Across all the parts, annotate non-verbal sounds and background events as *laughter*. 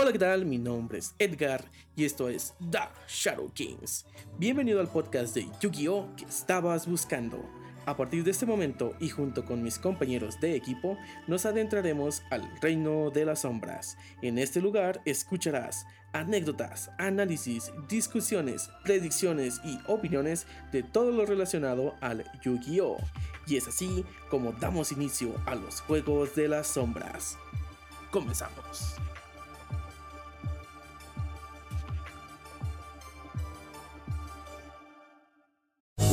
Hola, ¿qué tal? Mi nombre es Edgar y esto es The Shadow Kings. Bienvenido al podcast de Yu-Gi-Oh! que estabas buscando. A partir de este momento y junto con mis compañeros de equipo, nos adentraremos al reino de las sombras. En este lugar escucharás anécdotas, análisis, discusiones, predicciones y opiniones de todo lo relacionado al Yu-Gi-Oh! Y es así como damos inicio a los Juegos de las Sombras. Comenzamos.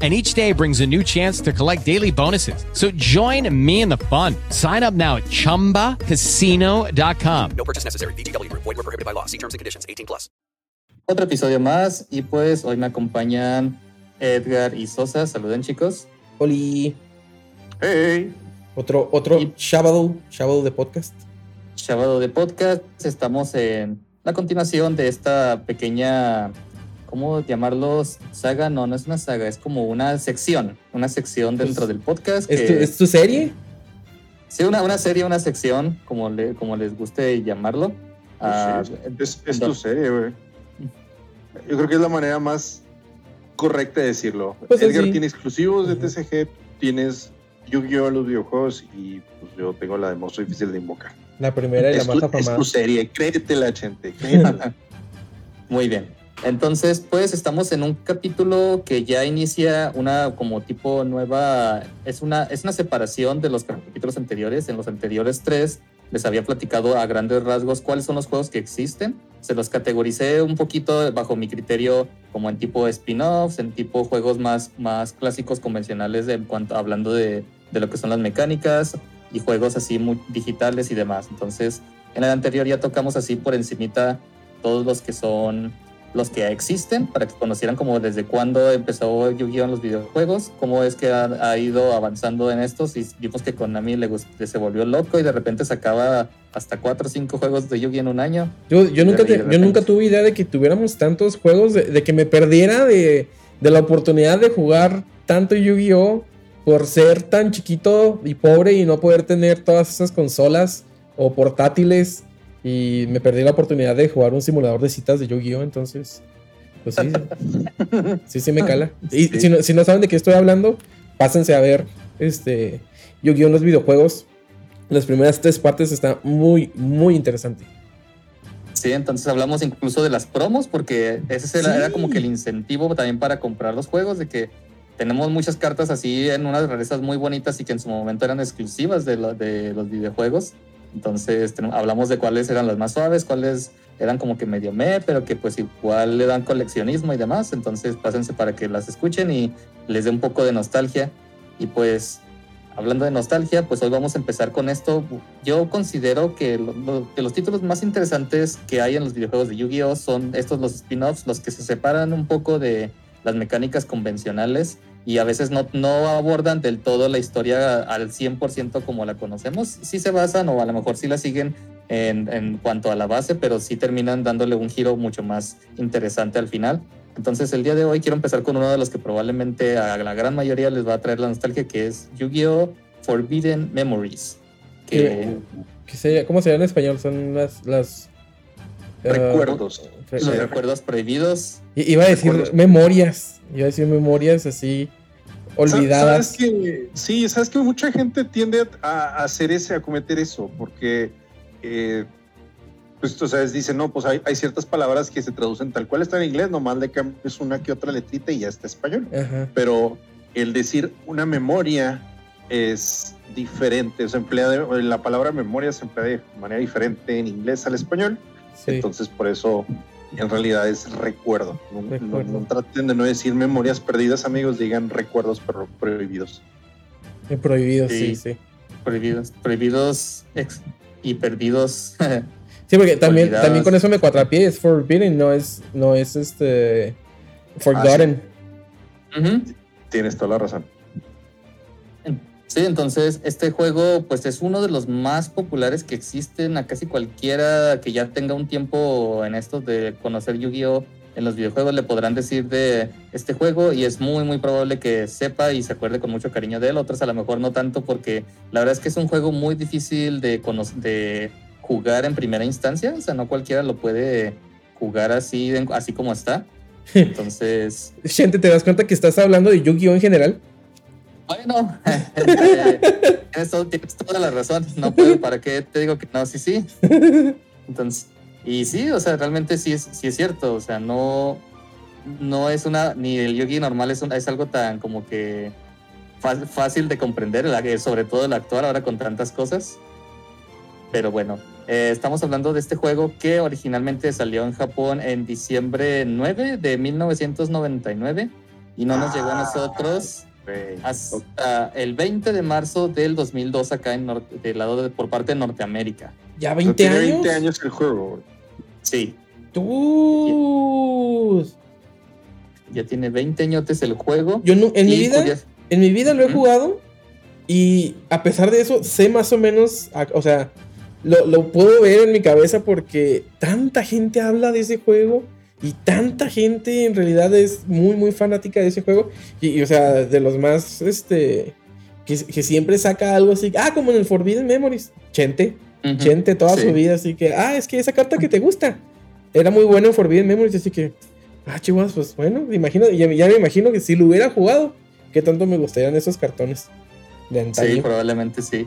and each day brings a new chance to collect daily bonuses. So join me in the fun. Sign up now at ChumbaCasino.com. No purchase necessary. BGW. Void were prohibited by law. See terms and conditions. 18 plus. Otro episodio más y pues hoy me acompañan Edgar y Sosa. Saluden chicos. Oli. Hey. Otro, otro Y- sábado, sábado de podcast. Sábado de podcast. Estamos en la continuación de esta pequeña, ¿cómo llamarlos? Saga, no, no es una saga, es como una sección, una sección Pues, dentro del podcast. ¿Es, que- tu, es tu serie? Sí, una, una serie, una sección, como, le, como les guste llamarlo. Ah, Es, tu serie, güey. Yo creo que es la manera más correcta de decirlo. Pues Edgar así. tiene exclusivos de. TCG, tienes Yu-Gi-Oh! los videojuegos y pues yo tengo la de monstruo difícil de invocar. La primera y la Es más tu, es afamada. tu serie, créetela, gente. créetela. *laughs* Muy bien. Entonces, pues estamos en un capítulo que ya inicia una como tipo nueva, es una, es una separación de los capítulos anteriores. En los anteriores tres les había platicado a grandes rasgos cuáles son los juegos que existen. Se los categoricé un poquito bajo mi criterio como en tipo spin-offs, en tipo juegos más, más clásicos convencionales en cuanto hablando de, de lo que son las mecánicas y juegos así muy digitales y demás. Entonces, en el anterior ya tocamos así por encimita todos los que son los que existen para que conocieran como desde cuándo empezó Yu-Gi-Oh en los videojuegos, cómo es que ha, ha ido avanzando en estos y vimos que Konami le se volvió loco y de repente sacaba hasta cuatro o cinco juegos de Yu-Gi en un año. Yo, yo, nunca te- yo nunca tuve idea de que tuviéramos tantos juegos, de, de que me perdiera de, de la oportunidad de jugar tanto Yu-Gi-Oh! por ser tan chiquito y pobre y no poder tener todas esas consolas o portátiles. Y me perdí la oportunidad de jugar un simulador de citas de Yu-Gi-Oh! Entonces, pues sí, sí, sí me cala. *laughs* Y Sí. si, no, si no saben de qué estoy hablando, pásense a ver este Yu-Gi-Oh! en los videojuegos. Las primeras tres partes están muy, muy interesante. Sí, entonces hablamos incluso de las promos porque ese era, Sí. era como que el incentivo también para comprar los juegos, de que tenemos muchas cartas así en unas rarezas muy bonitas y que en su momento eran exclusivas de, de los videojuegos. Entonces hablamos de cuáles eran las más suaves, cuáles eran como que medio me, pero que pues igual le dan coleccionismo y demás. Entonces pásense para que las escuchen y les dé un poco de nostalgia. Y pues hablando de nostalgia, pues hoy vamos a empezar con esto. Yo considero que, los títulos más interesantes que hay en los videojuegos de Yu-Gi-Oh son estos los spin-offs, los que se separan un poco de las mecánicas convencionales y a veces no, no abordan del todo la historia al 100% como la conocemos. Sí se basan o a lo mejor sí la siguen en, en, cuanto a la base, pero sí terminan dándole un giro mucho más interesante al final. Entonces el día de hoy quiero empezar con uno de los que probablemente a la gran mayoría les va a traer la nostalgia, que es Yu-Gi-Oh! Forbidden Memories. Que, sería, ¿Cómo sería en español? Son las... las ah, recuerdos. los recuerdos prohibidos. iba a decir memorias. A decir memorias así olvidadas. ¿Sabes que, sí, sabes que mucha gente tiende a hacer ese, a cometer eso, porque eh, pues, o sea, dice, no, pues hay, hay, ciertas palabras que se traducen tal cual está en inglés, nomás le cambias una que otra letrita y ya está español. Pero el decir una memoria es diferente, se emplea la palabra memoria se emplea de manera diferente en inglés al español. Entonces, por eso en realidad es recuerdo. No, traten de no decir memorias perdidas, amigos, digan recuerdos prohibidos. prohibidos, sí, sí. Prohibidos, prohibidos y perdidos. *laughs* Sí, porque también, también con eso me cuatrapié, es Forbidden, no es, no es este Forgotten. Tienes toda la razón. Sí, entonces este juego pues es uno de los más populares que existen a casi cualquiera que ya tenga un tiempo en esto de conocer Yu-Gi-Oh! en los videojuegos le podrán decir de este juego y es muy muy probable que sepa y se acuerde con mucho cariño de él, otros a lo mejor no tanto porque la verdad es que es un juego muy difícil de, de jugar en primera instancia, o sea, no cualquiera lo puede jugar así, así como está. *laughs* Entonces. Gente, ¿te das cuenta que estás hablando de Yu-Gi-Oh en general? Bueno, *laughs* eh, tienes, toda la razón. No puedo, ¿para qué te digo que no? Sí, sí. Entonces, y sí, o sea, realmente sí es, sí es cierto. O sea, no, no es una, ni el yogi normal es, es algo tan como que fácil de comprender, sobre todo el actuar ahora con tantas cosas. Pero bueno, eh, estamos hablando de este juego que originalmente salió en Japón en diciembre 9 de 1999 y no nos llegó a nosotros hasta el 20 de marzo del 2002 acá en del lado de, por parte de Norteamérica. ¿Ya 20 años? 20 años el juego. Sí. ¡Tú! Ya tiene 20 años el juego. Yo en mi vida, en mi vida lo he jugado y a pesar de eso sé más o menos, o sea, lo, puedo ver en mi cabeza porque tanta gente habla de ese juego y tanta gente en realidad es muy, muy fanática de ese juego. Y, o sea, de los más, este, que, siempre saca algo así, ah, como en el Forbidden Memories, Chente, Chente toda su vida, así que, ah, es que esa carta que te gusta era muy buena en Forbidden Memories, así que, ah, chivas, pues bueno, imagino, ya, ya me imagino que si lo hubiera jugado, qué tanto me gustarían esos cartones de antaño. Sí, probablemente sí.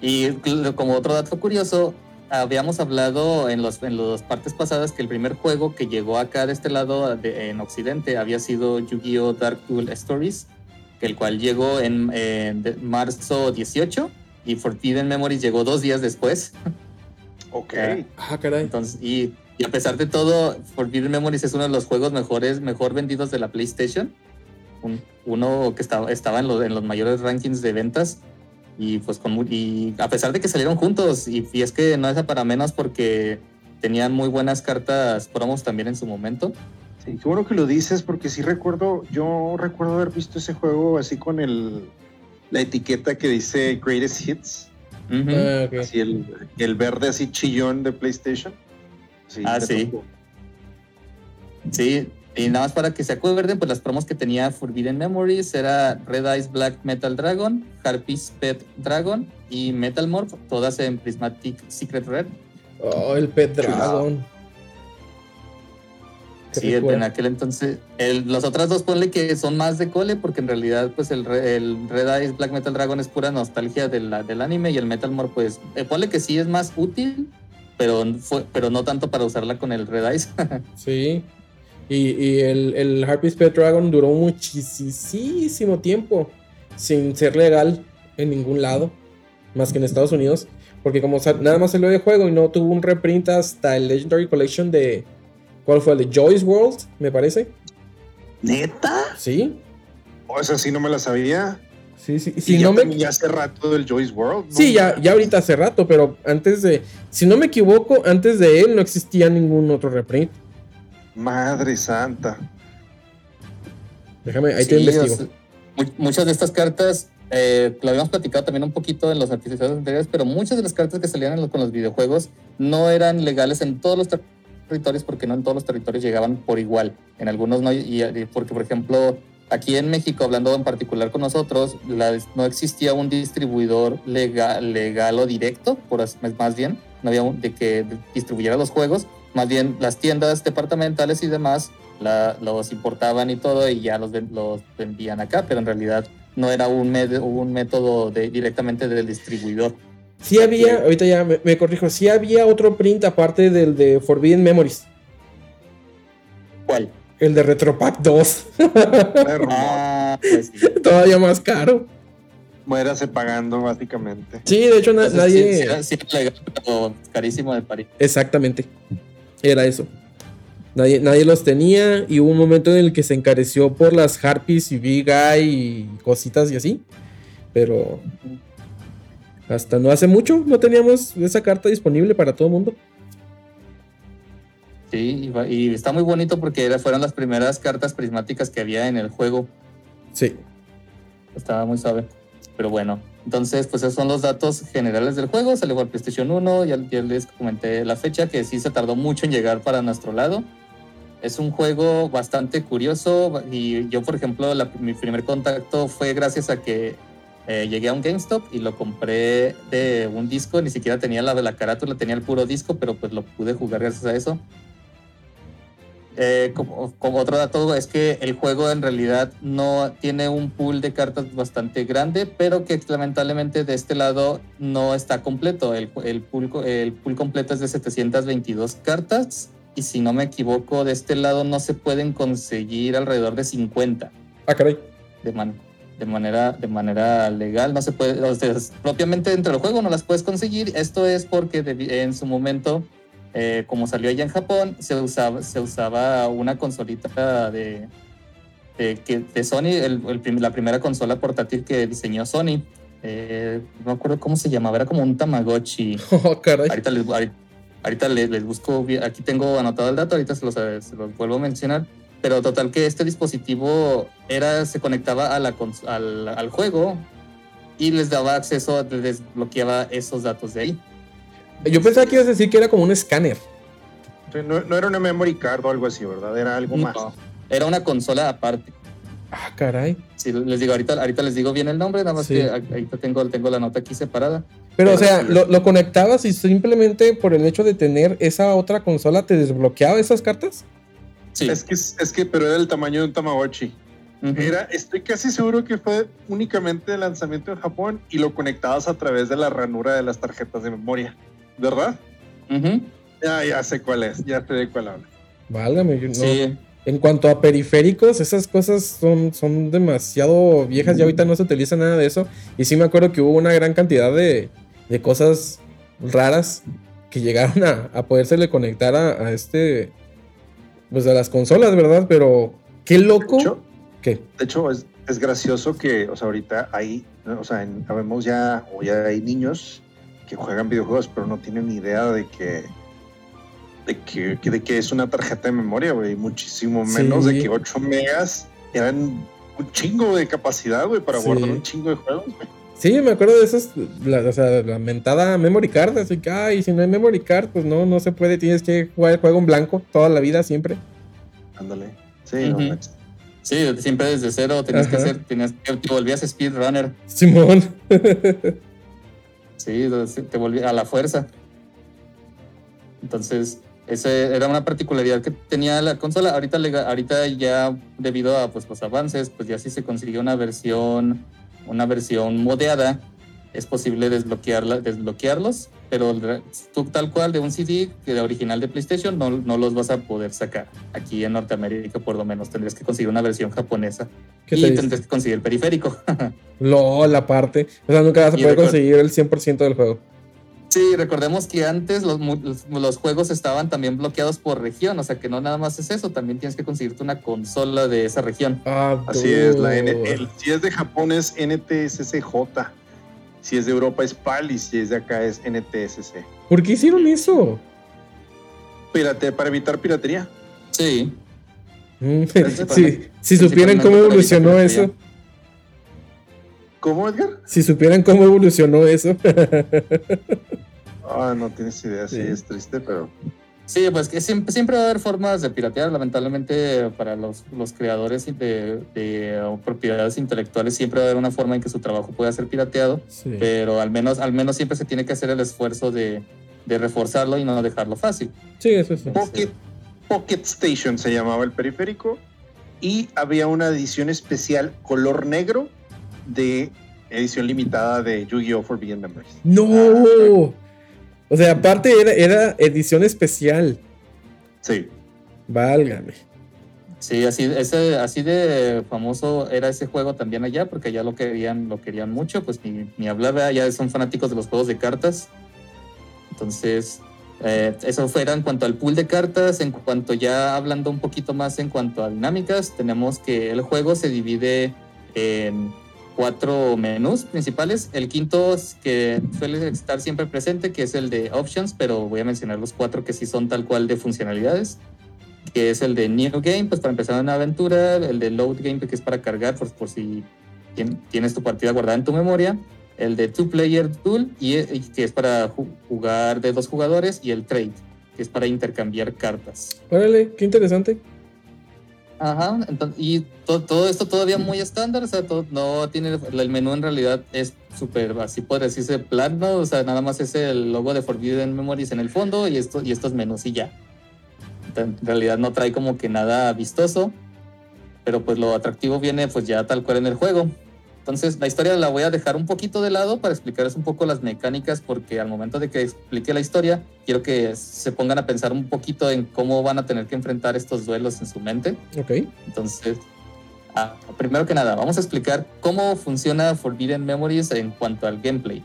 Y como otro dato curioso, habíamos hablado en, los, en las partes pasadas que el primer juego que llegó acá de este lado en Occidente había sido Yu-Gi-Oh! Dark Duel Stories, el cual llegó en, marzo 18 y Forbidden Memories llegó dos días después. *laughs* Ok. ah, caray. Entonces, y, a pesar de todo, Forbidden Memories es uno de los juegos mejores, mejor vendidos de la PlayStation. uno que estaba, estaba en, los, en los mayores rankings de ventas y pues con y a pesar de que salieron juntos y, es que no es para menos porque tenían muy buenas cartas promos también en su momento. Sí, qué bueno que lo dices porque sí recuerdo, yo recuerdo haber visto ese juego así con el la etiqueta que dice Greatest Hits. Ah, así el, el, verde así chillón de PlayStation. ah, sí. Sí, y nada más para que se acuerden, pues las promos que tenía Forbidden Memories era Red Eyes Black Metal Dragon, Harpies Pet Dragon y Metal Morph, todas en Prismatic Secret Red. Oh, el Pet Dragon. sí, en aquel entonces. El, los otras dos ponle que son más de cole, porque en realidad, pues el, el Red Eyes Black Metal Dragon es pura nostalgia de la, del anime y el Metal Morph, pues, eh, ponle que sí es más útil, pero, fue, pero no tanto para usarla con el Red Eyes. *laughs* sí. Y, el, el Harpy's Pet Dragon duró muchísimo tiempo sin ser legal en ningún lado, más que en Estados Unidos. Porque como nada más salió de juego y no tuvo un reprint hasta el Legendary Collection de. ¿Cuál fue? El de Joy's World, me parece. ¿Neta? Sí. O esa sí no me la sabía. Sí, sí. Y Si ya no me, tenía hace rato del Joyce World. ¿no? sí, ya, ya ahorita hace rato, pero antes de. Si no me equivoco, antes de él no existía ningún otro reprint. Madre santa. Déjame, ahí Sí, te o investigo. sea, muchas de estas cartas, eh, lo habíamos platicado también un poquito en los episodios anteriores, pero muchas de las cartas que salían los- con los videojuegos no eran legales en todos los ter- territorios porque no en todos los territorios llegaban por igual. En algunos no, y, y porque por ejemplo, aquí en México, hablando en particular con nosotros, la- no existía un distribuidor legal, legal o directo, por más bien, no había un- de que distribuyera los juegos, más bien las tiendas departamentales y demás la- los importaban y todo y ya los, los vendían acá, pero en realidad no era un, med- un método de, directamente del distribuidor. Sí había, ahorita ya me, me corrijo, sí había otro print aparte del de Forbidden Memories. ¿Cuál? El de Retropack 2. *laughs* Ah, pues sí. Todavía más caro. Muérase pagando, básicamente. Sí, de hecho na- Entonces, nadie... sí, legal, pero carísimo de París. Exactamente. Era eso. Nadie, nadie los tenía y hubo un momento en el que se encareció por las Harpies y Big Eye y cositas y así. Pero hasta no hace mucho no teníamos esa carta disponible para todo el mundo. Sí, y, está muy bonito porque fueron las primeras cartas prismáticas que había en el juego. Sí. Estaba muy suave. Pero bueno, entonces pues esos son los datos generales del juego. Salió por PlayStation 1, ya, ya les comenté la fecha que sí se tardó mucho en llegar para nuestro lado. Es un juego bastante curioso y yo por ejemplo mi primer contacto fue gracias a que eh, llegué a un GameStop y lo compré de un disco, ni siquiera tenía la, la carátula, tenía el puro disco, pero pues lo pude jugar gracias a eso. Eh, como, como otro dato es que el juego en realidad no tiene un pool de cartas bastante grande, pero que lamentablemente de este lado no está completo. El, el, pool, el pool completo es de 722 cartas y si no me equivoco de este lado no se pueden conseguir alrededor de 50 Ah, caray. de, man- de manera de manera legal no se puede o sea, propiamente dentro del juego no las puedes conseguir esto es porque debi- en su momento eh, como salió allá en Japón se usaba se usaba una consolita de de, que, de Sony el- el la primera consola portátil que diseñó Sony Eh, no me acuerdo cómo se llamaba era como un Tamagotchi *laughs* Oh, caray. ahorita les, ahorita, les, les busco, aquí tengo anotado el dato, ahorita se los, se los vuelvo a mencionar, pero total que este dispositivo era, se conectaba a la, al, al juego y les daba acceso, les desbloqueaba esos datos de ahí. Yo pensaba que ibas a decir que era como un escáner. No, no era una memory card o algo así, ¿verdad? Era algo más. No, era una consola aparte. Ah, caray. Sí, les digo, ahorita, ahorita les digo bien el nombre, nada más Sí. que ahorita tengo, tengo la nota aquí separada. Pero, o sea, lo, lo conectabas y simplemente por el hecho de tener esa otra consola te desbloqueaba esas cartas. Sí. Es que, es que, pero era el tamaño de un Tamagotchi. Era, estoy casi seguro que fue únicamente el lanzamiento en Japón y lo conectabas a través de la ranura de las tarjetas de memoria, ¿verdad? Ujú. Ya, ya sé cuál es, ya sé de cuál habla. Válgame, yo no- Sí. En cuanto a periféricos, esas cosas son, son demasiado viejas. Ya ahorita no se utiliza nada de eso. Y sí me acuerdo que hubo una gran cantidad de, de cosas raras que llegaron a, a podérsele conectar a, a este. Pues a las consolas, ¿verdad? Pero qué loco. De hecho, ¿Qué? de hecho, es, es gracioso que, o sea, ahorita hay, o sea, en- sabemos ya, o ya hay niños que juegan videojuegos, pero no tienen ni idea de que, de que, de que es una tarjeta de memoria, güey, muchísimo menos Sí. de que 8 megas eran un chingo de capacidad, güey, para Sí. guardar un chingo de juegos, güey. Sí, me acuerdo de esas. La, o sea, la mentada memory card. Así que, ay, si no hay memory card, pues no, no se puede. Tienes que jugar el juego en blanco toda la vida, siempre. Ándale. Sí, no Ujú. manches. Sí, siempre desde cero tenías que hacer, tenías que te volvías speedrunner. Simón. *laughs* Sí, te volvía a la fuerza. Entonces, esa era una particularidad que tenía la consola. Ahorita, ahorita ya debido a pues, los avances, pues ya sí se consiguió una versión, una versión modeada. Es posible desbloquearla, desbloquearlos, pero tú tal cual de un CD que de original de PlayStation no, no los vas a poder sacar. Aquí en Norteamérica por lo menos tendrías que conseguir una versión japonesa ¿Qué y te tendrías que conseguir el periférico. *laughs* LOL, aparte. O sea, nunca vas a Y poder conseguir el 100% del juego. Sí, recordemos que antes los, los- los juegos estaban también bloqueados por región, o sea que no nada más es eso, también tienes que conseguirte una consola de esa región. Ah, Así es, la N- el- si es de Japón es NTSCJ, si es de Europa es PAL y si es de acá es NTSC. ¿Por qué hicieron eso? Pirate, para evitar piratería. Sí. Mm, *laughs* sí, si supieran cómo evolucionó eso. ¿Cómo, Edgar? Si supieran cómo evolucionó eso. *laughs* Ah, no tienes idea, sí, Sí. es triste, pero Sí, pues que siempre, siempre va a haber formas de piratear. Lamentablemente, para los, los creadores de, de, propiedades intelectuales, siempre va a haber una forma en que su trabajo pueda ser pirateado. Sí. Pero al menos, al menos siempre se tiene que hacer el esfuerzo de, de reforzarlo y no dejarlo fácil. Sí, eso sí. Pocket, Pocket Station se llamaba el periférico y había una edición especial color negro de edición limitada de Yu-Gi-Oh! Forbidden Memories. ¡No! O sea, aparte era, era edición especial. Sí. Válgame. Sí, así, ese, así de famoso era ese juego también allá, porque allá lo querían, lo querían mucho, pues ni, ni hablar, ¿verdad? ya son fanáticos de los juegos de cartas. Entonces, eh, eso fuera en cuanto al pool de cartas, en cuanto ya hablando un poquito más en cuanto a dinámicas, tenemos que el juego se divide en cuatro menús principales. El quinto es que suele estar siempre presente, que es el de options, pero voy a mencionar los cuatro que sí son tal cual de funcionalidades que es el de New Game, pues para empezar una aventura, el de Load Game, que es para cargar por, por si tien- tienes tu partida guardada en tu memoria, el de Two Player Tool, y, y que es para ju- jugar de dos jugadores, y el Trade, que es para intercambiar cartas. Órale, qué interesante. Ajá, entonces, y to- todo esto todavía muy estándar, o sea, todo- no tiene, el menú en realidad es súper, así puede decirse, plano, o sea, nada más es el logo de Forbidden Memories en el fondo y, esto, y estos menús y ya. En realidad no trae como que nada vistoso, pero pues lo atractivo viene pues ya tal cual en el juego. Entonces la historia la voy a dejar un poquito de lado para explicarles un poco las mecánicas porque al momento de que explique la historia quiero que se pongan a pensar un poquito en cómo van a tener que enfrentar estos duelos en su mente. Ok. Entonces, ah, primero que nada, vamos a explicar cómo funciona Forbidden Memories en cuanto al gameplay.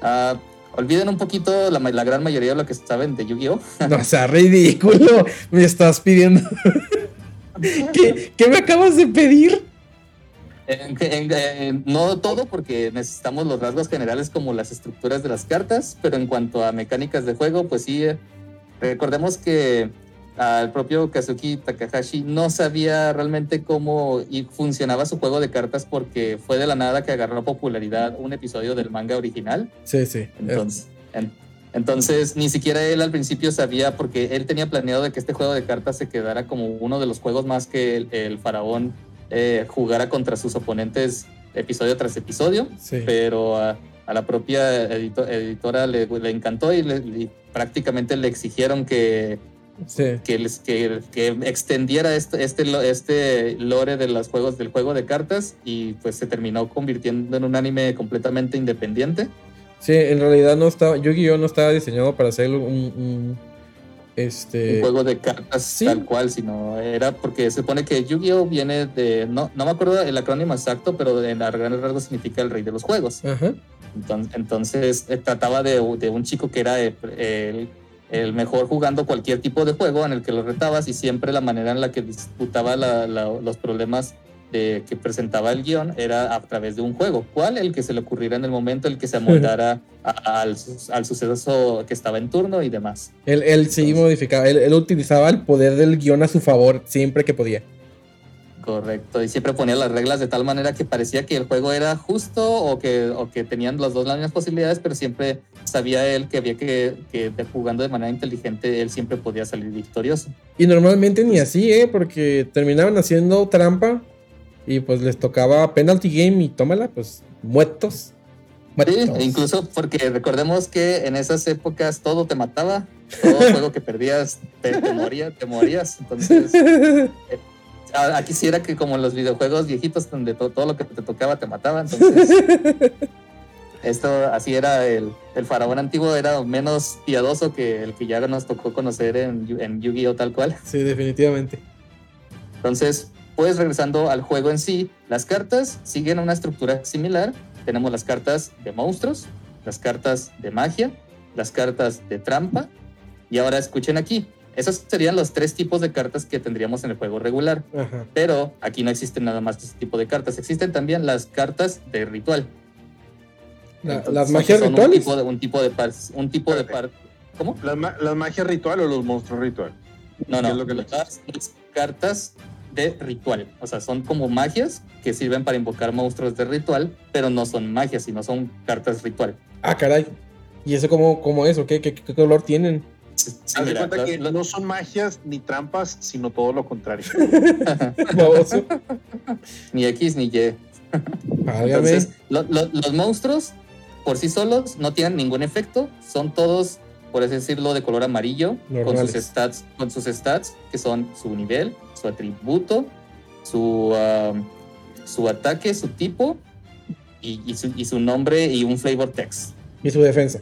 Ah, olviden un poquito la, la gran mayoría de lo que saben de Yu-Gi-Oh! *laughs* No sea ridículo. Me estás pidiendo. *laughs* ¿Qué, qué me acabas de pedir? En- en- en- no todo porque necesitamos los rasgos generales como las estructuras de las cartas, pero en cuanto a mecánicas de juego, pues sí, eh, recordemos que al propio Kazuki Takahashi no sabía realmente cómo y funcionaba su juego de cartas porque fue de la nada que agarró popularidad un episodio del manga original. Sí, sí. Entonces, en- entonces, ni siquiera él al principio sabía, porque él tenía planeado de que este juego de cartas se quedara como uno de los juegos más que el, el faraón eh, jugara contra sus oponentes episodio tras episodio, Sí. pero a, a la propia edito- editora le, le encantó y, le- y prácticamente le exigieron que, Sí. que, les, que, que extendiera este, este, este lore de los juegos, del juego de cartas y pues se terminó convirtiendo en un anime completamente independiente. Sí, en realidad no estaba. Yu-Gi-Oh! no estaba diseñado para un. un- este. un juego de cartas tal cual, sino era porque se supone que Yu-Gi-Oh viene de, no, no me acuerdo el acrónimo exacto, pero en grandes rasgos significa el rey de los juegos. Ajá. Entonces, entonces, eh, trataba de, de un chico que era eh, el, el mejor jugando cualquier tipo de juego en el que lo retabas y siempre la manera en la que disputaba la- la- los problemas de, que presentaba el guion era a través de un juego. ¿Cuál? El que se le ocurriera en el momento, el que se amoldara *laughs* al, al suceso que estaba en turno y demás. Él, él sí modificaba. Él, él utilizaba el poder del guion a su favor siempre que podía. Correcto, y siempre ponía las reglas de tal manera que parecía que el juego era justo o que, o que tenían los dos las mismas posibilidades, pero siempre sabía él que había que, que jugando de manera inteligente, él siempre podía salir victorioso. Y normalmente ni así, ¿eh? Porque terminaban haciendo trampa. Y pues les tocaba penalty game y tómala, pues muertos. Sí, Muertos. e incluso porque recordemos que en esas épocas todo te mataba, todo *laughs* juego que perdías te, te moría, te morías. Entonces, eh, aquí sí era que como en los videojuegos viejitos donde to- todo lo que te tocaba te mataba, entonces *laughs* esto así era el, el faraón antiguo era menos piadoso que el que ya nos tocó conocer en, en Yu-Gi-Oh tal cual. Sí, definitivamente. Entonces, pues regresando al juego en sí, las cartas siguen una estructura similar. Tenemos las cartas de monstruos, las cartas de magia las cartas de trampa. Y ahora escuchen aquí. Esos serían los tres tipos de cartas que tendríamos en el juego regular. Ajá. Pero aquí no existen nada más ese tipo de cartas. Existen también las cartas de ritual. La- Entonces, las magias son rituales. Un tipo de, un tipo de par, un tipo de par. ¿Cómo? ¿Las, ma- las magias ritual o los monstruos ritual? No, ¿Qué no. es lo que le- las, las cartas de ritual. O sea, son como magias que sirven para invocar monstruos de ritual, pero no son magias, sino son cartas ritual. Ah, caray. ¿Y eso cómo, cómo es? ¿O qué, qué, qué color tienen? Sí, Haz de mira, cuenta las- que las- no son magias ni trampas, sino todo lo contrario. *laughs* Baboso. ni X ni Y. Entonces, lo- lo- los monstruos por sí solos no tienen ningún efecto, son todos, por así decirlo, de color amarillo, con sus stats, con sus stats, que son su nivel, su atributo, su, um, su ataque, su tipo y, y su, y su nombre y un flavor text. Y su defensa.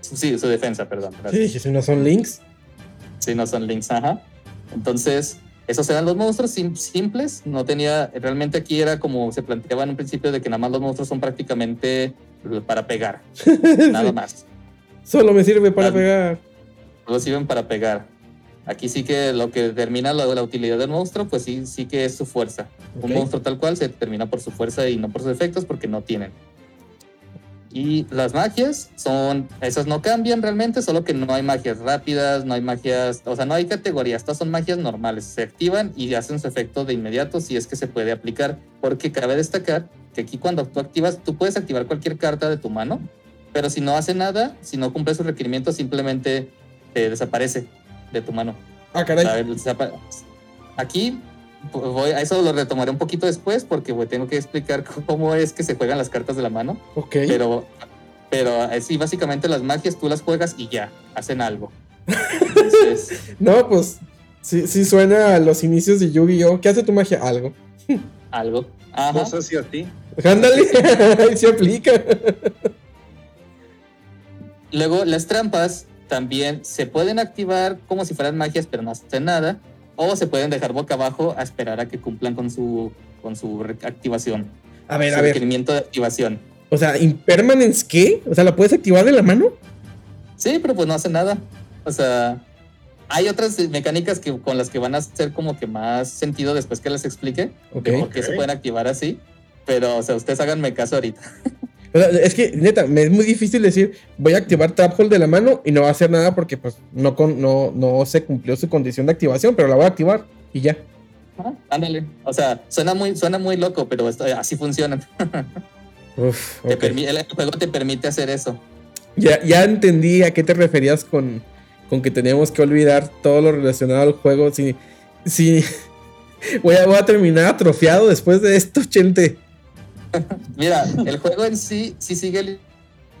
Sí, su defensa, perdón. Sí, gracias. dije, si no son links. Sí, no son links, ajá. Entonces, esos eran los monstruos sim- simples. No tenía, realmente aquí era como se planteaba en un principio de que nada más los monstruos son prácticamente para pegar, *laughs* nada Sí. más. Solo me sirve para pegar. Solo sirven para pegar. Aquí sí que lo que determina la, la utilidad del monstruo, pues sí, sí que es su fuerza. Un Ok. monstruo tal cual se determina por su fuerza y no por sus efectos porque no tienen. Y las magias son, esas no cambian realmente, solo que no hay magias rápidas, no hay magias, o sea, no hay categorías, estas son magias normales, se activan y hacen su efecto de inmediato si es que se puede aplicar, porque cabe destacar que aquí cuando tú activas, tú puedes activar cualquier carta de tu mano, pero si no hace nada, si no cumple sus requerimientos, simplemente te desaparece de tu mano. Ah, caray. A ver, desapa- Aquí voy, a eso lo retomaré un poquito después porque tengo que explicar *laughs* cómo es que se juegan las cartas de la mano. Ok. Pero, pero eh, sí, básicamente las magias tú las juegas y ya, hacen algo. Entonces, *laughs* No, pues sí, sí suena a los inicios de Yu-Gi-Oh! ¿Qué hace tu magia? Algo. *laughs* algo. Ajá. Cosas y a ti. Ándale, ahí se aplica. Luego, las trampas también se pueden activar como si fueran magias, pero no hacen nada. O se pueden dejar boca abajo a esperar a que cumplan con su, con su activación. A ver, su a ver. requerimiento de activación. O sea, ¿impermanence qué? O sea, ¿la puedes activar de la mano? Sí, pero pues no hace nada. O sea, hay otras mecánicas que, con las que van a hacer como que más sentido después que les explique de Ok. por qué se Ok. pueden activar así. Pero, o sea, ustedes háganme caso ahorita. *laughs* O sea, es que, neta, me es muy difícil decir, voy a activar Trap Hole de la mano y no va a hacer nada porque pues no, con, no, no se cumplió su condición de activación, pero la voy a activar y ya. Ándale. O sea, suena muy, suena muy loco, pero esto- así. *laughs* Uf, permi- el juego te permite hacer eso. Ya, ya entendí a qué te referías con, con que teníamos que olvidar todo lo relacionado al juego. Si, si *laughs* voy, a, voy a terminar atrofiado después de esto, Chente. *laughs* Mira, el juego en sí sí sigue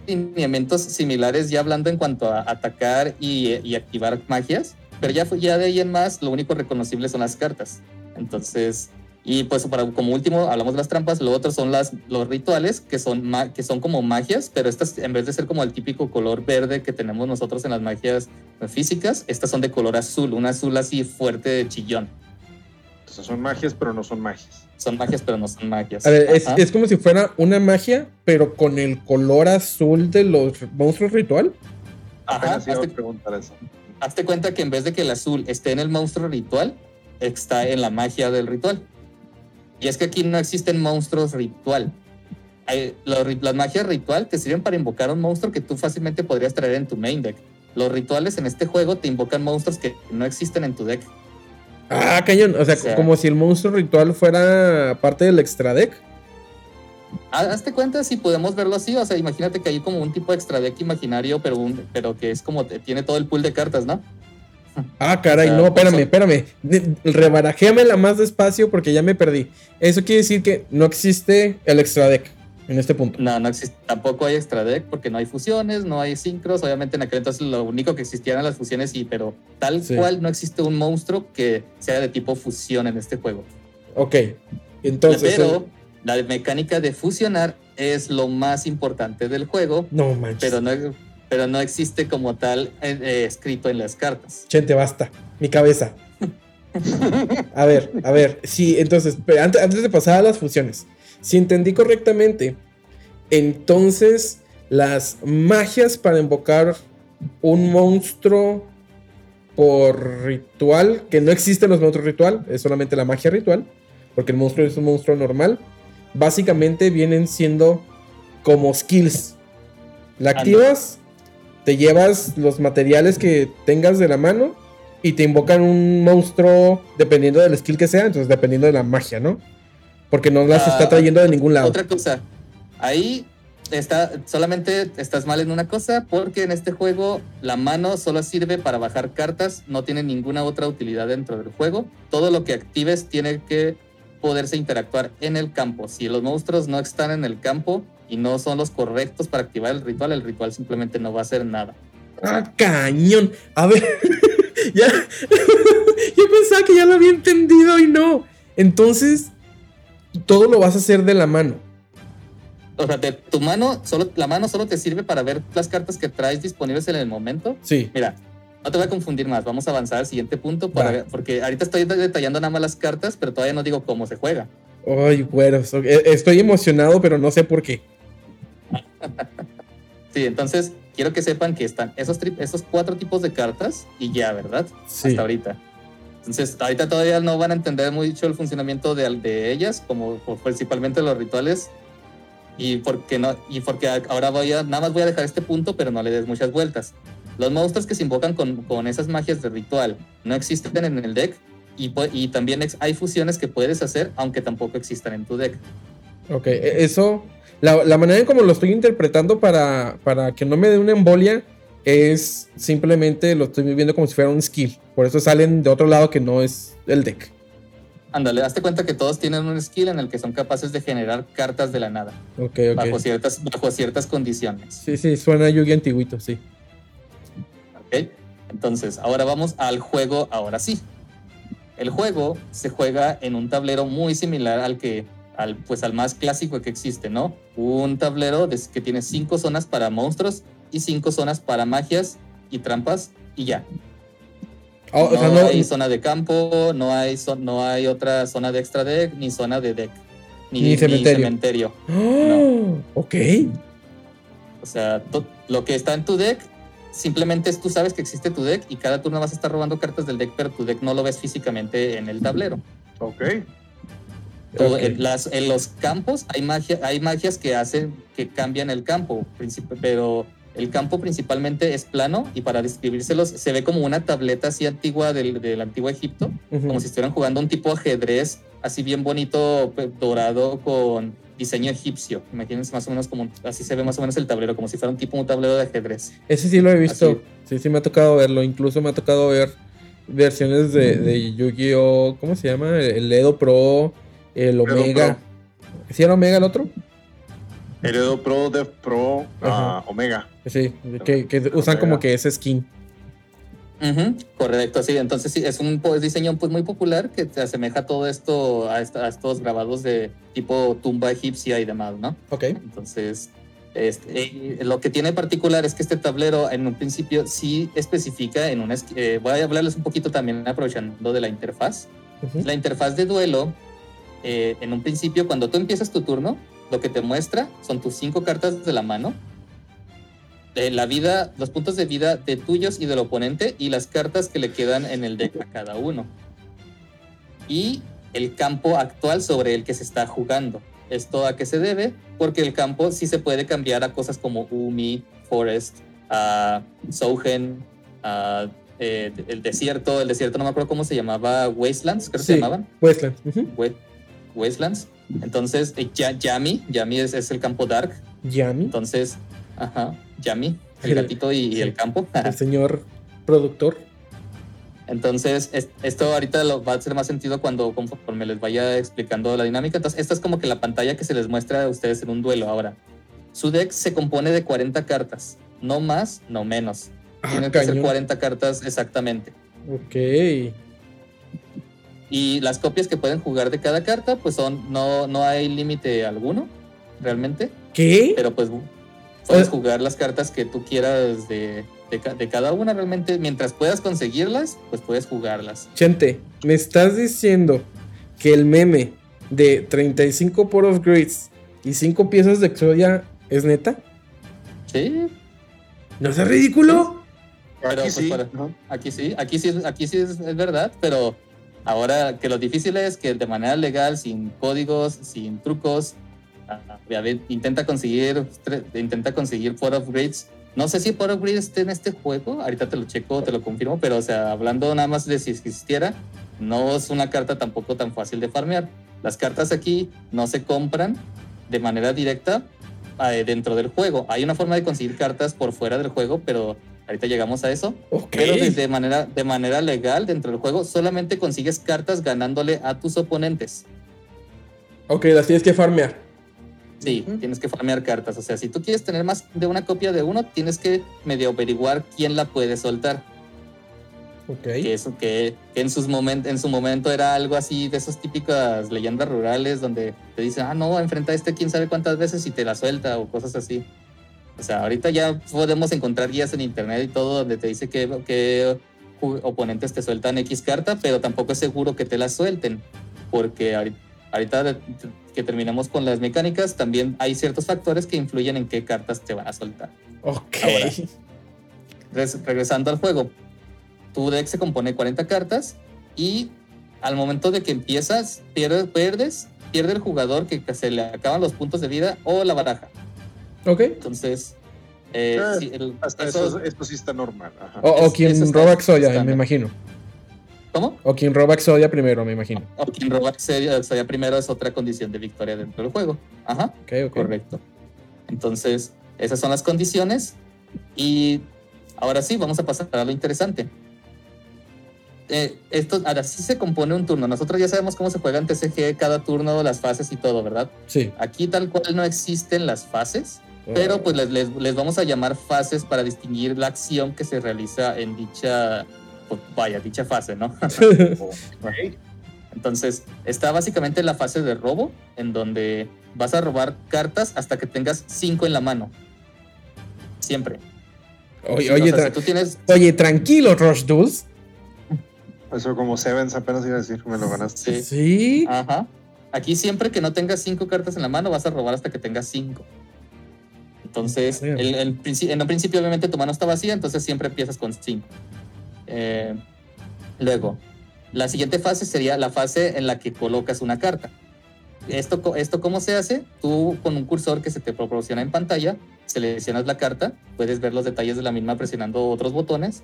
lineamientos similares, ya hablando en cuanto a atacar y, activar magias, pero ya, ya de ahí en más, lo único reconocible son las cartas. Entonces, y pues para, como último hablamos de las trampas, lo otro son las, los rituales, que son, que son como magias, pero estas en vez de ser como el típico color verde que tenemos nosotros en las magias físicas, estas son de color azul, un azul así fuerte de chillón. Entonces son magias, pero no son magias. Son magias, pero no son magias. A ver, es, es como si fuera una magia, pero con el color azul de los monstruos ritual. Ajá, hazte- preguntar eso. hazte cuenta que en vez de que el azul esté en el monstruo ritual, está en la magia del ritual. Y es que aquí no existen monstruos ritual. Hay- los las magias ritual te sirven para invocar un monstruo que tú fácilmente podrías traer en tu main deck. Los rituales en este juego te invocan monstruos que no existen en tu deck. Ah, cañón. O sea, O sea- como si el monstruo ritual fuera parte del extra deck. Hazte cuenta si podemos verlo así. O sea, imagínate que hay como un tipo de extra deck imaginario, pero, un, pero que es como tiene todo el pool de cartas, ¿no? Ah, caray, O sea, no, espérame, son- espérame. De- Rebarajéamela más despacio porque ya me perdí. Eso quiere decir que no existe el extra deck en este punto. No, no existe. Tampoco hay extra deck porque no hay fusiones, no hay sincros. Obviamente en aquel entonces lo único que existían eran las fusiones, sí, pero tal Sí. cual no existe un monstruo que sea de tipo fusión en este juego. Ok. Entonces. pero la mecánica de fusionar es lo más importante del juego, no manches. pero no, pero no existe como tal eh, eh, escrito en las cartas. Chente, basta. Mi cabeza. *laughs* A ver, a ver. Sí, entonces, antes, antes de pasar a las fusiones, si entendí correctamente, entonces las magias para invocar un monstruo por ritual, que no existen los monstruos ritual, es solamente la magia ritual, porque el monstruo es un monstruo normal. Básicamente vienen siendo como skills. La activas, te llevas los materiales que tengas de la mano y te invocan un monstruo dependiendo del skill que sea, entonces dependiendo de la magia, ¿no? Porque no las está Ah, trayendo de ningún lado. Otra cosa, ahí está, solamente estás mal en una cosa, porque en este juego la mano solo sirve para bajar cartas, no tiene ninguna otra utilidad dentro del juego. Todo lo que actives tiene que poderse interactuar en el campo. Si los monstruos no están en el campo y no son los correctos para activar el ritual, el ritual simplemente no va a hacer nada. ¡Ah, cañón! A ver, *laughs* ya. *laughs* Yo pensaba que ya lo había entendido y no. Entonces, todo lo vas a hacer de la mano. O sea, de tu mano, solo, la mano solo te sirve para ver las cartas que traes disponibles en el momento. Sí. Mira, no te voy a confundir más. Vamos a avanzar al siguiente punto para Va. ver- porque ahorita estoy detallando nada más las cartas, pero todavía no digo cómo se juega. Ay, güeros. ok, e- Estoy emocionado, pero no sé por qué. *laughs* Sí, entonces quiero que sepan que están esos, esos cuatro tipos de cartas y ya, ¿verdad? Sí. Hasta ahorita. Entonces, ahorita todavía no van a entender mucho el funcionamiento de, de ellas, como principalmente los rituales. Y porque no, y porque ahora voy a, nada más voy a dejar este punto, pero no le des muchas vueltas. Los monstruos que se invocan con, con esas magias de ritual no existen en el deck. Y, y también hay fusiones que puedes hacer, aunque tampoco existan en tu deck. Ok, e- eso. La, la manera en como lo estoy interpretando para, para que no me dé una embolia es simplemente lo estoy viendo como si fuera un skill. Por eso salen de otro lado que no es el deck. Ándale, hazte cuenta que todos tienen un skill en el que son capaces de generar cartas de la nada, Ok, bajo, ok. ciertas, bajo ciertas condiciones. Sí, sí, suena a Yugi antiguito, sí. ¿ok? Entonces, ahora vamos al juego, ahora sí. El juego se juega en un tablero muy similar al que, al, pues al más clásico que existe, ¿no? Un tablero que tiene cinco zonas para monstruos y cinco zonas para magias y trampas y ya. Ah, o no, sea, no- hay zona de campo, no hay, no hay otra zona de extra deck, ni zona de deck, ni, Ni ni cementerio. cementerio. ¡Oh! Ok. O sea, to- lo que está en tu deck, simplemente es tú sabes que existe tu deck y cada turno vas a estar robando cartas del deck, pero tu deck no lo ves físicamente en el tablero. Ok. Todo- Ok. en, las- en los campos hay magia, hay magias que hacen que cambian el campo, pero el campo principalmente es plano y para describírselos se ve como una tableta así antigua del, del antiguo Egipto, como si estuvieran jugando un tipo ajedrez así bien bonito, pe- dorado con diseño egipcio. Imagínense más o menos como así se ve más o menos el tablero, como si fuera un tipo un tablero de ajedrez. Ese sí lo he visto. Así. Sí, sí me ha tocado verlo. Incluso me ha tocado ver versiones de, de Yu-Gi-Oh! ¿Cómo se llama? El Edo Pro, el Omega. ¿Sí era Omega el otro? Heredo Pro, Dev Pro, ah, Omega. Sí, que, que usan como que ese skin. Ujú, correcto, sí. Entonces sí, es un pues, diseño pues, muy popular que te asemeja todo esto a, esta- a estos grabados de tipo tumba egipcia y demás, ¿no? Ok. Entonces, este, eh, lo que tiene particular es que este tablero en un principio sí especifica en una... eh, voy a hablarles un poquito también aprovechando de la interfaz. La interfaz de duelo, eh, en un principio, cuando tú empiezas tu turno, lo que te muestra son tus cinco cartas de la mano, de la vida, los puntos de vida de tuyos y del oponente y las cartas que le quedan en el deck a cada uno. Y el campo actual sobre el que se está jugando. ¿Esto a qué se debe? Porque el campo sí se puede cambiar a cosas como Umi, Forest, a Sougen, a, eh, el desierto. El desierto no me acuerdo cómo se llamaba, Wastelands, creo que se Sí, llamaban. Westland. ujú. We- Wastelands. Entonces, eh, Ya- Yami, Yami es, es el campo Dark. Yami, Entonces, ajá, Yami, el El- gatito y, y el campo. el *laughs* señor productor. Entonces, es- esto ahorita lo, va a hacer más sentido cuando conforme les vaya explicando la dinámica. Entonces, esta es como que la pantalla que se les muestra a ustedes en un duelo ahora. Su deck se compone de 40 cartas, no más, no menos. Ah, Tienen que ser cañón. 40 cartas exactamente. Ok. Y las copias que pueden jugar de cada carta, pues son, no, no hay límite alguno, realmente. ¿Qué? Pero pues puedes jugar las cartas que tú quieras de, de ca- de cada una realmente. Mientras puedas conseguirlas, pues puedes jugarlas. Chente, ¿me estás diciendo que el meme de 35 poros grids y 5 piezas de Exodia es neta? Sí. ¿No es ridículo? Pero, Aquí pues, sí. para- ¿no? aquí sí, aquí sí, aquí sí es, es verdad, pero ahora que lo difícil es que de manera legal, sin códigos, sin trucos, intenta conseguir, intenta conseguir port upgrades. No sé si port upgrades esté en este juego, ahorita te lo checo, te lo confirmo, pero o sea, hablando nada más de si existiera, no es una carta tampoco tan fácil de farmear. Las cartas aquí no se compran de manera directa eh, dentro del juego. Hay una forma de conseguir cartas por fuera del juego, pero ahorita llegamos a eso. Pero de, de manera, de manera legal dentro del juego solamente consigues cartas ganándole a tus oponentes. Ok, las tienes que farmear. Sí, tienes que farmear cartas. O sea, si tú quieres tener más de una copia de uno, tienes que medio averiguar quién la puede soltar. Ok. Que eso que, que en, sus moment, en su momento era algo así de esas típicas leyendas rurales donde te dicen, ah, no, enfrenta a este quién sabe cuántas veces y te la suelta o cosas así. O sea, ahorita ya podemos encontrar guías en internet y todo donde te dice que, que oponentes te sueltan X carta, pero tampoco es seguro que te la suelten. Porque ahorita, que terminemos con las mecánicas, también hay ciertos factores que influyen en qué cartas te van a soltar. Ok. Ahora, res- regresando al juego, tu deck se compone de 40 cartas y al momento de que empiezas, pierdes, pierdes, pierde el jugador que se le acaban los puntos de vida o la baraja. Ok. Entonces, eh, Ah, sí, el- Hasta eso- eso, esto sí está normal. Ajá. O, o Es- quien está- roba Exodia, está me bien. imagino. ¿Cómo? O quien roba Exodia primero, me imagino. O quien roba Exodia Exodia primero es otra condición de victoria dentro del juego. Ajá. Ok, ok. Correcto. Entonces, esas son las condiciones. Y ahora sí, vamos a pasar a lo interesante. Eh, esto, ahora sí se compone un turno. Nosotros ya sabemos cómo se juega en TCG cada turno, las fases y todo, ¿verdad? Sí. Aquí tal cual no existen las fases. Pero pues les, les- les vamos a llamar fases para distinguir la acción que se realiza en dicha, pues, vaya, dicha fase, ¿no? *laughs* Entonces, está básicamente la fase de robo, en donde vas a robar cartas hasta que tengas cinco en la mano. Siempre. Oye, Sí, oye, o sea, tra- si tú tienes. oye, tranquilo, Rush Duels. Eso como Sevens apenas iba a decir, me lo ganaste. Sí. Sí. Ajá. Aquí siempre que no tengas cinco cartas en la mano, vas a robar hasta que tengas cinco. Entonces, el, el en un principio obviamente tu mano está vacía, entonces siempre empiezas con cinco. Eh, luego, la siguiente fase sería la fase en la que colocas una carta. Esto, ¿Esto cómo se hace? Tú con un cursor que se te proporciona en pantalla, seleccionas la carta, puedes ver los detalles de la misma presionando otros botones,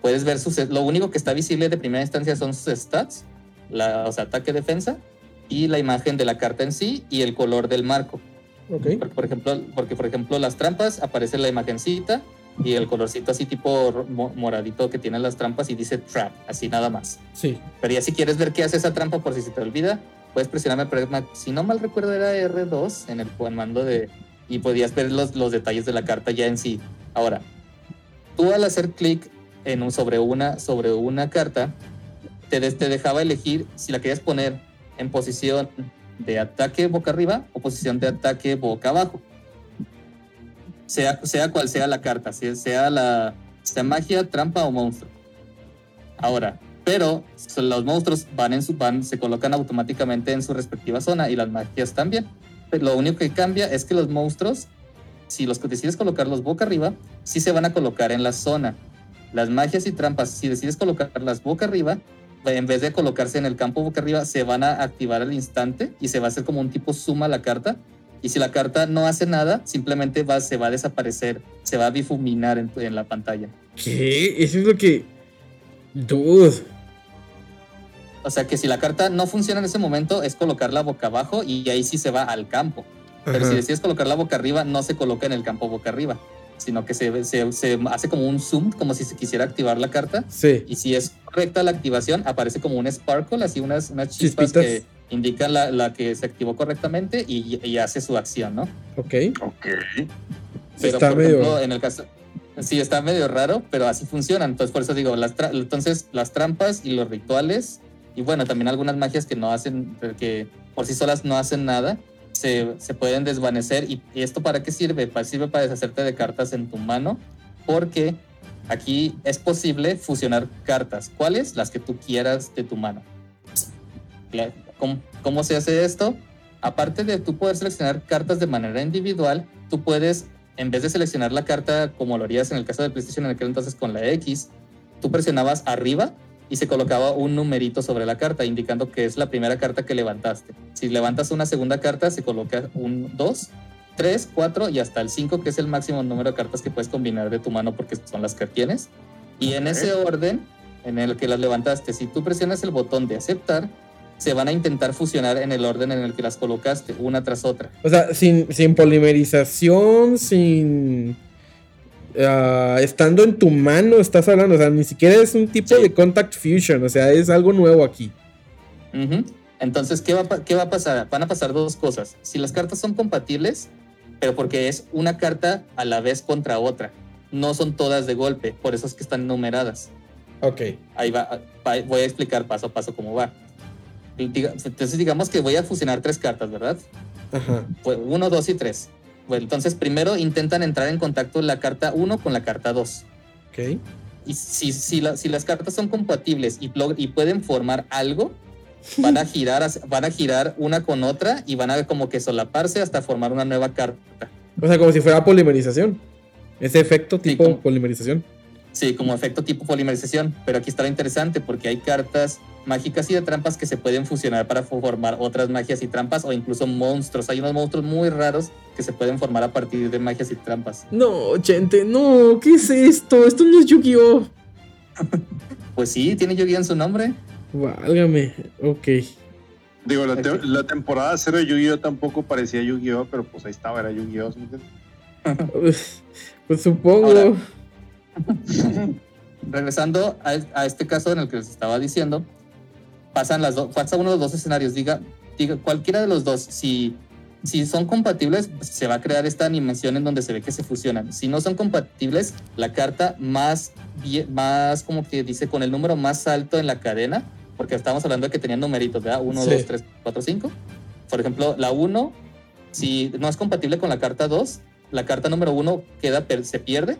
puedes ver sus... Lo único que está visible de primera instancia son sus stats, la, o sea, ataque, defensa, y la imagen de la carta en sí y el color del marco. Porque, por ejemplo, porque, por ejemplo, las trampas aparece la imagencita y el colorcito así tipo moradito que tienen las trampas y dice trap, así nada más. Sí. Pero ya si quieres ver qué hace esa trampa por si se te olvida, puedes presionarme, pero si no mal recuerdo era R2 en el mando de... y podías ver los, los detalles de la carta ya en sí. Ahora, tú al hacer clic en un, sobre, una, sobre una carta, te, te dejaba elegir si la querías poner en posición de ataque boca arriba o posición de ataque boca abajo. Sea, sea cual sea la carta, sea, la sea magia, trampa o monstruo. Ahora, pero los monstruos van en su van, se colocan automáticamente en su respectiva zona y las magias también. Pero lo único que cambia es que los monstruos, si los decides colocarlos boca arriba, sí se van a colocar en la zona. Las magias y trampas, si decides colocarlas boca arriba, en vez de colocarse en el campo boca arriba, se van a activar al instante y se va a hacer como un tipo suma la carta. Y si la carta no hace nada, simplemente va, se va a desaparecer, se va a difuminar en, en la pantalla. ¿Qué? Eso es lo que. Dude. O sea que si la carta no funciona en ese momento, es colocarla boca abajo y ahí sí se va al campo. Pero Ajá. si decides colocarla boca arriba, no se coloca en el campo boca arriba, sino que se, se, se hace como un zoom, como si se quisiera activar la carta. Sí. Y si es correcta la activación, aparece como un sparkle, así unas, unas chispas Chispitas. que indican la, la que se activó correctamente y, y hace su acción, ¿no? Ok. Ok. Pero Está por medio- ejemplo, en el caso, sí está medio raro, pero así funcionan. Entonces, por eso digo, las tra- entonces las trampas y los rituales, y bueno, también algunas magias que no hacen, que por sí solas no hacen nada, se, pueden desvanecer. ¿Y, esto para qué sirve? Pues sirve para deshacerte de cartas en tu mano, porque aquí es posible fusionar cartas. ¿Cuáles? Las que tú quieras de tu mano. ¿Cómo, cómo se hace esto? Aparte de tú poder seleccionar cartas de manera individual, tú puedes en vez de seleccionar la carta como lo harías en el caso del PlayStation en aquel entonces con la X, tú presionabas arriba y se colocaba un numerito sobre la carta, indicando que es la primera carta que levantaste. Si levantas una segunda carta, se coloca un 2, 3, 4 y hasta el 5, que es el máximo número de cartas que puedes combinar de tu mano porque son las que tienes. Y en ese orden en el que las levantaste, si tú presionas el botón de aceptar, se van a intentar fusionar en el orden en el que las colocaste, una tras otra. O sea, sin, sin polimerización, sin... ah, estando en tu mano, estás hablando, o sea, ni siquiera es un tipo de contact fusion, o sea, es algo nuevo aquí. Entonces, ¿qué va, ¿qué va a pasar? Van a pasar dos cosas. Si las cartas son compatibles, pero porque es una carta a la vez contra otra, no son todas de golpe, por eso es que están numeradas. Ok. Ahí va, voy a explicar paso a paso cómo va. Entonces, digamos que voy a fusionar tres cartas, ¿verdad? Ajá. Pues uno, dos y tres. Bueno, entonces, primero intentan entrar en contacto la carta 1 con la carta 2. Ok. Y si, si, la- si las cartas son compatibles y, pueden formar algo, van a *laughs* girar van a girar una con otra y van a como que solaparse hasta formar una nueva carta. O sea, como si fuera polimerización. Ese efecto tipo polimerización. Sí, como efecto tipo polimerización. Pero aquí está lo interesante porque hay cartas mágicas y de trampas que se pueden fusionar para fo- formar otras magias y trampas o incluso monstruos. Hay unos monstruos muy raros que se pueden formar a partir de magias y trampas. No, gente, no, ¿qué es esto? Esto no es Yu-Gi-Oh! *laughs* Pues sí, tiene Yu-Gi-Oh en su nombre. Válgame, ok. Digo, la, te- la temporada cero de Yu-Gi-Oh tampoco parecía Yu-Gi-Oh, pero pues ahí estaba, era Yu-Gi-Oh. Pues, pues supongo. *laughs* Regresando a, a este caso en el que les estaba diciendo, pasan las dos, pasa uno de los dos escenarios. Diga, diga cualquiera de los dos, si, si son compatibles, pues, se va a crear esta animación en donde se ve que se fusionan. Si no son compatibles, la carta más, más como que dice con el número más alto en la cadena, porque estamos hablando de que tenían numeritos, ¿verdad? 1, Sí. 2, 3, 4, 5. Por ejemplo, la 1, si no es compatible con la carta 2, la carta número 1 queda, se pierde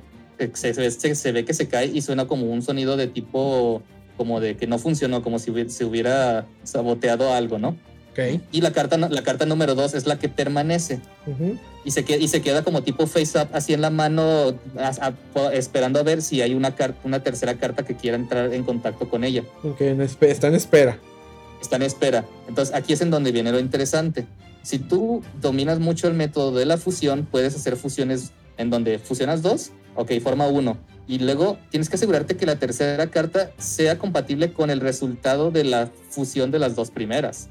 se, se- se- ve que se cae y suena como un sonido de tipo, como de que no funcionó, como si se hubiera saboteado algo, ¿no? Ok. Y la carta, la carta número dos es la que permanece Ujú. y se, queda, y se queda como tipo face up, así en la mano, a- a- esperando a ver si hay una, una tercera carta que quiera entrar en contacto con ella. Ok, en espe- está en espera. Está en espera. Entonces aquí es en donde viene lo interesante. Si tú dominas mucho el método de la fusión, puedes hacer fusiones en donde fusionas dos, ok, forma uno. Y luego tienes que asegurarte que la tercera carta sea compatible con el resultado de la fusión de las dos primeras.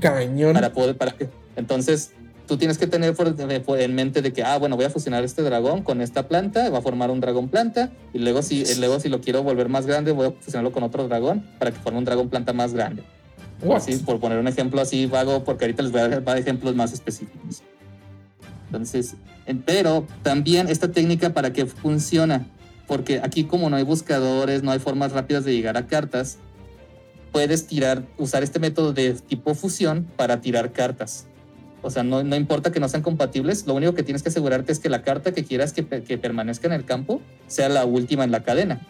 Cañón. Para poder, para que, entonces, tú tienes que tener en mente de que, ah, bueno, voy a fusionar este dragón con esta planta, va a formar un dragón planta, y luego si, luego si lo quiero volver más grande, voy a fusionarlo con otro dragón para que forme un dragón planta más grande. Así, por poner un ejemplo así vago, porque ahorita les voy a dar ejemplos más específicos. Entonces, en- pero también esta técnica para que funciona, porque aquí como no hay buscadores, no hay formas rápidas de llegar a cartas, puedes tirar, usar este método de tipo fusión para tirar cartas. O sea, no, no importa que no sean compatibles, lo único que tienes que asegurarte es que la carta que quieras que, que permanezca en el campo sea la última en la cadena.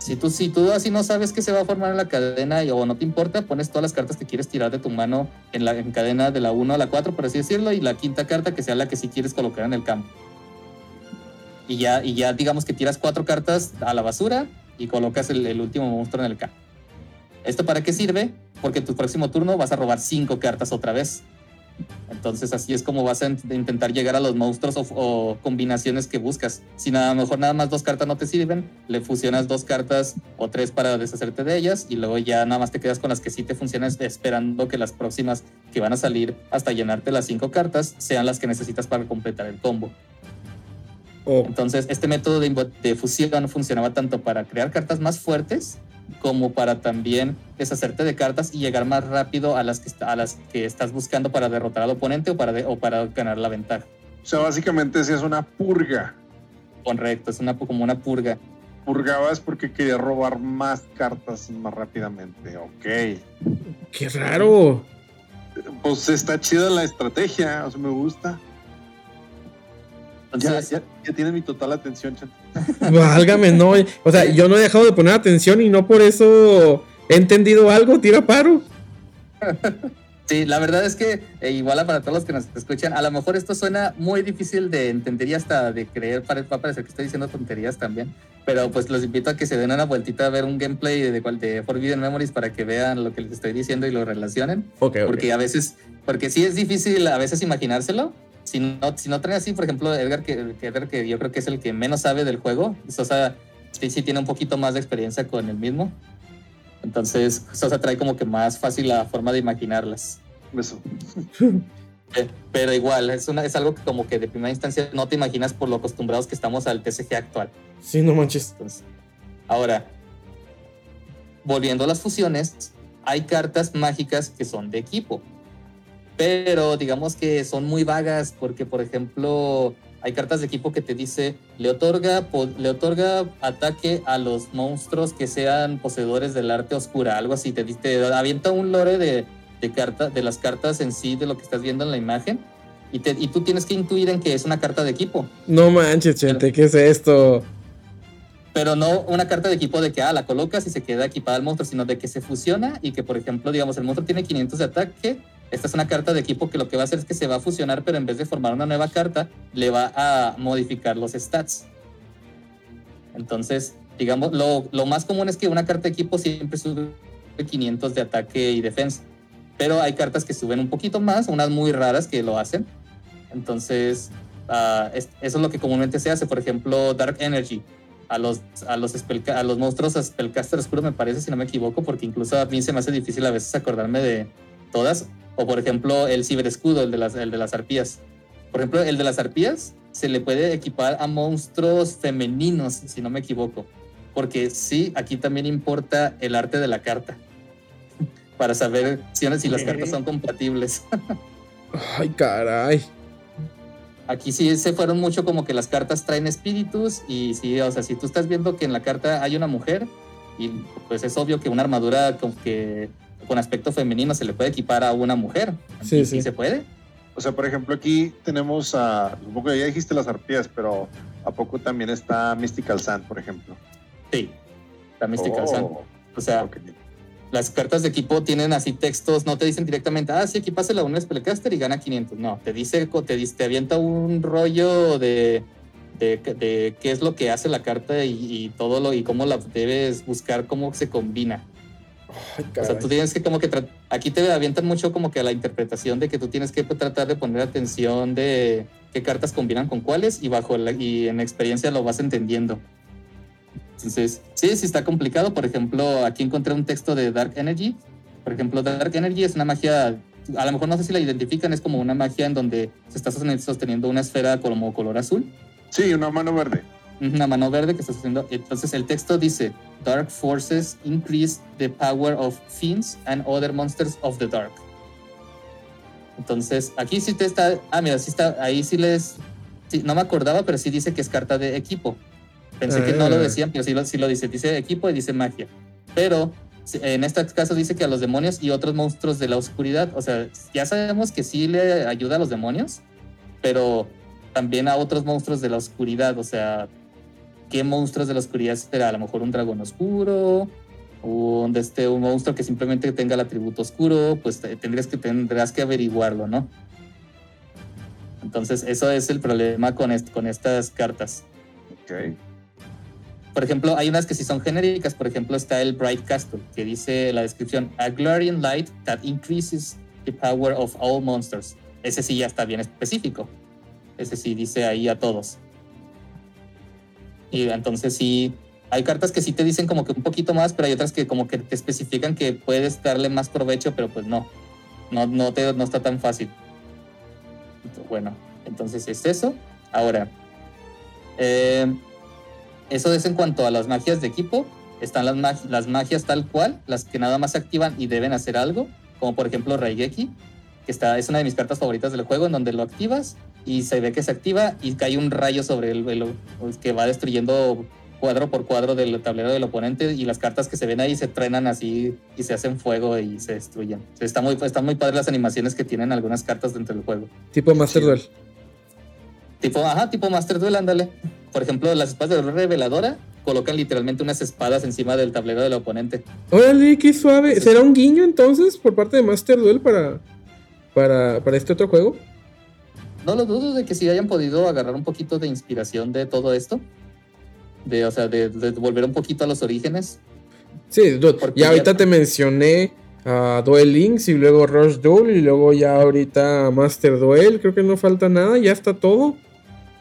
Si tú, si tú así no sabes que se va a formar en la cadena y- o no te importa, pones todas las cartas que quieres tirar de tu mano en la en cadena de la 1 a la 4, por así decirlo, y la quinta carta que sea la que sí quieres colocar en el campo. Y ya, y ya digamos que tiras cuatro cartas a la basura y colocas el, el último monstruo en el campo. ¿Esto para qué sirve? Porque tu próximo turno vas a robar cinco cartas otra vez. Entonces así es como vas a int- intentar llegar a los monstruos o, o combinaciones que buscas. Si nada, a lo mejor nada más dos cartas no te sirven, le fusionas dos cartas o tres para deshacerte de ellas y luego ya nada más te quedas con las que sí te funcionan esperando que las próximas que van a salir hasta llenarte las cinco cartas sean las que necesitas para completar el combo. Entonces este método de, de fusión funcionaba tanto para crear cartas más fuertes como para también deshacerte de cartas y llegar más rápido a las que, a las que estás buscando para derrotar al oponente o para, de- o para ganar la ventaja. O sea, básicamente sí es una purga. Correcto, es una, como una purga. Purgabas porque quería robar más cartas más rápidamente. Ok. Qué raro. Pues está chida la estrategia, o sea, me gusta. Ya, ya, ya tiene mi total atención, Chante. Válgame, no. O sea, yo no he dejado de poner atención y no por eso he entendido algo, tira paro. Sí, la verdad es que eh, igual para todos los que nos escuchan, a lo mejor esto suena muy difícil de entender y hasta de creer, va a parecer que estoy diciendo tonterías también, pero pues los invito a que se den una vueltita a ver un gameplay de, cual- de Forbidden Memories para que vean lo que les estoy diciendo y lo relacionen, Ok, ok. porque a veces, porque sí es difícil a veces imaginárselo, si no, si no trae así, por ejemplo, Edgar que, que Edgar, que yo creo que es el que menos sabe del juego, Sosa sí, sí tiene un poquito más de experiencia con el mismo, entonces Sosa trae como que más fácil la forma de imaginarlas. Eso. *laughs* Eh, Pero igual, es, una, es algo que como que de primera instancia no te imaginas por lo acostumbrados que estamos al TCG actual. Sí, no manches. Entonces, ahora, volviendo a las fusiones, hay cartas mágicas que son de equipo. Pero digamos que son muy vagas porque, por ejemplo, hay cartas de equipo que te dice, le otorga, le otorga ataque a los monstruos que sean poseedores del arte oscura, algo así. Te, te avienta un lore de, de, carta, de las cartas en sí, de lo que estás viendo en la imagen. Y, te- y tú tienes que intuir en que es una carta de equipo. No manches, gente, ¿qué es esto? pero no una carta de equipo de que ah, la colocas y se queda equipada el monstruo, sino de que se fusiona y que, por ejemplo, digamos, el monstruo tiene 500 de ataque. Esta es una carta de equipo que lo que va a hacer es que se va a fusionar, pero en vez de formar una nueva carta, le va a modificar los stats. Entonces, digamos, lo, más común es que una carta de equipo siempre sube 500 de ataque y defensa. Pero hay cartas que suben un poquito más, unas muy raras que lo hacen. Entonces, ah, es- eso es lo que comúnmente se hace. Por ejemplo, Dark Energy. A los, a los, a los monstruos Spellcaster Oscuro, me parece, si no me equivoco, porque incluso a mí se me hace difícil a veces acordarme de todas. O por ejemplo, el Ciberescudo, el de las, el de las arpías. Por ejemplo, el de las arpías se le puede equipar a monstruos femeninos, si no me equivoco. Porque sí, aquí también importa el arte de la carta. *laughs* Para saber si, si las cartas son compatibles. *laughs* Ay, caray. Aquí sí se fueron mucho como que las cartas traen espíritus y sí, o sea, si tú estás viendo que en la carta hay una mujer y pues es obvio que una armadura con que con aspecto femenino se le puede equipar a una mujer. Sí, Y sí. se puede. O sea, por ejemplo, aquí tenemos a. Supongo que ya dijiste las arpías, pero ¿a poco también está Mystical Sand, por ejemplo? Sí. La Mystical Oh, Sun. O sea, las cartas de equipo tienen así textos, no te dicen directamente, ah, sí, equipásela a un Spellcaster y gana 500. No, te dice, te, dice- te avienta un rollo de, de, de qué es lo que hace la carta y, y todo lo y cómo la debes buscar, cómo se combina. Ay, O sea, tú tienes que como que aquí te avientan mucho como que a la interpretación de que tú tienes que tratar de poner atención de qué cartas combinan con cuáles y bajo la, y en experiencia lo vas entendiendo. Entonces, sí, sí está complicado. Por ejemplo, aquí encontré un texto de Dark Energy. Por ejemplo, Dark Energy es una magia, a lo mejor no sé si la identifican, es como una magia en donde se está sosten- sosteniendo una esfera como color azul. Sí, una mano verde. Una mano verde que está sosteniendo. Entonces el texto dice, Dark forces increase the power of fiends and other monsters of the dark. Entonces, aquí sí te está, ah, mira, sí está, ahí sí les, sí, no me acordaba, pero sí dice que es carta de equipo. Pensé que no lo Ah. decían, pero sí lo, sí lo dice, dice equipo y dice magia. Pero en este caso dice que a los demonios y otros monstruos de la oscuridad, o sea, ya sabemos que sí le ayuda a los demonios, pero también a otros monstruos de la oscuridad, o sea, ¿qué monstruos de la oscuridad será? A lo mejor un dragón oscuro, un, este, un monstruo que simplemente tenga el atributo oscuro, pues te- tendrías que, tendrás que averiguarlo, ¿no? Entonces, eso es el problema con, est- con estas cartas. Ok. Por ejemplo, hay unas que sí son genéricas. Por ejemplo, está el Bright Castle, que dice la descripción: A glorious light that increases the power of all monsters. Ese sí ya está bien específico. Ese sí dice ahí a todos. Y entonces sí, hay cartas que sí te dicen como que un poquito más, pero hay otras que como que te especifican que puedes darle más provecho, pero pues no. No, no, te, no está tan fácil. Bueno, entonces es eso. Ahora, eh, eso es en cuanto a las magias de equipo. Están las, mag- las magias tal cual, las que nada más se activan y deben hacer algo, como por ejemplo Raigeki, que está, es una de mis cartas favoritas del juego, en donde lo activas y se ve que se activa y cae un rayo sobre el, el- el que va destruyendo cuadro por cuadro del tablero del oponente y las cartas que se ven ahí se trenan así y se hacen fuego y se destruyen. O sea, está muy, están muy padres las animaciones que tienen algunas cartas dentro del juego. Tipo Master Duel. Tipo, ajá, tipo Master Duel, ándale. Por ejemplo, las espadas de reveladora colocan literalmente unas espadas encima del tablero del oponente. Órale, qué suave. ¿Será un guiño entonces por parte de Master Duel para para, para este otro juego. No lo dudo de que sí hayan podido agarrar un poquito de inspiración de todo esto. De, o sea, de, de volver un poquito a los orígenes. Sí, dude, y ahorita ya- te mencioné a Duel Links y luego Rush Duel y luego ya ahorita Master Duel. Creo que no falta nada, ya está todo.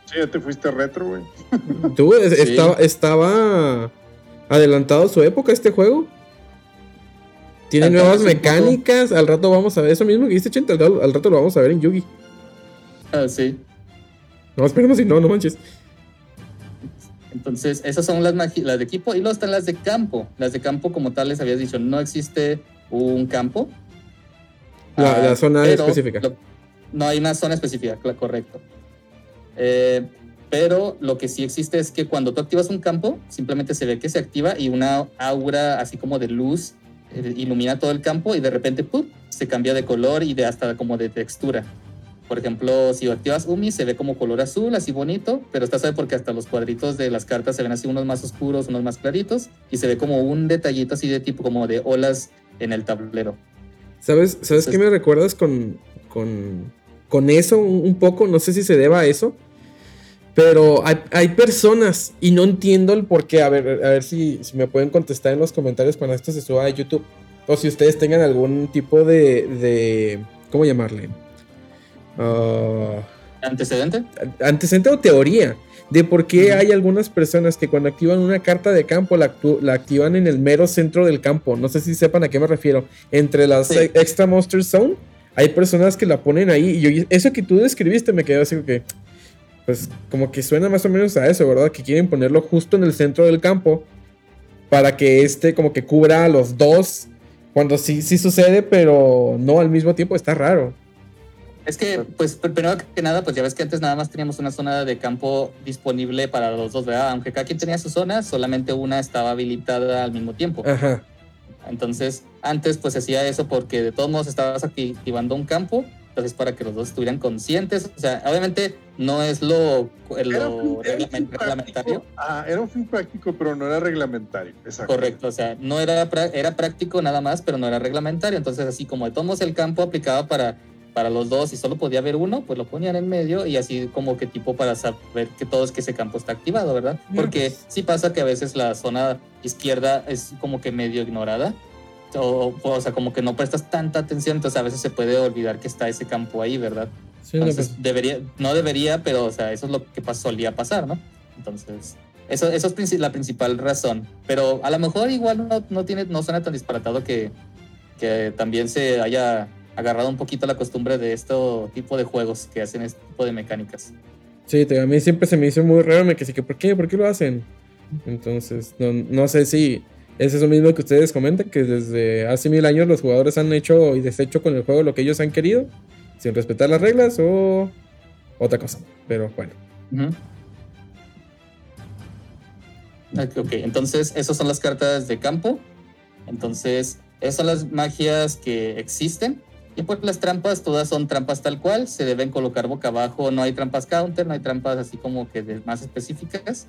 Sí, ya te fuiste retro, güey. Tú, Sí. estaba, estaba adelantado a su época este juego. Tiene nuevas mecánicas. Al rato vamos a ver eso mismo que dice Chente. Al, al rato lo vamos a ver en Yugi. Ah, sí. No, esperemos si no, no manches. Entonces, esas son las, las de equipo. Y luego están las de campo. Las de campo, como tal, les habías dicho, no existe un campo. La, Ah, la zona pero específica. lo- no hay una zona específica, correcto. Eh, pero lo que sí existe es que cuando tú activas un campo, simplemente se ve que se activa y una aura así como de luz ilumina todo el campo y de repente se cambia de color y de hasta como de textura. Por ejemplo, si activas Umi, se ve como color azul, así bonito, pero está sabe porque hasta los cuadritos de las cartas se ven así unos más oscuros, unos más claritos, y se ve como un detallito así de tipo como de olas en el tablero. ¿Sabes, ¿sabes qué me recuerdas con, con, con eso un, un poco? No sé si se deba a eso. Pero hay, hay personas y no entiendo el por qué. A ver, a ver si, si me pueden contestar en los comentarios cuando esto se suba a YouTube. O si ustedes tengan algún tipo de. de ¿Cómo llamarle? Ah, ¿Antecedente? antecedente o teoría de por qué hay algunas personas que cuando activan una carta de campo la, la activan en el mero centro del campo. No sé si sepan a qué me refiero. Entre las Sí. e- extra monster zone, hay personas que la ponen ahí. Y yo, eso que tú describiste me quedó así que. Pues como que suena más o menos a eso, ¿verdad? Que quieren ponerlo justo en el centro del campo. Para que este como que cubra a los dos. Cuando sí, sí sucede, pero no al mismo tiempo. Está raro. Es que, pues, pr- primero que nada, pues ya ves que antes nada más teníamos una zona de campo disponible para los dos, ¿verdad? Aunque cada quien tenía su zona, solamente una estaba habilitada al mismo tiempo. Ajá. Entonces, antes pues hacía eso porque de todos modos estabas acti- activando un campo, entonces para que los dos estuvieran conscientes. O sea, obviamente no es lo, Era lo reglamentario. práctico. Ah, era un fin práctico, pero no era reglamentario. Exacto. Correcto, o sea, no era, pra- era práctico nada más, pero no era reglamentario. Entonces, así como de todos modos el campo aplicaba para, para los dos y solo podía haber uno, pues lo ponían en medio y así como que tipo para saber que todo es que ese campo está activado, ¿verdad? Porque sí pasa que a veces la zona izquierda es como que medio ignorada. O, o sea, como que no prestas tanta atención, entonces a veces se puede olvidar que está ese campo ahí, ¿verdad? Sí, Entonces, debería, no debería, pero o sea, eso es lo que pas- solía pasar, ¿no? Entonces, eso, eso es la principal razón. Pero a lo mejor igual no, no, tiene, no suena tan disparatado que, que también se haya agarrado un poquito la costumbre de este tipo de juegos que hacen este tipo de mecánicas. Sí, te- a mí siempre se me hizo muy raro, me quedé que ¿por qué? ¿Por qué lo hacen? Entonces, no, no sé si es eso mismo que ustedes comentan, que desde hace mil años los jugadores han hecho y deshecho con el juego lo que ellos han querido, sin respetar las reglas o otra cosa. Pero bueno. Ujú. Ok, entonces esas son las cartas de campo. Entonces, esas son las magias que existen. Y pues las trampas, todas son trampas tal cual, se deben colocar boca abajo, no hay trampas counter, no hay trampas así como que más específicas.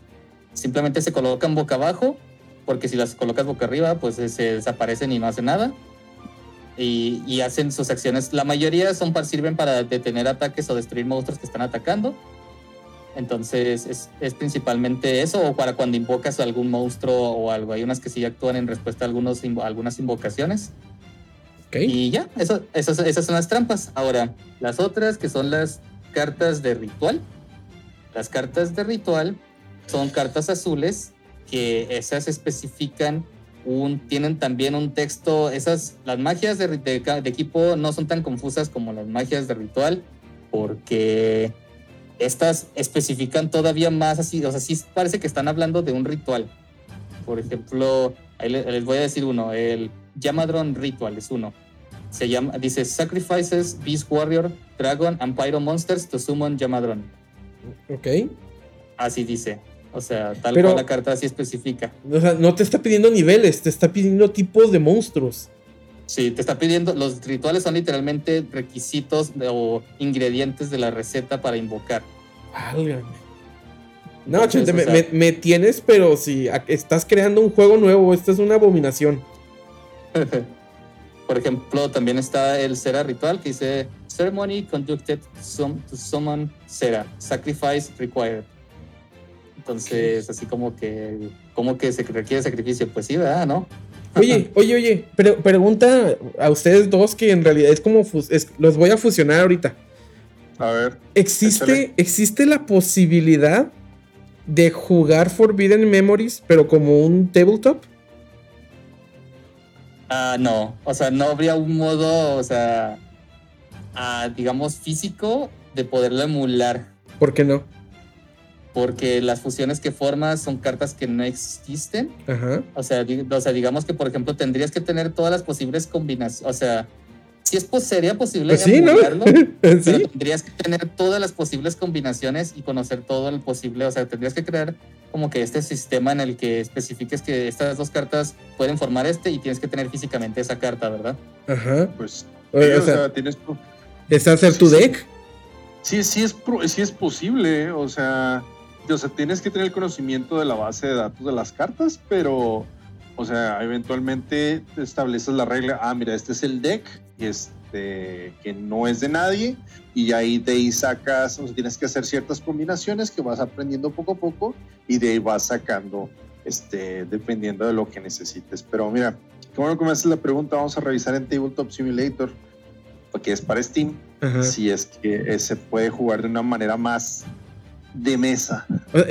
Simplemente se colocan boca abajo, porque si las colocas boca arriba, pues eh, se desaparecen y no hacen nada. Y, y hacen sus acciones. La mayoría son para, sirven para detener ataques o destruir monstruos que están atacando. Entonces es, es principalmente eso, o para cuando invocas a algún monstruo o algo. Hay unas que sí actúan en respuesta a, algunos, invo- algunas invocaciones. Y ya, eso, esas, esas son las trampas. Ahora, las otras que son las cartas de ritual. Las cartas de ritual son cartas azules que esas especifican un, tienen también un texto. Esas, las magias de, equipo no son tan confusas como las magias de ritual porque estas especifican todavía más así, o sea, sí parece que están hablando de un ritual. Por ejemplo, ahí les voy a decir uno, el Yamadron Ritual es uno. Se llama, dice Sacrifices, Beast Warrior, Dragon and Pyro Monsters to Summon Yamadron. Ok. Así dice. O sea, tal Pero- cual la carta así especifica. O sea, no te está pidiendo niveles, te está pidiendo tipos de monstruos. Sí, te está pidiendo, los rituales son literalmente requisitos de- o ingredientes de la receta para invocar. Válgame. No, Entonces, Chente, o me, sea- me- me tienes, pero si estás creando un juego nuevo, esto es una abominación. *laughs* Por ejemplo, también está el Sera ritual que dice Ceremony conducted to summon Sera, sacrifice required. Entonces, así como que, como que se requiere sacrificio, pues sí, ¿verdad? ¿No? Oye, *laughs* oye, oye, pero pregunta a ustedes dos que en realidad es como es- los voy a fusionar ahorita. A ver. ¿Existe, échale. ¿Existe la posibilidad de jugar Forbidden Memories, pero como un tabletop? Ah, no, o sea, no habría un modo, o sea, ah, digamos, físico de poderlo emular. ¿Por qué no? Porque las fusiones que formas son cartas que no existen. Ajá. O sea, o sea, digamos que, por ejemplo, tendrías que tener todas las posibles combinaciones. O sea, si es pos- sería posible Pues sí, ¿no? emularlo, *laughs* Sí. pero tendrías que tener todas las posibles combinaciones y conocer todo el posible. O sea, tendrías que crear como que este sistema en el que especifiques que estas dos cartas pueden formar este y tienes que tener físicamente esa carta, ¿verdad? Ajá. Pues, O- sí, o o sea, tienes. ¿Es hacer tu deck? Sí, sí es, pro- sí es posible, o sea, o sea, tienes que tener el conocimiento de la base de datos de las cartas, pero, o sea, eventualmente estableces la regla, ah, mira, este es el deck, este, que no es de nadie, y ahí de ahí sacas, o sea, tienes que hacer ciertas combinaciones que vas aprendiendo poco a poco, y de ahí vas sacando, este, dependiendo de lo que necesites. Pero mira, qué bueno que me haces la pregunta, vamos a revisar en Tabletop Simulator, que es para Steam Ajá. si es que eh, se puede jugar de una manera más de mesa.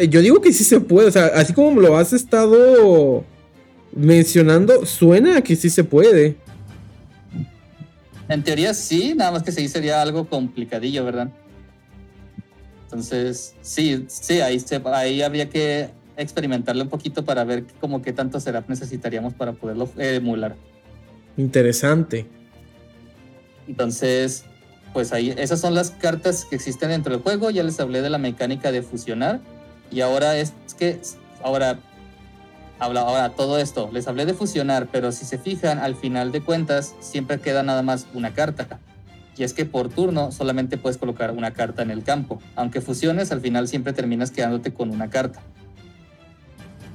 Yo digo que sí se puede, o sea, así como lo has estado mencionando, suena a que sí se puede. En teoría sí, nada más que sí sería algo complicadillo, ¿verdad? Entonces, sí, sí, ahí, se, ahí habría que experimentarlo un poquito para ver como qué tanto será necesitaríamos para poderlo emular. Interesante. Entonces, pues ahí, esas son las cartas que existen dentro del juego. Ya les hablé de la mecánica de fusionar. Y ahora es que, ahora, habla, ahora todo esto, les hablé de fusionar, pero si se fijan, al final de cuentas, siempre queda nada más una carta. Y es que por turno solamente puedes colocar una carta en el campo. Aunque fusiones, al final siempre terminas quedándote con una carta.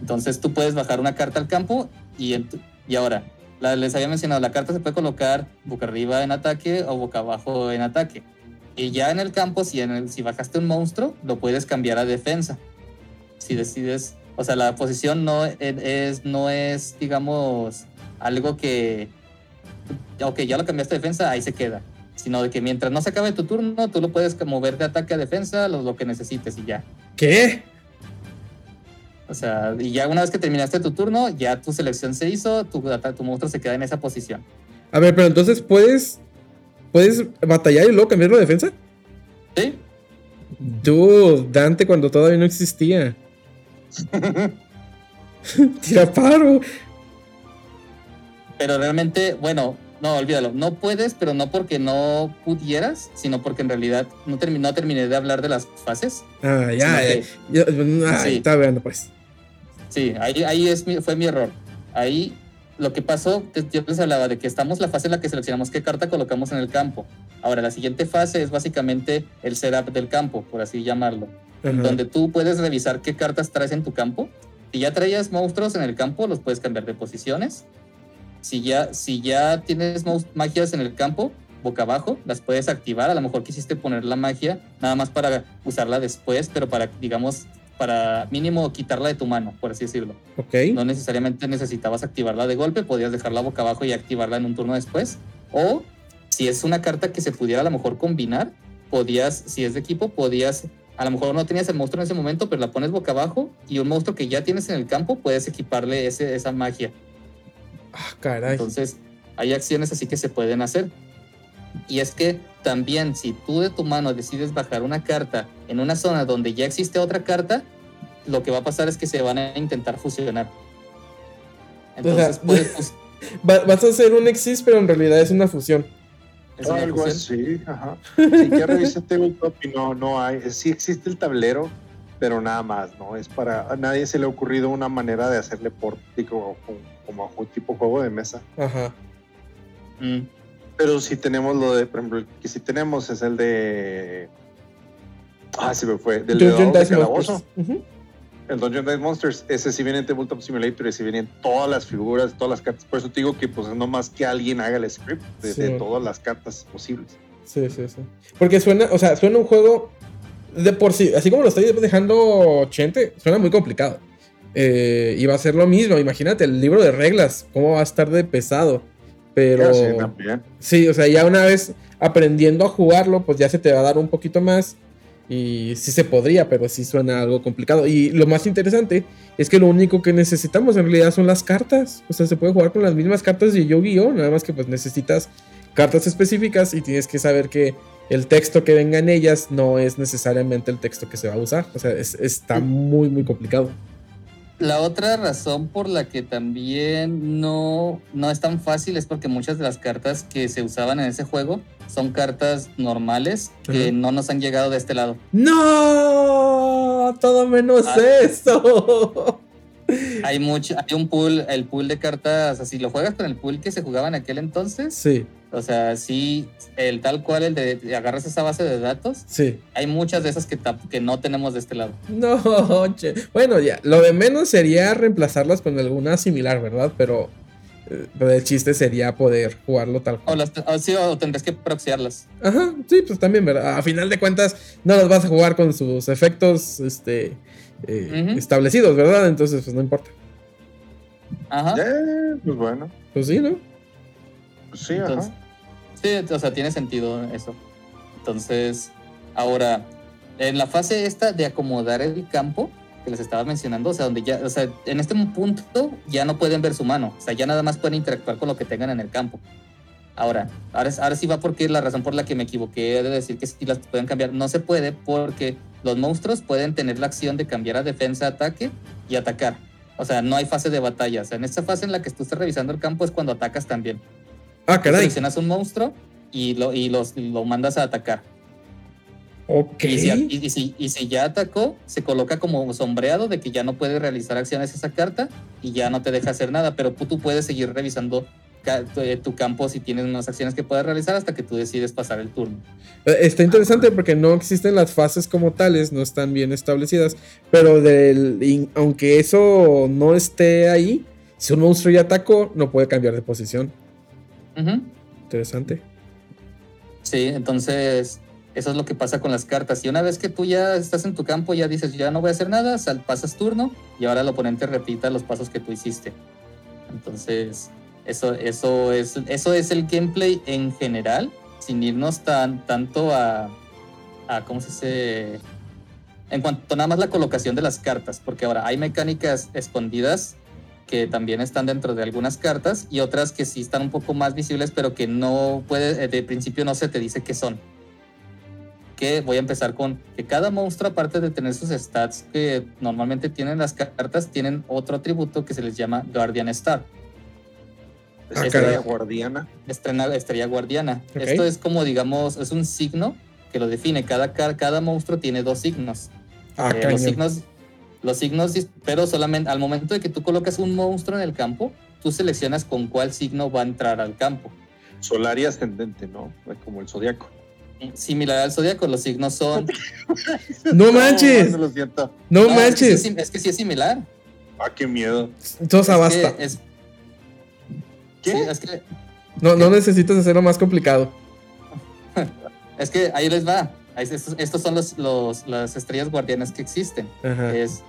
Entonces tú puedes bajar una carta al campo y, y ahora, la- les había mencionado, la carta se puede colocar boca arriba en ataque o boca abajo en ataque. Y ya en el campo, si, en el- si bajaste un monstruo, lo puedes cambiar a defensa. Si decides, o sea, la posición no es, no es digamos, algo que, ok, ya lo cambiaste a defensa, ahí se queda. Sino de que mientras no se acabe tu turno, tú lo puedes mover de ataque a defensa, lo, lo que necesites y ya. ¿Qué? O sea, y ya una vez que terminaste tu turno, ya tu selección se hizo, tu, tu monstruo se queda en esa posición. A ver, pero entonces puedes. ¿Puedes batallar y luego cambiarlo de defensa? Sí. Dude, Dante cuando todavía no existía. *laughs* Tira paro. Pero realmente, bueno, no, olvídalo. No puedes, pero no porque no pudieras, sino porque en realidad no, termi- no terminé de hablar de las fases. Ah, ya, ya. que- ya, ay, Sí. Está bueno, pues. Sí, ahí, ahí es mi- fue mi error. Ahí lo que pasó, yo les hablaba de que estamos la fase en la que seleccionamos qué carta colocamos en el campo. Ahora, la siguiente fase es básicamente el setup del campo, por así llamarlo. Donde tú puedes revisar qué cartas traes en tu campo. Si ya traías monstruos en el campo, los puedes cambiar de posiciones. Si ya, si ya tienes magias en el campo, boca abajo, las puedes activar. A lo mejor quisiste poner la magia nada más para usarla después, pero para, digamos, para mínimo quitarla de tu mano, por así decirlo. Ok. No necesariamente necesitabas activarla de golpe, podías dejarla boca abajo y activarla en un turno después. O si es una carta que se pudiera a lo mejor combinar, podías, si es de equipo, podías, a lo mejor no tenías el monstruo en ese momento, pero la pones boca abajo y un monstruo que ya tienes en el campo, puedes equiparle ese, esa magia. Ah, caray. Entonces, hay acciones así que se pueden hacer. Y es que también si tú de tu mano decides bajar una carta en una zona donde ya existe otra carta, lo que va a pasar es que se van a intentar fusionar. Entonces, O sea, puedes *laughs* vas a hacer un exist, pero en realidad es una fusión. es una Algo fusión. así, ajá. *laughs* Sí, ya revisé Tabletop y no, no hay. Sí existe el tablero, pero nada más, ¿no? Es para. A nadie se le ha ocurrido una manera de hacerle por como, como un tipo juego de mesa. Ajá. Mm. Pero sí tenemos lo de, por ejemplo, el que sí tenemos es el de. Ah, se me fue. Del de Dungeon de Dice Calabozo. Ujú. el Dungeon Dice Monsters, ese sí viene en Tabletop Simulator, ese vienen todas las figuras, todas las cartas. Por eso te digo que pues no más que alguien haga el script de, Sí. de todas las cartas posibles. Sí, sí, sí. Porque suena, o sea, suena un juego de por sí, así como lo estoy dejando Chente, suena muy complicado. Eh, y va a ser lo mismo, imagínate, el libro de reglas, cómo va a estar de pesado. Pero... Sé, también. Sí, o sea, ya una vez aprendiendo a jugarlo, pues ya se te va a dar un poquito más. Y sí se podría, pero sí suena algo complicado. Y lo más interesante es que lo único que necesitamos en realidad son las cartas. O sea, se puede jugar con las mismas cartas de Yu-Gi-Oh! Nada más que pues necesitas cartas específicas y tienes que saber que el texto que venga en ellas no es necesariamente el texto que se va a usar. O sea, es- está muy, muy complicado. La otra razón por la que también no, no es tan fácil es porque muchas de las cartas que se usaban en ese juego son cartas normales que no nos han llegado de este lado. ¡No! Todo menos Ah. eso. Hay mucho, hay un pool, el pool de cartas, así lo juegas con el pool que se jugaba en aquel entonces. Sí, O sea, sí, el tal cual, el de, agarras esa base de datos, sí. hay muchas de esas que, que no tenemos de este lado. No, che. bueno, ya, lo de menos sería reemplazarlas con alguna similar, ¿verdad? Pero, eh, pero el chiste sería poder jugarlo tal O, cual. las, o, sí, o tendrás que proxearlas. Ajá, sí, pues también, ¿verdad? A final de cuentas, no las vas a jugar con sus efectos este, eh, establecidos, ¿verdad? Entonces, pues no importa. Ajá. Eh, pues bueno, Pues sí, ¿no? pues sí, Entonces, ajá. sí, o sea, tiene sentido eso. Entonces, ahora, en la fase esta de acomodar el campo que les estaba mencionando, o sea, donde ya, o sea, en este punto ya no pueden ver su mano, o sea, ya nada más pueden interactuar con lo que tengan en el campo. Ahora, ahora, ahora sí va porque la razón por la que me equivoqué de decir que sí las pueden cambiar, no se puede porque los monstruos pueden tener la acción de cambiar a defensa, ataque y atacar. O sea, no hay fase de batalla. O sea, en esta fase en la que tú estás revisando el campo es cuando atacas también. Ah, caray. Seleccionas un monstruo y lo, y los, lo mandas a atacar. Ok. Y si, y- si- y si ya atacó, se coloca como sombreado de que ya no puede realizar acciones esa carta y ya no te deja hacer nada, pero tú, puedes seguir revisando tu, eh, tu campo si tienes unas acciones que puedes realizar hasta que tú decides pasar el turno. Eh, Está interesante porque no existen las fases como tales, no están bien establecidas, pero del, aunque eso no esté ahí, si un monstruo ya atacó, no puede cambiar de posición. Ujú. Interesante. Sí, entonces eso es lo que pasa con las cartas. Y una vez que tú ya estás en tu campo, ya dices, ya no voy a hacer nada, sal- pasas turno y ahora el oponente repita los pasos que tú hiciste. Entonces, eso, eso, es, eso es el gameplay en general, sin irnos tan, tanto a, a, ¿cómo se dice? En cuanto nada más la colocación de las cartas, porque ahora hay mecánicas escondidas que también están dentro de algunas cartas y otras que sí están un poco más visibles, pero que no puede, eh, de principio no se te dice qué son. Que voy a empezar con que cada monstruo, aparte de tener sus stats que normalmente tienen las cartas, tienen otro atributo que se les llama Guardian Star. Ah, Estrella guardiana. estrena, estrella guardiana. Esto es como, digamos, es un signo que lo define. Cada, car- cada monstruo tiene dos signos. Ah, Eh, los signos, los signos, pero solamente al momento de que tú colocas un monstruo en el campo, tú seleccionas con cuál signo va a entrar al campo. Solar y ascendente, ¿no? Como el zodiaco. Similar al zodiaco, los signos son. *laughs* No manches. No, lo siento. No, es que sí manches. Es, que sí es similar. Ah, qué miedo. Entonces Es basta. que es- ¿Qué? sí, es que No, no necesitas hacerlo más complicado. *laughs* Es que ahí les va. Estos, estos son los, los- las estrellas guardianas que existen. Ajá. Es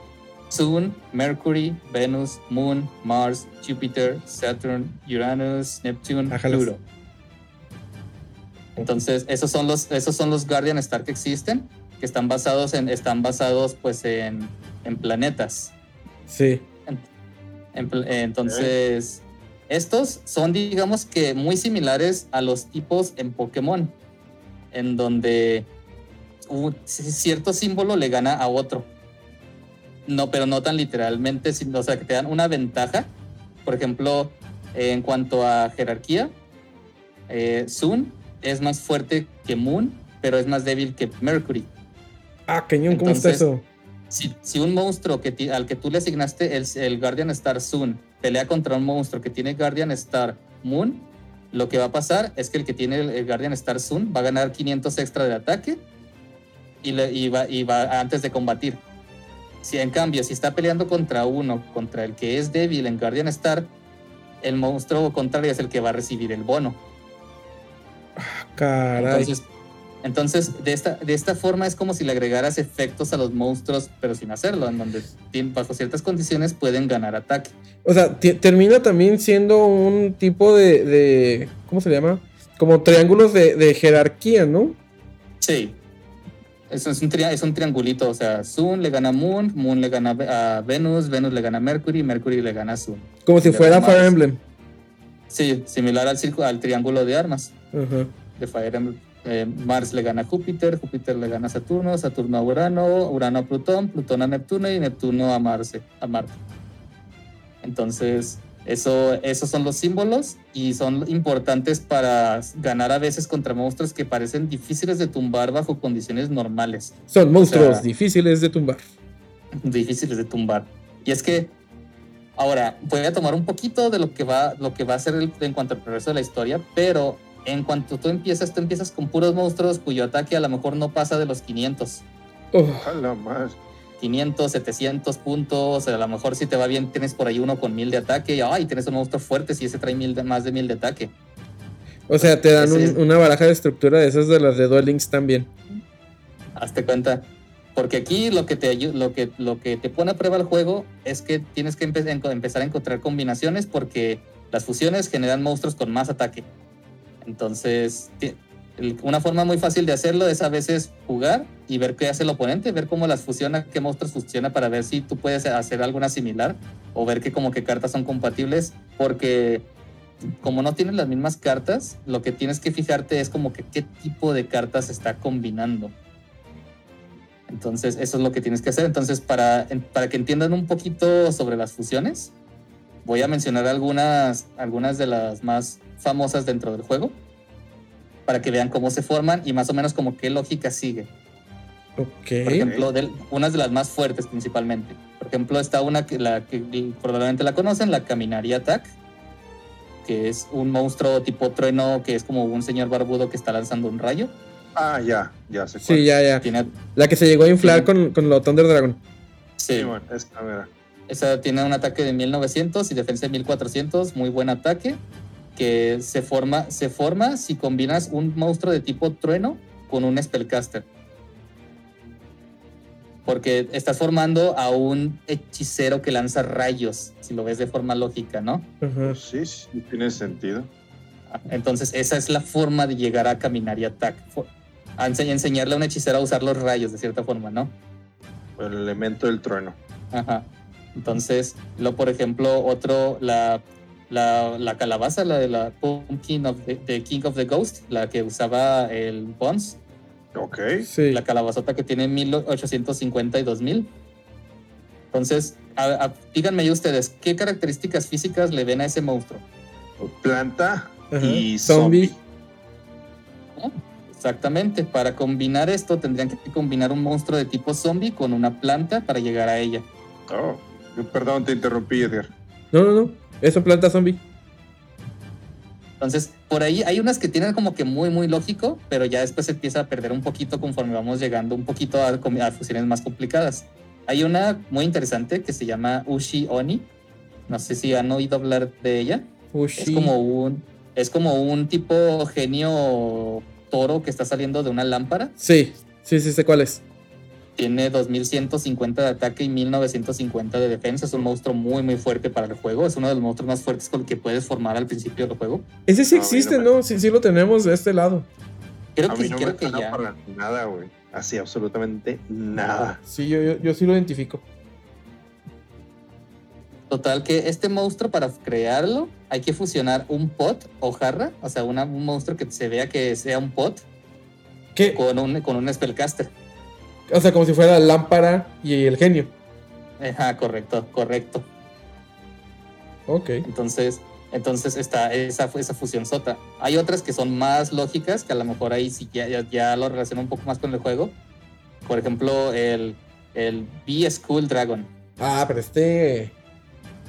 Sun, Mercury, Venus, Moon, Mars, Jupiter, Saturn, Uranus, Neptune, Ájalas. Pluto. Entonces, esos son los, esos son los Guardian Star que existen, que están basados en, están basados pues en, en planetas. Sí. En entonces, estos son, digamos que, muy similares a los tipos en Pokémon, en donde un cierto símbolo le gana a otro. No, pero no tan literalmente, sino, o sea, que te dan una ventaja. Por ejemplo, en cuanto a jerarquía, eh, Sun es más fuerte que Moon, pero es más débil que Mercury. Ah, cañón, ¿cómo está eso? Si, si un monstruo que ti- al que tú le asignaste el, el Guardian Star Sun pelea contra un monstruo que tiene Guardian Star Moon, lo que va a pasar es que el que tiene el, Guardian Star Sun va a ganar 500 extra de ataque y, le- y va, y va antes de combatir. Si en cambio, si está peleando contra uno, contra el que es débil en Guardian Star, el monstruo contrario es el que va a recibir el bono. Caray. Entonces, entonces de, esta, de esta forma es como si le agregaras efectos a los monstruos, pero sin hacerlo, en donde bajo ciertas condiciones pueden ganar ataque. O sea, termina también siendo un tipo de, de- ¿Cómo se llama? Como triángulos de, de jerarquía, ¿no? Sí. Eso es un, tri- es un triangulito, o sea, Sun le gana a Moon, Moon le gana a Venus, Venus le gana a Mercury, Mercury le gana a Sun. Como si Le fuera Fire. Emblem. Sí, similar al, al triángulo de armas de Fire Emblem. Eh, Mars le gana a Júpiter, Júpiter le gana a Saturno, Saturno a Urano, Urano a Plutón, Plutón a Neptuno y Neptuno a, Marse, a Marte. Entonces, eso, esos son los símbolos y son importantes para ganar a veces contra monstruos que parecen difíciles de tumbar bajo condiciones normales. Son monstruos sea, difíciles de tumbar. difíciles de tumbar. Y es que ahora voy a tomar un poquito de lo que va, lo que va a ser el- en cuanto al progreso de la historia, pero en cuanto tú empiezas, tú empiezas con puros monstruos cuyo ataque a lo mejor no pasa de los 500. A la madre. 500, 700 puntos, a lo mejor si te va bien tienes por ahí uno con 1000 de ataque y ay, tienes un monstruo fuerte si ese trae mil de, más de 1000 de ataque. O sea, te dan un- una baraja de estructura de esas de las de Duel Links también. Hazte cuenta. Porque aquí lo que, te, lo, que, lo que te pone a prueba el juego es que tienes que empe- empezar a encontrar combinaciones porque las fusiones generan monstruos con más ataque. Entonces, una forma muy fácil de hacerlo es a veces jugar y ver qué hace el oponente, ver cómo las fusiona, qué monstruos fusiona para ver si tú puedes hacer alguna similar o ver que como que cartas son compatibles porque como no tienes las mismas cartas, lo que tienes que fijarte es como que qué tipo de cartas está combinando. Entonces, eso es lo que tienes que hacer. Entonces, para, para que entiendan un poquito sobre las fusiones, voy a mencionar algunas, algunas de las más famosas dentro del juego, para que vean cómo se forman y más o menos como qué lógica sigue. Ok. Por ejemplo, del- unas de las más fuertes principalmente. Por ejemplo, está una que, la, que probablemente la conocen, la Caminaria Attack, que es un monstruo tipo trueno que es como un señor barbudo que está lanzando un rayo. Ah, ya, ya sé cuál. Sí, ya, ya. Tiene, La que se llegó a inflar Sí. con, con lo Thunder Dragon. sí, Sí, bueno, es a ver. Esa tiene un ataque de 1900 y defensa de 1400, muy buen ataque, que se forma, se forma si combinas un monstruo de tipo trueno con un spellcaster. Porque estás formando a un hechicero que lanza rayos, si lo ves de forma lógica, ¿no? Ajá. Pues sí, sí, tiene sentido. Entonces, esa es la forma de llegar a caminar y attack. Fo- a ense- enseñarle a un hechicero a usar los rayos de cierta forma, ¿no? El elemento del trueno. Ajá. Entonces, lo por ejemplo, otro, la, la, la calabaza, la de la Pumpkin of the, the King of the Ghost, la que usaba el Bones, Ok. Sí. la calabazota que tiene 1850 y 2000. Entonces, a- a- díganme ustedes, ¿qué características físicas le ven a ese monstruo? Planta Ajá. y Zombie. zombie. Exactamente, para combinar esto tendrían que combinar un monstruo de tipo zombie con una planta para llegar a ella. Oh, perdón, te interrumpí, Edgar. No, no, no. Eso planta zombie. Entonces, por ahí hay unas que tienen como que muy, muy lógico, pero ya después se empieza a perder un poquito conforme vamos llegando un poquito a fusiones más complicadas. Hay una muy interesante que se llama Ushi Oni. No sé si han oído hablar de ella. Ushi. Es como un, es como un tipo genio toro que está saliendo de una lámpara. Sí, sí, sí, sé cuál es. Tiene 2150 de ataque y 1950 de defensa. Es un monstruo muy, muy fuerte para el juego. Es uno de los monstruos más fuertes con el que puedes formar al principio del juego. Ese sí No, a mí no existe, me- ¿no? Sí, sí lo tenemos de este lado. Creo a que, mí no creo me que ya. para nada, güey. Así, absolutamente nada. Sí, yo, yo, yo sí lo identifico. Total, que este monstruo para crearlo hay que fusionar un pot o jarra, o sea, una- un monstruo que se vea que sea un pot ¿Qué? con un, con un spellcaster. O sea, como si fuera la lámpara y el genio. Ajá, correcto, correcto. Ok. Entonces, entonces está esa, esa fusión sota. Hay otras que son más lógicas, que a lo mejor ahí sí ya, ya, ya lo relaciono un poco más con el juego. Por ejemplo, el, el B-School Dragon, Ah, pero este.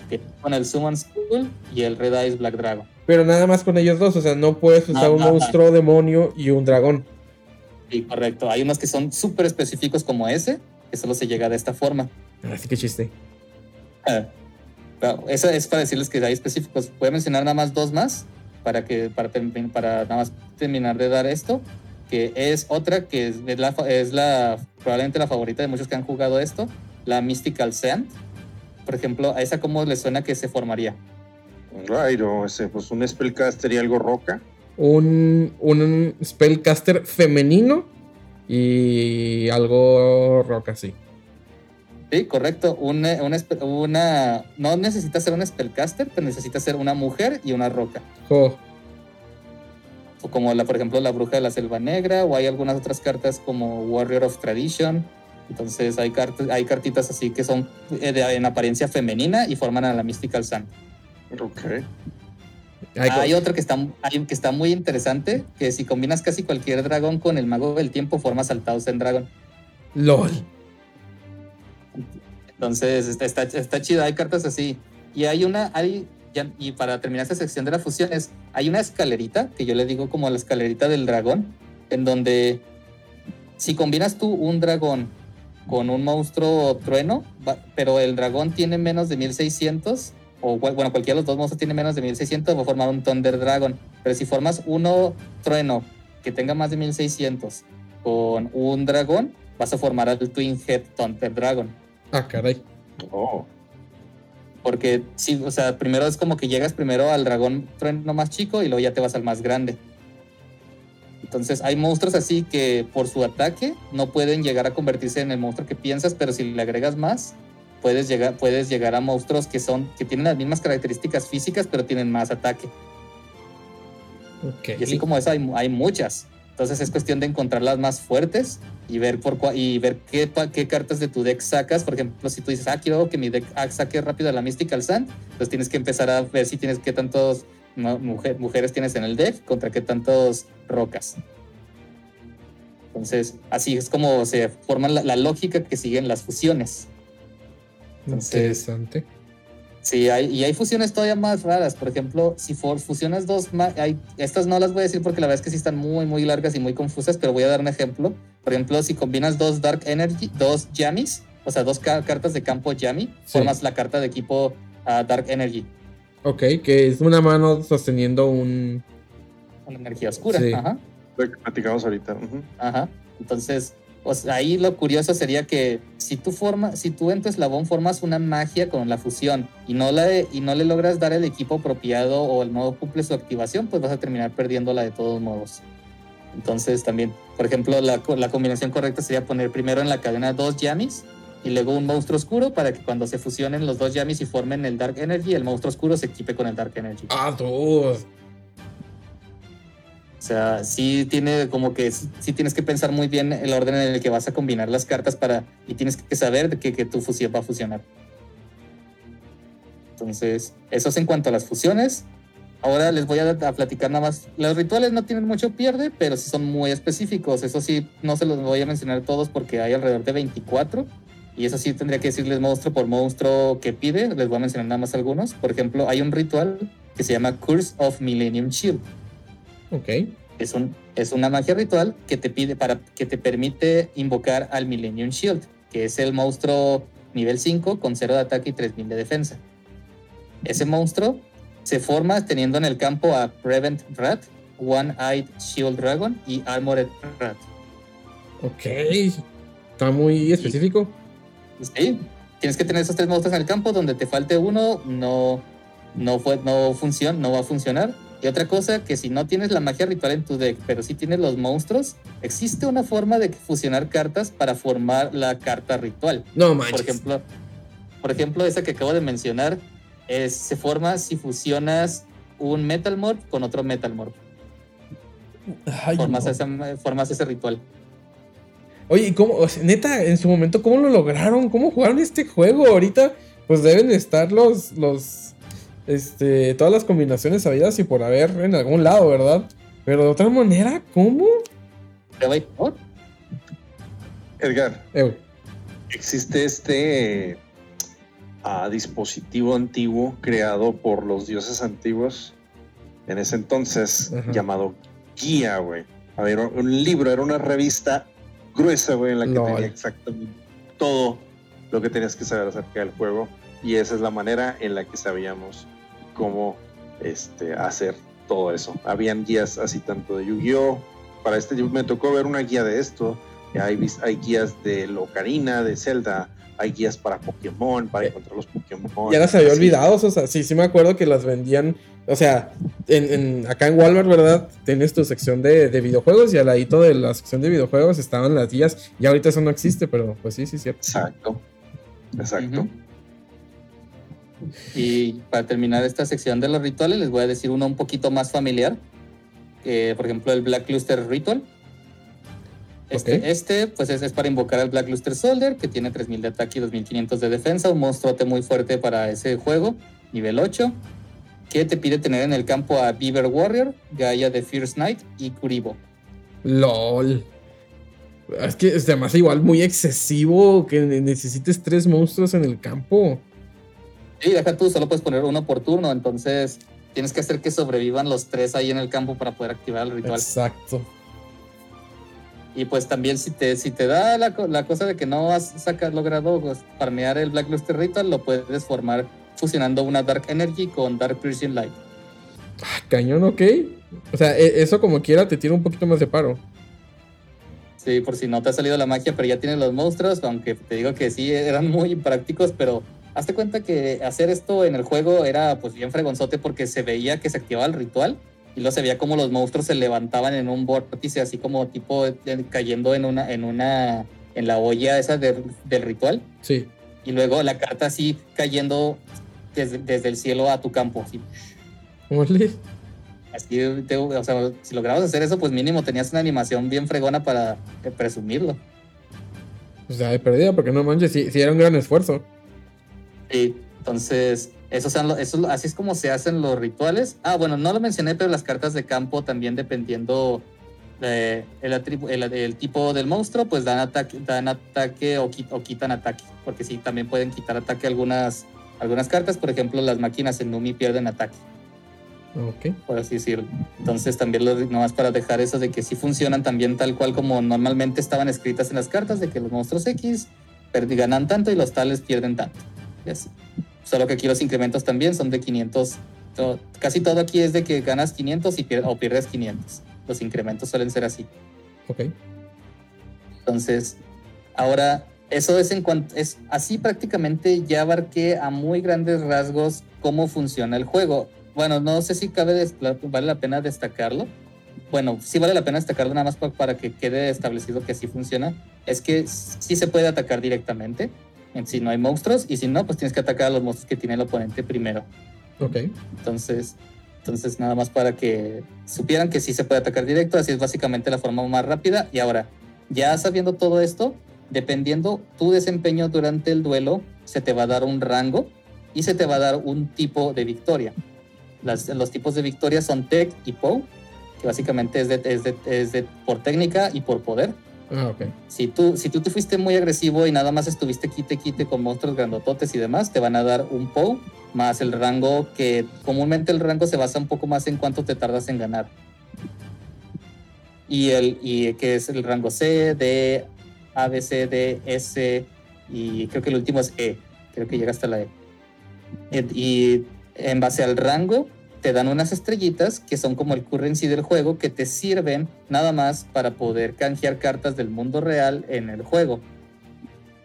que con el Summon School y el Red Eyes Black Dragon. Pero nada más con ellos dos. O sea, no puedes usar un monstruo, demonio y un dragón. Sí, correcto. Hay unos que son súper específicos como ese, que solo se llega de esta forma. Así que chiste. Ah, eso es para decirles que hay específicos. Voy a mencionar nada más dos más para que para, para nada más terminar de dar esto, que es otra que es, es la, es la probablemente la favorita de muchos que han jugado esto, la Mystical Sand. Por ejemplo, a esa cómo le suena que se formaría. Right, o ese, pues un spellcaster y algo roca. Un, un spellcaster femenino y algo rock así. Sí, correcto. Una, una, espe- una- no necesita ser un spellcaster, pero necesita ser una mujer y una roca. O como la, por ejemplo, la bruja de la selva negra, o hay algunas otras cartas como Warrior of Tradition. Entonces hay, cartas, hay cartitas así que son eh, de- en apariencia femenina y forman a la Mystical Sun. Ok. Ay, Hay otro que está, que está muy interesante, que si combinas casi cualquier dragón con el mago del tiempo, formas al Thousand Dragon. LOL. Entonces está, está, está chido, hay cartas así. Y hay una, hay, y para terminar esta sección de las fusiones, hay una escalerita, que yo le digo como la escalerita del dragón, en donde si combinas tú un dragón con un monstruo trueno, pero el dragón tiene menos de 1600, o cual- bueno, cualquiera de los dos monstruos tiene menos de 1600, va a formar un Thunder Dragon. Pero si formas uno trueno que tenga más de 1600 con un dragón, vas a formar al Twin Head Thunder Dragon. Ah, caray. Oh. Porque sí, o sea, primero es como que llegas primero al dragón trueno más chico y luego ya te vas al más grande. Entonces hay monstruos así que por su ataque no pueden llegar a convertirse en el monstruo que piensas, pero si le agregas más, puedes llegar, puedes llegar a monstruos que son, que tienen las mismas características físicas, pero tienen más ataque. Y así como eso hay, hay muchas. Entonces es cuestión de encontrar las más fuertes y ver por y ver qué, qué cartas de tu deck sacas. Por ejemplo, si tú dices, ah, quiero que mi deck ah, saque rápido a la Mystical Sand, pues tienes que empezar a ver si tienes qué tantos no, mujer- mujeres tienes en el deck contra qué tantos rocas. Entonces, así es como se forma la, la lógica que siguen las fusiones. Interesante. Sí, hay, y hay fusiones todavía más raras. Por ejemplo, si for- fusionas dos, hay, estas no las voy a decir porque la verdad es que sí están muy, muy largas y muy confusas, pero voy a dar un ejemplo. Por ejemplo, si combinas dos Dark Energy, dos Jammies, o sea, dos ca- cartas de campo Jammy, formas la carta de equipo ah, Dark Energy, Ok, que es una mano sosteniendo un. una energía oscura. Sí. Ajá. Lo que platicamos ahorita. Ajá. Entonces, ahí lo curioso sería que si tú formas, si tú en tu eslabón formas una magia con la fusión y no la y no le logras dar el equipo apropiado o el no cumple su activación, pues vas a terminar perdiéndola de todos modos. Entonces también, por ejemplo, la, la combinación correcta sería poner primero en la cadena dos Yamis y luego un monstruo oscuro para que cuando se fusionen los dos Yamis y formen el Dark Energy, el monstruo oscuro se equipe con el Dark Energy. Ah, dude. Sea, sí tiene como que sí, tienes que pensar muy bien el orden en el que vas a combinar las cartas para y tienes que saber que, que tu fusión va a fusionar. Entonces, eso es en cuanto a las fusiones. Ahora les voy a, a platicar nada más. Los rituales no tienen mucho pierde, pero sí son muy específicos. Eso sí, no se los voy a mencionar todos porque hay alrededor de 24. Y eso sí tendría que decirles monstruo por monstruo que pide. Les voy a mencionar nada más algunos. Por ejemplo, hay un ritual que se llama Curse of Millennium Shield. Ok. Es, un, es una magia ritual que te pide para que te permite invocar al Millennium Shield, que es el monstruo nivel 5 con 0 de ataque y 3000 de defensa. Ese monstruo se forma teniendo en el campo a Prevent Rat, One-Eyed Shield Dragon y Armored Rat. Ok. Está muy específico. Sí, tienes que tener esos tres monstruos en el campo, donde te falte uno, no, no, fue, no, funciona, no va a funcionar. Y otra cosa, que si no tienes la magia ritual en tu deck, pero sí tienes los monstruos, existe una forma de fusionar cartas para formar la carta ritual. No Por manches. ejemplo, por ejemplo, esa que acabo de mencionar, es, se forma si fusionas un Metal Morph con otro Metal Morph. Ay, formas, no. esa- formas ese ritual. Oye, ¿y cómo? o sea, neta, en su momento, ¿cómo lo lograron? ¿Cómo jugaron este juego? Ahorita, pues deben estar los. los este, todas las combinaciones sabidas y por haber en algún lado, ¿verdad? Pero de otra manera, ¿cómo? Edgar, Eh, existe este ah, dispositivo antiguo creado por los dioses antiguos en ese entonces Ajá. llamado guía, güey. A ver, un libro, era una revista gruesa, güey, en la que tenía exactamente todo lo que tenías que saber acerca del juego y esa es la manera en la que sabíamos cómo este, hacer todo eso. Habían guías así tanto de Yu-Gi-Oh! Para este me tocó ver una guía de esto. Hay, hay guías de Locarina, de Zelda, hay guías para Pokémon, para encontrar los Pokémon. Ya las había olvidado, o sea, sí, sí me acuerdo que las vendían, o sea, en, acá en Walmart, ¿verdad? Tienes tu sección de, videojuegos y al ladito de la sección de videojuegos estaban las guías y ahorita eso no existe, pero pues sí, sí, cierto. Exacto, exacto. Y para terminar esta sección de los rituales, les voy a decir uno un poquito más familiar, por ejemplo el Black Luster Ritual este, este, pues es, para invocar al Black Luster Soldier, que tiene 3000 de ataque y 2500 de defensa, un monstruote muy fuerte para ese juego, nivel 8, que te pide tener en el campo a Beaver Warrior, Gaia de Fierce Knight y Kuribo. LOL. Es que es además igual muy excesivo que necesites tres monstruos en el campo. Sí, deja tú, solo puedes poner uno por turno, entonces tienes que hacer que sobrevivan los tres ahí en el campo para poder activar el ritual. Exacto. Y pues también si te, si te da la, cosa de que no has sacar, logrado pues, farmear el Black Luster Ritual, lo puedes formar fusionando una Dark Energy con Dark Piercing Light. Ah, cañón, ok. O sea, e, eso como quiera te tira un poquito más de paro. Sí, por si no te ha salido la magia, pero ya tienes los monstruos, aunque te digo que sí, eran muy imprácticos, pero hazte cuenta que hacer esto en el juego era pues bien fregonzote porque se veía que se activaba el ritual y luego se veía como los monstruos se levantaban en un vórtice, así como tipo cayendo en una, en una, en la olla esa del ritual. Sí. Y luego la carta así cayendo desde, el cielo a tu campo, así. Así, o sea, si lograbas hacer eso, pues mínimo tenías una animación bien fregona para presumirlo. O sea, he perdido porque no manches, sí, sí era un gran esfuerzo. Sí, entonces, eso, eso, así es como se hacen los rituales. Ah, bueno, no lo mencioné, pero las cartas de campo también dependiendo del el, tipo del monstruo, pues dan ataque, dan ataque o, quitan ataque. Porque sí, también pueden quitar ataque algunas, algunas cartas. Por ejemplo, las máquinas en Numi pierden ataque. Ok. Por así decirlo. Entonces también lo, nomás para dejar eso de que sí funcionan también tal cual como normalmente estaban escritas en las cartas, de que los monstruos X ganan tanto y los tales pierden tanto. Así. Solo que aquí los incrementos también son de 500. casi todo aquí es de que ganas 500 y o pierdes 500. Los incrementos suelen ser así. Ok. Entonces, ahora, eso es en cuanto. Es así prácticamente ya abarqué a muy grandes rasgos cómo funciona el juego. Bueno, no sé si cabe vale la pena destacarlo. Bueno, sí vale la pena destacarlo nada más para, para que quede establecido que así funciona. Es que sí se puede atacar directamente si no hay monstruos y si no, pues tienes que atacar a los monstruos que tiene el oponente primero. Ok. Entonces, entonces nada más para que supieran que sí se puede atacar directo, así es básicamente la forma más rápida. Y ahora, ya sabiendo todo esto, dependiendo tu desempeño durante el duelo, se te va a dar un rango y se te va a dar un tipo de victoria. los tipos de victoria son Tech y POW, que básicamente es, de, es, de, es de, por técnica y por poder. Ah, si tú, si tú te fuiste muy agresivo y nada más estuviste quite quite con monstruos grandototes y demás, te van a dar un POW más el rango que comúnmente el rango se basa un poco más en cuánto te tardas en ganar. Y el y que es el rango C, D, A, B, C, D, S y creo que el último es E. Creo que llega hasta la E. Y en base al rango te dan unas estrellitas que son como el currency del juego que te sirven nada más para poder canjear cartas del mundo real en el juego.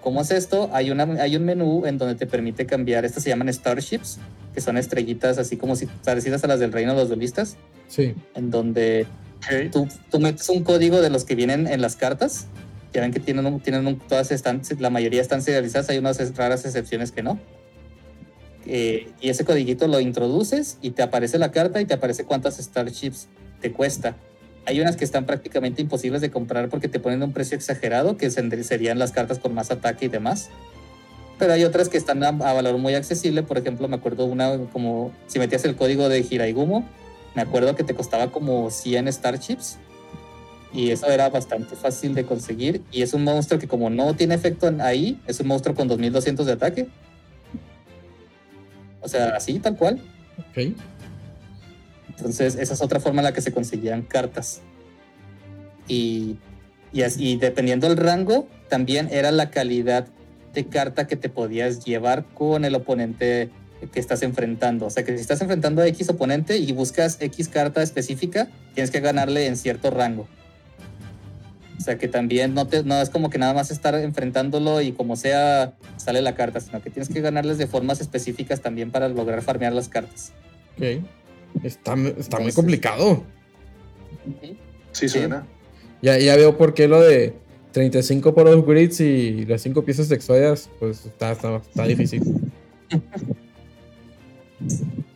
¿Cómo es esto? Hay, una, hay un menú en donde te permite cambiar, estas se llaman starships, que son estrellitas así como si parecidas a las del reino de los duelistas. Sí. En donde tú, tú, metes un código de los que vienen en las cartas. Ya ven que tienen, tienen todas están, la mayoría están serializadas, hay unas raras excepciones que no eh, y ese codiguito lo introduces y te aparece la carta y te aparece cuántas Starships te cuesta. Hay unas que están prácticamente imposibles de comprar porque te ponen un precio exagerado, que serían las cartas con más ataque y demás. Pero hay otras que están a, valor muy accesible. Por ejemplo, me acuerdo una como si metías el código de Hiraigumo, me acuerdo que te costaba como 100 Starships. Y eso era bastante fácil de conseguir. Y es un monstruo que como no tiene efecto ahí, es un monstruo con 2200 de ataque. O sea, así, tal cual. Ok. Entonces, esa es otra forma en la que se conseguían cartas. Y, y, así, dependiendo del rango, también era la calidad de carta que te podías llevar con el oponente que estás enfrentando. O sea que si estás enfrentando a X oponente y buscas X carta específica, tienes que ganarle en cierto rango. O sea que también no, te, no es como que nada más estar enfrentándolo y como sea sale la carta, sino que tienes que ganarles de formas específicas también para lograr farmear las cartas. Ok. Está, está muy complicado. Sí, suena. Ya, ya veo por qué lo de 35 por los grids y las 5 piezas de exoias, pues está, está, está difícil. *laughs*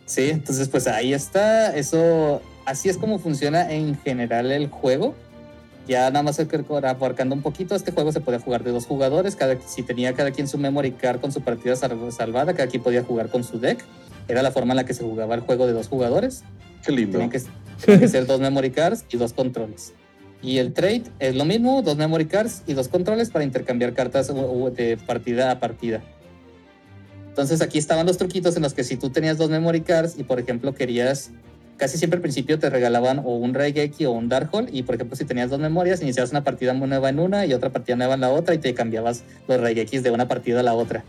Sí, entonces pues ahí está. Eso, así es como funciona en general el juego. Ya nada más abarcando un poquito, este juego se podía jugar de dos jugadores. Cada, si tenía cada quien su memory card con su partida salvada, cada quien podía jugar con su deck. Era la forma en la que se jugaba el juego de dos jugadores. Qué lindo. Tenían que, tenían que ser dos memory cards y dos controles. Y el trade es lo mismo, dos memory cards y dos controles para intercambiar cartas de partida a partida. Entonces aquí estaban los truquitos en los que si tú tenías dos memory cards y por ejemplo querías, casi siempre al principio te regalaban o un Raigeki o un Darkhold y por ejemplo si tenías dos memorias iniciabas una partida nueva en una y otra partida nueva en la otra y te cambiabas los Raigekis de una partida a la otra.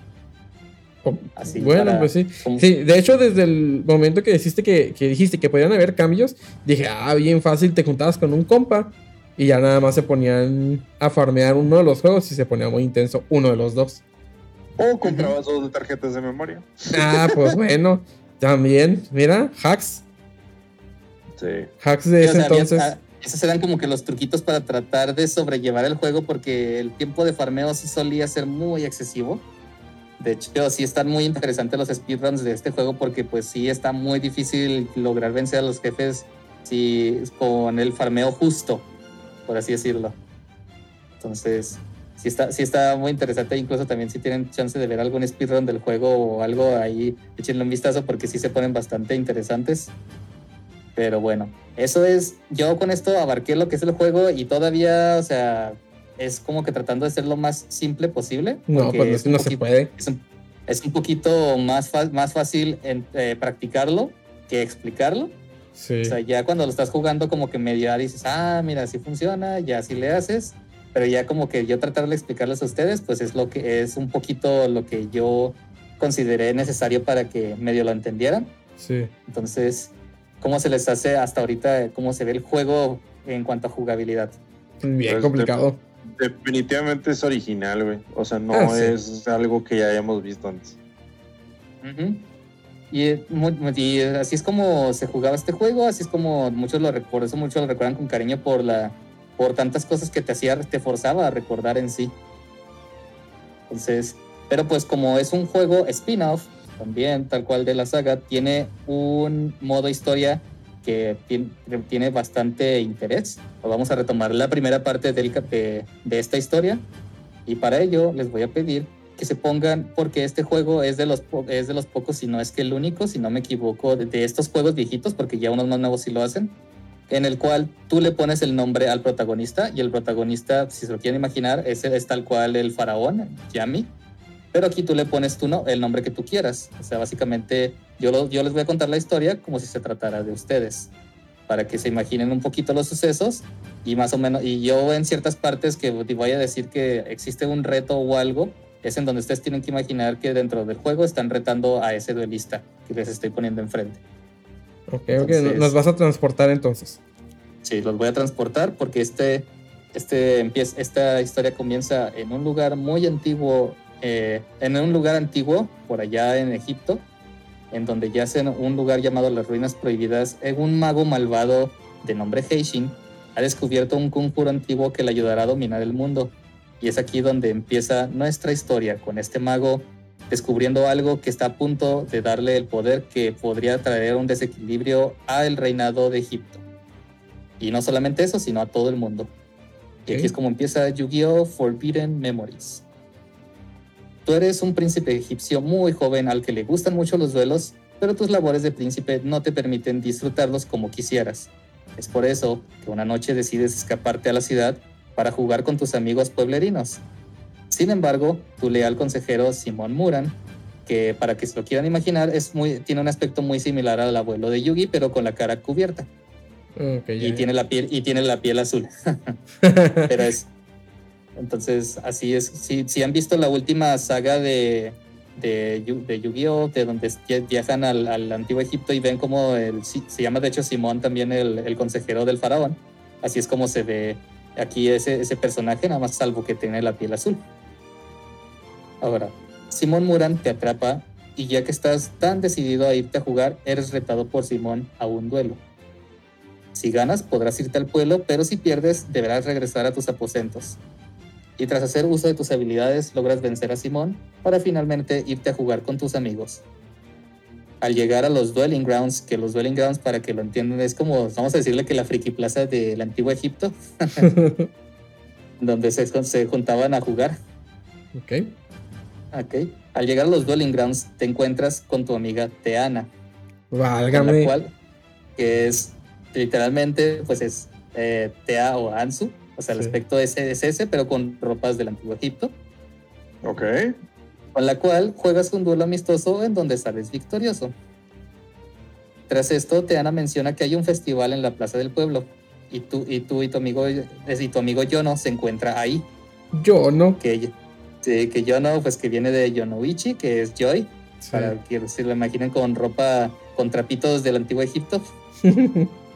Así bueno, para, pues sí. Sí, de hecho, desde el momento que dijiste que, que, dijiste que podían haber cambios, dije, ah, bien fácil, te juntabas con un compa y ya nada más se ponían a farmear uno de los juegos y se ponía muy intenso uno de los dos. O comprabas dos de tarjetas de memoria. Ah, pues bueno, también, mira, hacks. Sí. Hacks de ese o sea, entonces. había- esos eran como que los truquitos para tratar de sobrellevar el juego porque el tiempo de farmeo sí solía ser muy excesivo. De hecho, sí están muy interesantes los speedruns de este juego porque pues sí está muy difícil lograr vencer a los jefes si, con el farmeo justo, por así decirlo. Entonces, sí está, sí está muy interesante. Incluso también si tienen chance de ver algún speedrun del juego o algo ahí, échenle un vistazo porque sí se ponen bastante interesantes. Pero bueno, eso es, yo con esto abarqué lo que es el juego y todavía, o sea, es como que tratando de ser lo más simple posible. No, pues no se poquito- puede. Es un, es un poquito más, más fácil en, eh, practicarlo que explicarlo. Sí. O sea, ya cuando lo estás jugando como que medio dices, ah, mira, así funciona, ya así le haces. Pero ya como que yo tratar de explicarles a ustedes, pues es lo que es un poquito lo que yo consideré necesario para que medio lo entendieran. Sí. Entonces, ¿cómo se les hace hasta ahorita, cómo se ve el juego en cuanto a jugabilidad? Bien Pues, complicado. Definitivamente es original, güey. O sea, no Ah, sí. es algo que ya hayamos visto antes. Y, eh, y así es como se jugaba este juego, así es como muchos lo por eso muchos lo recuerdan con cariño por la por tantas cosas que te hacía te forzaba a recordar en sí. Entonces, pero pues como es un juego spin-off también tal cual de la saga, tiene un modo historia que tiene, bastante interés. Vamos a retomar la primera parte del de, de esta historia y para ello les voy a pedir que se pongan, porque este juego es de los, es de los pocos, si no es que el único, si no me equivoco, de, de estos juegos viejitos, porque ya unos más nuevos sí lo hacen, en el cual tú le pones el nombre al protagonista y el protagonista, si se lo quieren imaginar, es, es tal cual el faraón, Yami, pero aquí tú le pones tú no, el nombre que tú quieras. O sea, básicamente yo, lo- yo les voy a contar la historia como si se tratara de ustedes, para que se imaginen un poquito los sucesos y más o menos, y yo en ciertas partes que voy a decir que existe un reto o algo, es en donde ustedes tienen que imaginar que dentro del juego están retando a ese duelista que les estoy poniendo enfrente. Ok, ok. Nos vas a transportar entonces. Sí, los voy a transportar porque este, este empieza, esta historia comienza en un lugar muy antiguo, eh, en un lugar antiguo por allá en Egipto, en donde yacen un lugar llamado las Ruinas Prohibidas. Eh, Un mago malvado de nombre Heishin ha descubierto un conjuro antiguo que le ayudará a dominar el mundo. Y es aquí donde empieza nuestra historia con este mago descubriendo algo que está a punto de darle el poder que podría traer un desequilibrio al reinado de Egipto. Y no solamente eso, sino a todo el mundo. Y aquí es como empieza Yu-Gi-Oh! Forbidden Memories. Tú eres un príncipe egipcio muy joven al que le gustan mucho los duelos, pero tus labores de príncipe no te permiten disfrutarlos como quisieras. Es por eso que una noche decides escaparte a la ciudad para jugar con tus amigos pueblerinos. Sin embargo, tu leal consejero Simón Muran, que para que se lo quieran imaginar, es muy, tiene un aspecto muy similar al abuelo de Yugi, pero con la cara cubierta y tiene la piel y tiene la piel azul. *laughs* pero es Entonces, así es. Si, han visto la última saga de, de, Yu- de Yu-Gi-Oh!, de donde vi- viajan al, antiguo Egipto y ven como el, se llama de hecho Simón también el, el consejero del faraón. Así es como se ve aquí ese, ese personaje, nada más salvo que tiene la piel azul. Ahora, Simón Muran te atrapa y ya que estás tan decidido a irte a jugar, eres retado por Simón a un duelo. Si ganas, podrás irte al pueblo, pero si pierdes, deberás regresar a tus aposentos. Y tras hacer uso de tus habilidades, logras vencer a Simón para finalmente irte a jugar con tus amigos. Al llegar a los Dwelling Grounds, que los Dwelling Grounds, para que lo entiendan, es como, vamos a decirle que la friki plaza del antiguo Egipto, *laughs* donde se, se juntaban a jugar. Ok. Ok. Al llegar a los Dwelling Grounds, te encuentras con tu amiga Teana, con la Válgame. cual, que es literalmente, pues es eh, Tea o Ansu, o sea, el Sí. aspecto es, es ese, pero con ropas del antiguo Egipto, Ok. con la cual juegas un duelo amistoso en donde sales victorioso. Tras esto, Teana menciona que hay un festival en la plaza del pueblo, y tú y, tú y tu amigo y tu amigo Yono se encuentra ahí. Yo no. Que, sí, que Yono, pues que viene de Yonoichi, que es Joy, Sí. para que se lo imaginen con ropa, con trapitos del antiguo Egipto. *laughs*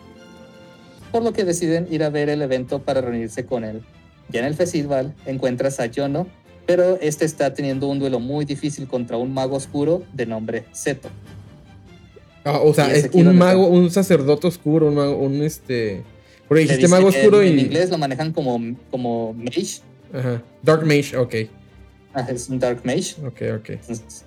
Por lo que deciden ir a ver el evento para reunirse con él. Ya en el festival encuentras a Yono, pero este está teniendo un duelo muy difícil contra un mago oscuro de nombre Seto. Ah, o sea, es un mago, un sacerdote oscuro, un, mago- un este. Porque dijiste mago oscuro en, y. en inglés lo manejan como, como mage. Ajá. Dark Mage, ok. Ah, Es un dark mage. Ok, ok. Entonces,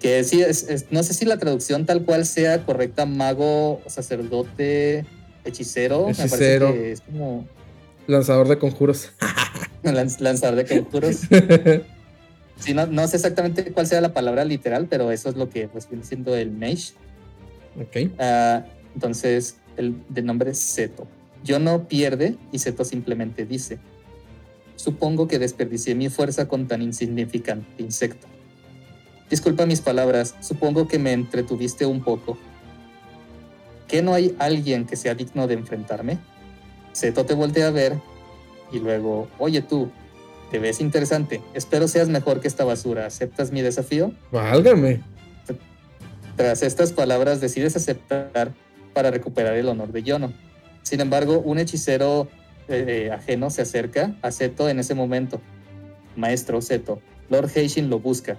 Que sí, es, es- no sé si la traducción tal cual sea correcta, mago, sacerdote, hechicero. Me parece que es como Lanzador de conjuros. *laughs* lanz- lanzador de conjuros. *laughs* Sí, no, no sé exactamente cuál sea la palabra literal, pero eso es lo que pues, viene siendo el mage. ok. Ah, entonces, el de nombre es Seto. Yo no pierde y Seto simplemente dice: Supongo que desperdicié mi fuerza con tan insignificante insecto. Disculpa mis palabras, supongo que me entretuviste un poco. ¿Que no hay alguien que sea digno de enfrentarme? Seto te voltea a ver y luego, oye tú, te ves interesante, espero seas mejor que esta basura, ¿aceptas mi desafío? Válgame. Tras estas palabras decides aceptar para recuperar el honor de Yono. Sin embargo, un hechicero eh, ajeno se acerca a Seto en ese momento. Maestro Seto, Lord Heishin lo busca.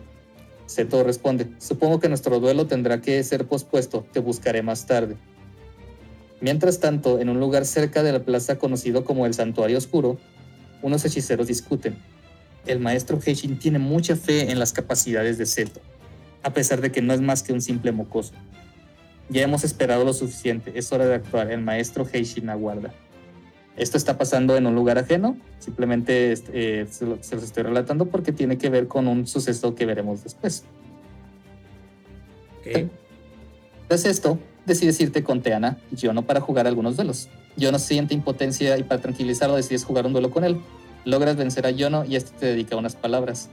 Seto responde, supongo que nuestro duelo tendrá que ser pospuesto, te buscaré más tarde. Mientras tanto, en un lugar cerca de la plaza conocido como el Santuario Oscuro, unos hechiceros discuten. El maestro Heishin tiene mucha fe en las capacidades de Seto a pesar de que no es más que un simple mocoso. Ya hemos esperado lo suficiente, es hora de actuar, el maestro Heishin aguarda. Esto está pasando en un lugar ajeno, simplemente eh, se, lo- se los estoy relatando porque tiene que ver con un suceso que veremos después. Ok. Tras esto, decides irte con Teana Yono para jugar algunos duelos. Yono siente impotencia y para tranquilizarlo decides jugar un duelo con él. Logras vencer a Yono y este te dedica unas palabras.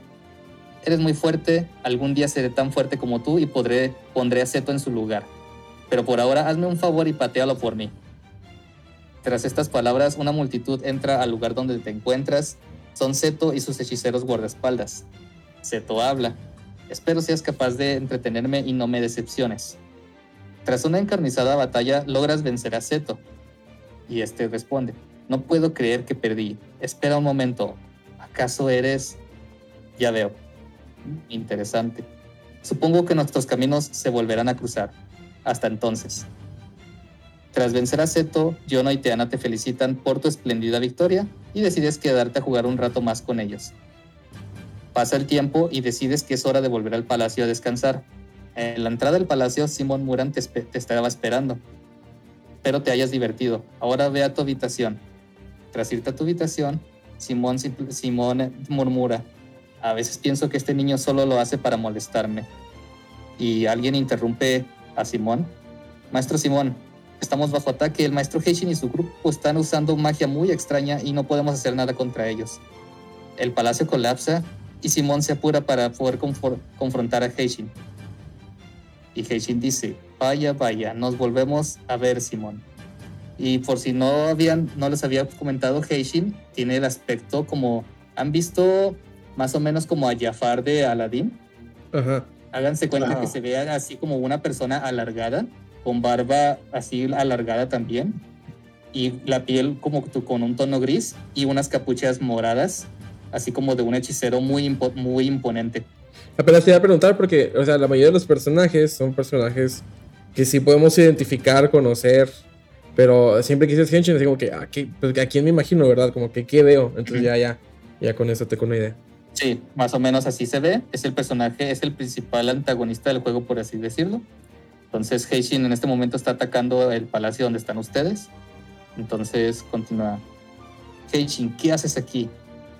Eres muy fuerte, algún día seré tan fuerte como tú y podré, pondré a Seto en su lugar. Pero por ahora hazme un favor y patealo por mí. Tras estas palabras, una multitud entra al lugar donde te encuentras. Son Seto y sus hechiceros guardaespaldas. Seto habla. Espero seas capaz de entretenerme y no me decepciones. Tras una encarnizada batalla, logras vencer a Seto. Y este responde: No puedo creer que perdí. Espera un momento. ¿Acaso eres.? Ya veo. Interesante. Supongo que nuestros caminos se volverán a cruzar. Hasta entonces. Tras vencer a Seto, Yono y Teana te felicitan por tu espléndida victoria y decides quedarte a jugar un rato más con ellos. Pasa el tiempo y decides que es hora de volver al palacio a descansar. En la entrada del palacio, Simón Muran te, estaba esperando. Espero te hayas divertido. Ahora ve a tu habitación. Tras irte a tu habitación, Simón, Simón murmura. A veces pienso que este niño solo lo hace para molestarme. Y alguien interrumpe a Simón. Maestro Simón, estamos bajo ataque. El maestro Heishin y su grupo están usando magia muy extraña y no podemos hacer nada contra ellos. El palacio colapsa y Simón se apura para poder confrontar a Heishin. Y Heishin dice, vaya, vaya, nos volvemos a ver, Simón. Y por si no habían, no les había comentado, Heishin tiene el aspecto como ¿Han visto más o menos como a Jafar de Aladdin? Ajá. Háganse cuenta que se vea así como una persona alargada, con barba así alargada también, y la piel como tu- con un tono gris y unas capuchas moradas, así como de un hechicero muy, impo- muy imponente. Apenas te iba a preguntar porque, o sea, la mayoría de los personajes son personajes que sí podemos identificar, conocer, pero siempre que dices Henshin, así como que, ¿a, qué- pues, ¿a quién me imagino, verdad? Como que, ¿qué veo? Entonces Ujú. ya, ya, ya con eso tengo una idea. Sí, más o menos así se ve. Es el personaje, es el principal antagonista del juego, por así decirlo. Entonces, Heishin en este momento está atacando el palacio donde están ustedes. Entonces, continúa. Heishin, ¿qué haces aquí?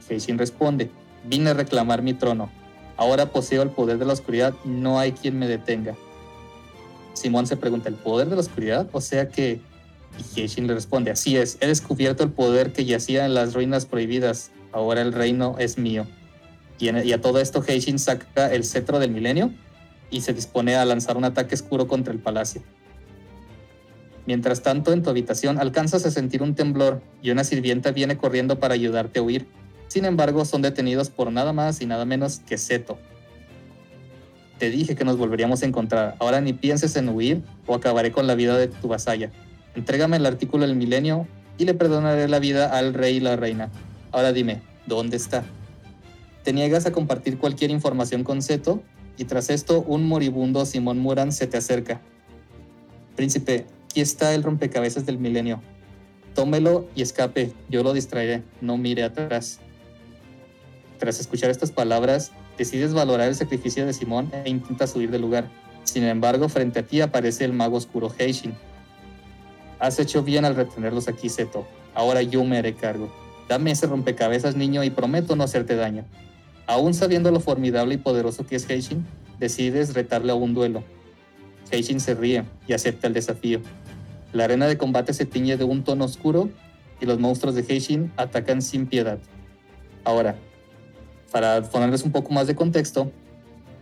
Heishin responde, vine a reclamar mi trono. Ahora poseo el poder de la oscuridad, no hay quien me detenga. Simón se pregunta, ¿el poder de la oscuridad? O sea que... Y Heishin le responde, así es, he descubierto el poder que yacía en las ruinas prohibidas. Ahora el reino es mío. Y, y a todo esto Heishin saca el cetro del milenio y se dispone a lanzar un ataque oscuro contra el palacio. Mientras tanto, en tu habitación alcanzas a sentir un temblor y una sirvienta viene corriendo para ayudarte a huir. Sin embargo, son detenidos por nada más y nada menos que Seto. Te dije que nos volveríamos a encontrar. Ahora ni pienses en huir o acabaré con la vida de tu vasalla. Entrégame el artículo del milenio y le perdonaré la vida al rey y la reina. Ahora dime, ¿dónde está? Te niegas a compartir cualquier información con Seto y tras esto un moribundo Simón Muran se te acerca. Príncipe, aquí está el rompecabezas del milenio. Tómelo y escape, yo lo distraeré, no mire atrás. Tras escuchar estas palabras, decides valorar el sacrificio de Simón e intentas huir del lugar. Sin embargo, frente a ti aparece el mago oscuro Heishin. Has hecho bien al retenerlos aquí, Seto. Ahora yo me haré cargo. Dame ese rompecabezas, niño, y prometo no hacerte daño. Aún sabiendo lo formidable y poderoso que es Heishin, decides retarle a un duelo. Heishin se ríe y acepta el desafío. La arena de combate se tiñe de un tono oscuro y los monstruos de Heishin atacan sin piedad. Ahora, para ponerles un poco más de contexto,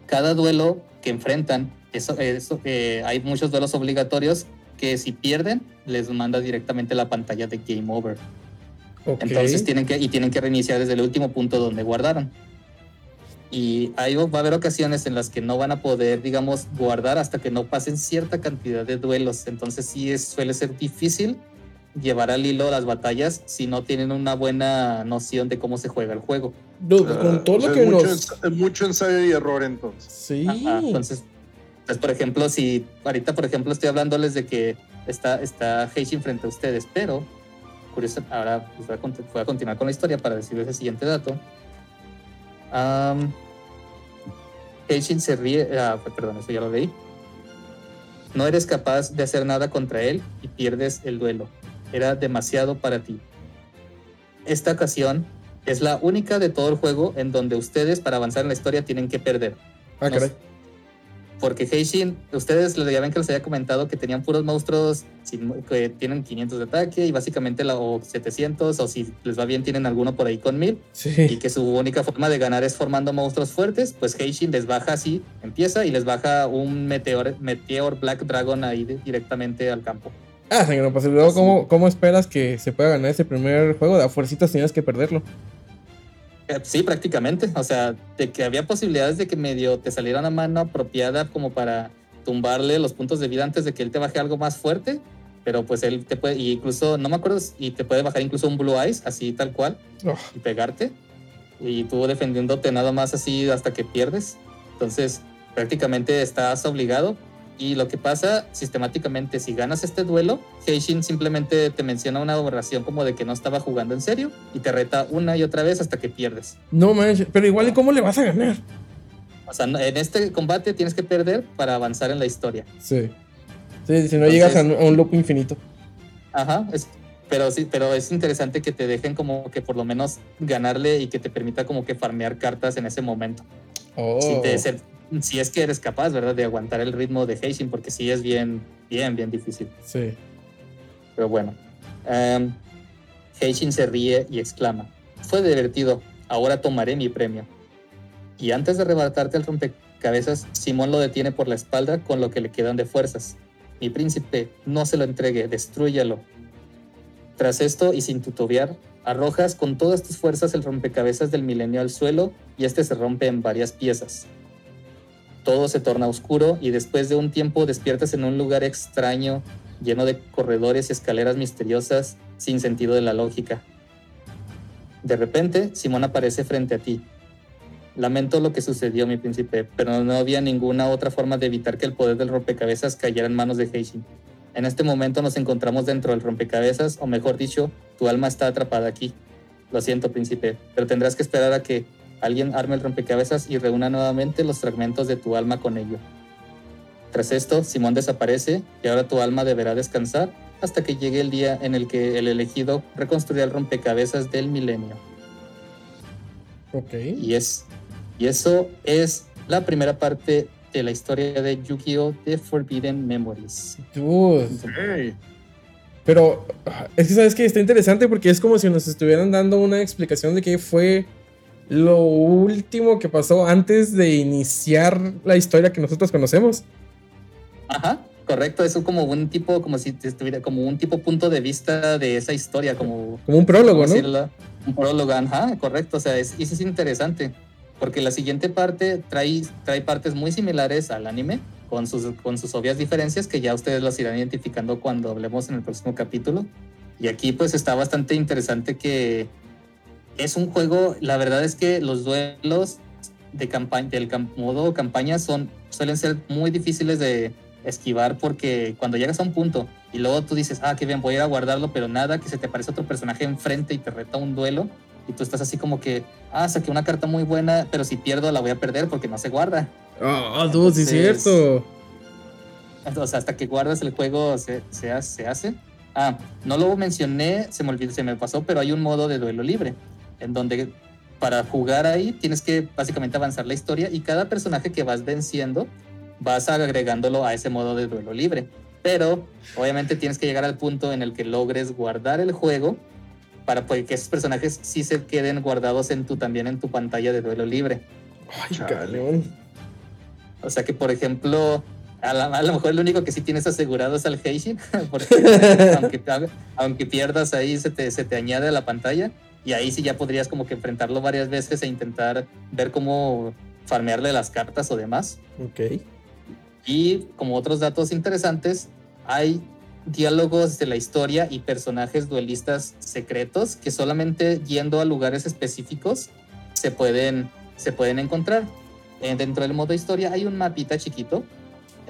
cada duelo que enfrentan, eso, eso, eh, hay muchos duelos obligatorios que si pierden, les manda directamente la pantalla de Game Over. Entonces tienen que, y tienen que reiniciar desde el último punto donde guardaron. Y ahí va a haber ocasiones en las que no van a poder, digamos, guardar hasta que no pasen cierta cantidad de duelos. Entonces sí es, suele ser difícil llevar al hilo las batallas si no tienen una buena noción de cómo se juega el juego. Dude, con todo O sea, lo que mucho, nos... ens- mucho ensayo y error entonces. Sí. Ajá, entonces, pues, por ejemplo, si ahorita, por ejemplo, estoy hablándoles de que está, está Heishin frente a ustedes, pero curioso, ahora pues, voy, a, cont- voy a continuar con la historia para decirles el siguiente dato. Am, Heishin se ríe, ah, perdón, eso ya lo leí. No eres capaz de hacer nada contra él y pierdes el duelo. Era demasiado para ti. Esta ocasión es la única de todo el juego en donde ustedes para avanzar en la historia tienen que perder. Ah, No caray. Porque Heishin, ustedes ya ven que les había comentado que tenían puros monstruos sin- que tienen 500 de ataque y básicamente la, o 700 o si les va bien tienen alguno por ahí con 1000 y Sí. que su única forma de ganar es formando monstruos fuertes, pues Heishin les baja así, empieza y les baja un Meteor, Meteor Black Dragon ahí directamente al campo. Ah, señor, pues luego, ¿cómo, ¿cómo esperas que se pueda ganar ese primer juego? De a fuercitas tenías que perderlo. Eh, Sí, prácticamente. O sea, de que había posibilidades de que medio te saliera una mano apropiada como para tumbarle los puntos de vida antes de que él te baje algo más fuerte. Pero pues él te puede, y incluso, no me acuerdo, y te puede bajar incluso un Blue Eyes, así tal cual, Oh, y pegarte. Y tú defendiéndote nada más así hasta que pierdes. Entonces, prácticamente estás obligado. Y lo que pasa sistemáticamente, si ganas este duelo, Heishin simplemente te menciona una oración como de que no estaba jugando en serio y te reta una y otra vez hasta que pierdes. no manches, pero igual, ¿y cómo le vas a ganar? O sea, en este combate tienes que perder para avanzar en la historia. Sí. Sí, si no Entonces- llegas a un, loop infinito. Ajá, es- pero sí, pero es interesante que te dejen como que por lo menos ganarle y que te permita como que farmear cartas en ese momento. Oh. Si, te- se- *laughs* si es que eres capaz, ¿verdad? De aguantar el ritmo de Heishin, porque sí es bien, bien, bien difícil. Sí. Pero bueno. Heishin se ríe y exclama: Fue divertido, ahora tomaré mi premio. Y antes de arrebatarte el rompecabezas, Simón lo detiene por la espalda con lo que le quedan de fuerzas. Mi príncipe, no se lo entregue, destrúyalo. Tras esto, y sin tutorear, Arrojas con todas tus fuerzas el rompecabezas del milenio al suelo y este se rompe en varias piezas. Todo se torna oscuro y después de un tiempo despiertas en un lugar extraño, lleno de corredores y escaleras misteriosas sin sentido de la lógica. De repente, Simón aparece frente a ti. Lamento lo que sucedió, mi príncipe, pero no había ninguna otra forma de evitar que el poder del rompecabezas cayera en manos de Heishin. En este momento nos encontramos dentro del rompecabezas, o mejor dicho, tu alma está atrapada aquí. Lo siento, príncipe, pero tendrás que esperar a que alguien arme el rompecabezas y reúna nuevamente los fragmentos de tu alma con ello. Tras esto, Simón desaparece y ahora tu alma deberá descansar hasta que llegue el día en el que el elegido reconstruirá el rompecabezas del milenio. Ok. Y, es, y eso es la primera parte de la historia de Yu-Gi-Oh! The Forbidden Memories. Dude. Pero ah, es que sabes que está interesante porque es como si nos estuvieran dando una explicación de qué fue lo último que pasó antes de iniciar la historia que nosotros conocemos. Ajá, correcto, es como un tipo, como si estuviera, como un tipo punto de vista de esa historia, como... Como un prólogo, ¿no? decirlo? Un prólogo, ajá, correcto, o sea, es, eso es interesante, porque la siguiente parte trae, trae partes muy similares al anime, con sus, con sus obvias diferencias que ya ustedes las irán identificando cuando hablemos en el próximo capítulo. Y aquí pues está bastante interesante que es un juego, la verdad es que los duelos de campaña, del modo campaña son, suelen ser muy difíciles de esquivar porque cuando llegas a un punto y luego tú dices, ah, qué bien, voy a ir a guardarlo, pero nada, que se te aparece otro personaje enfrente y te reta un duelo y tú estás así como que, ah, saqué una carta muy buena, pero si pierdo la voy a perder porque no se guarda. Ah, dude, sí es cierto. Entonces, hasta que guardas el juego se, se hace. Ah, no lo mencioné, se me olvidó, se me pasó, pero hay un modo de duelo libre, en donde para jugar ahí tienes que básicamente avanzar la historia y cada personaje que vas venciendo vas agregándolo a ese modo de duelo libre. Pero obviamente tienes que llegar al punto en el que logres guardar el juego para pues, que esos personajes sí se queden guardados en tu, también en tu pantalla de duelo libre. Ay, cabrón. O sea que, por ejemplo, a, la- a lo mejor el único que sí tienes asegurado es al Heishin, *laughs* porque *laughs* aunque, aunque pierdas ahí se te, se te añade a la pantalla y ahí sí ya podrías como que enfrentarlo varias veces e intentar ver cómo farmearle las cartas o demás. Ok. Y como otros datos interesantes, hay diálogos de la historia y personajes duelistas secretos que solamente yendo a lugares específicos se pueden, se pueden encontrar. Eh, dentro del modo historia hay un mapita chiquito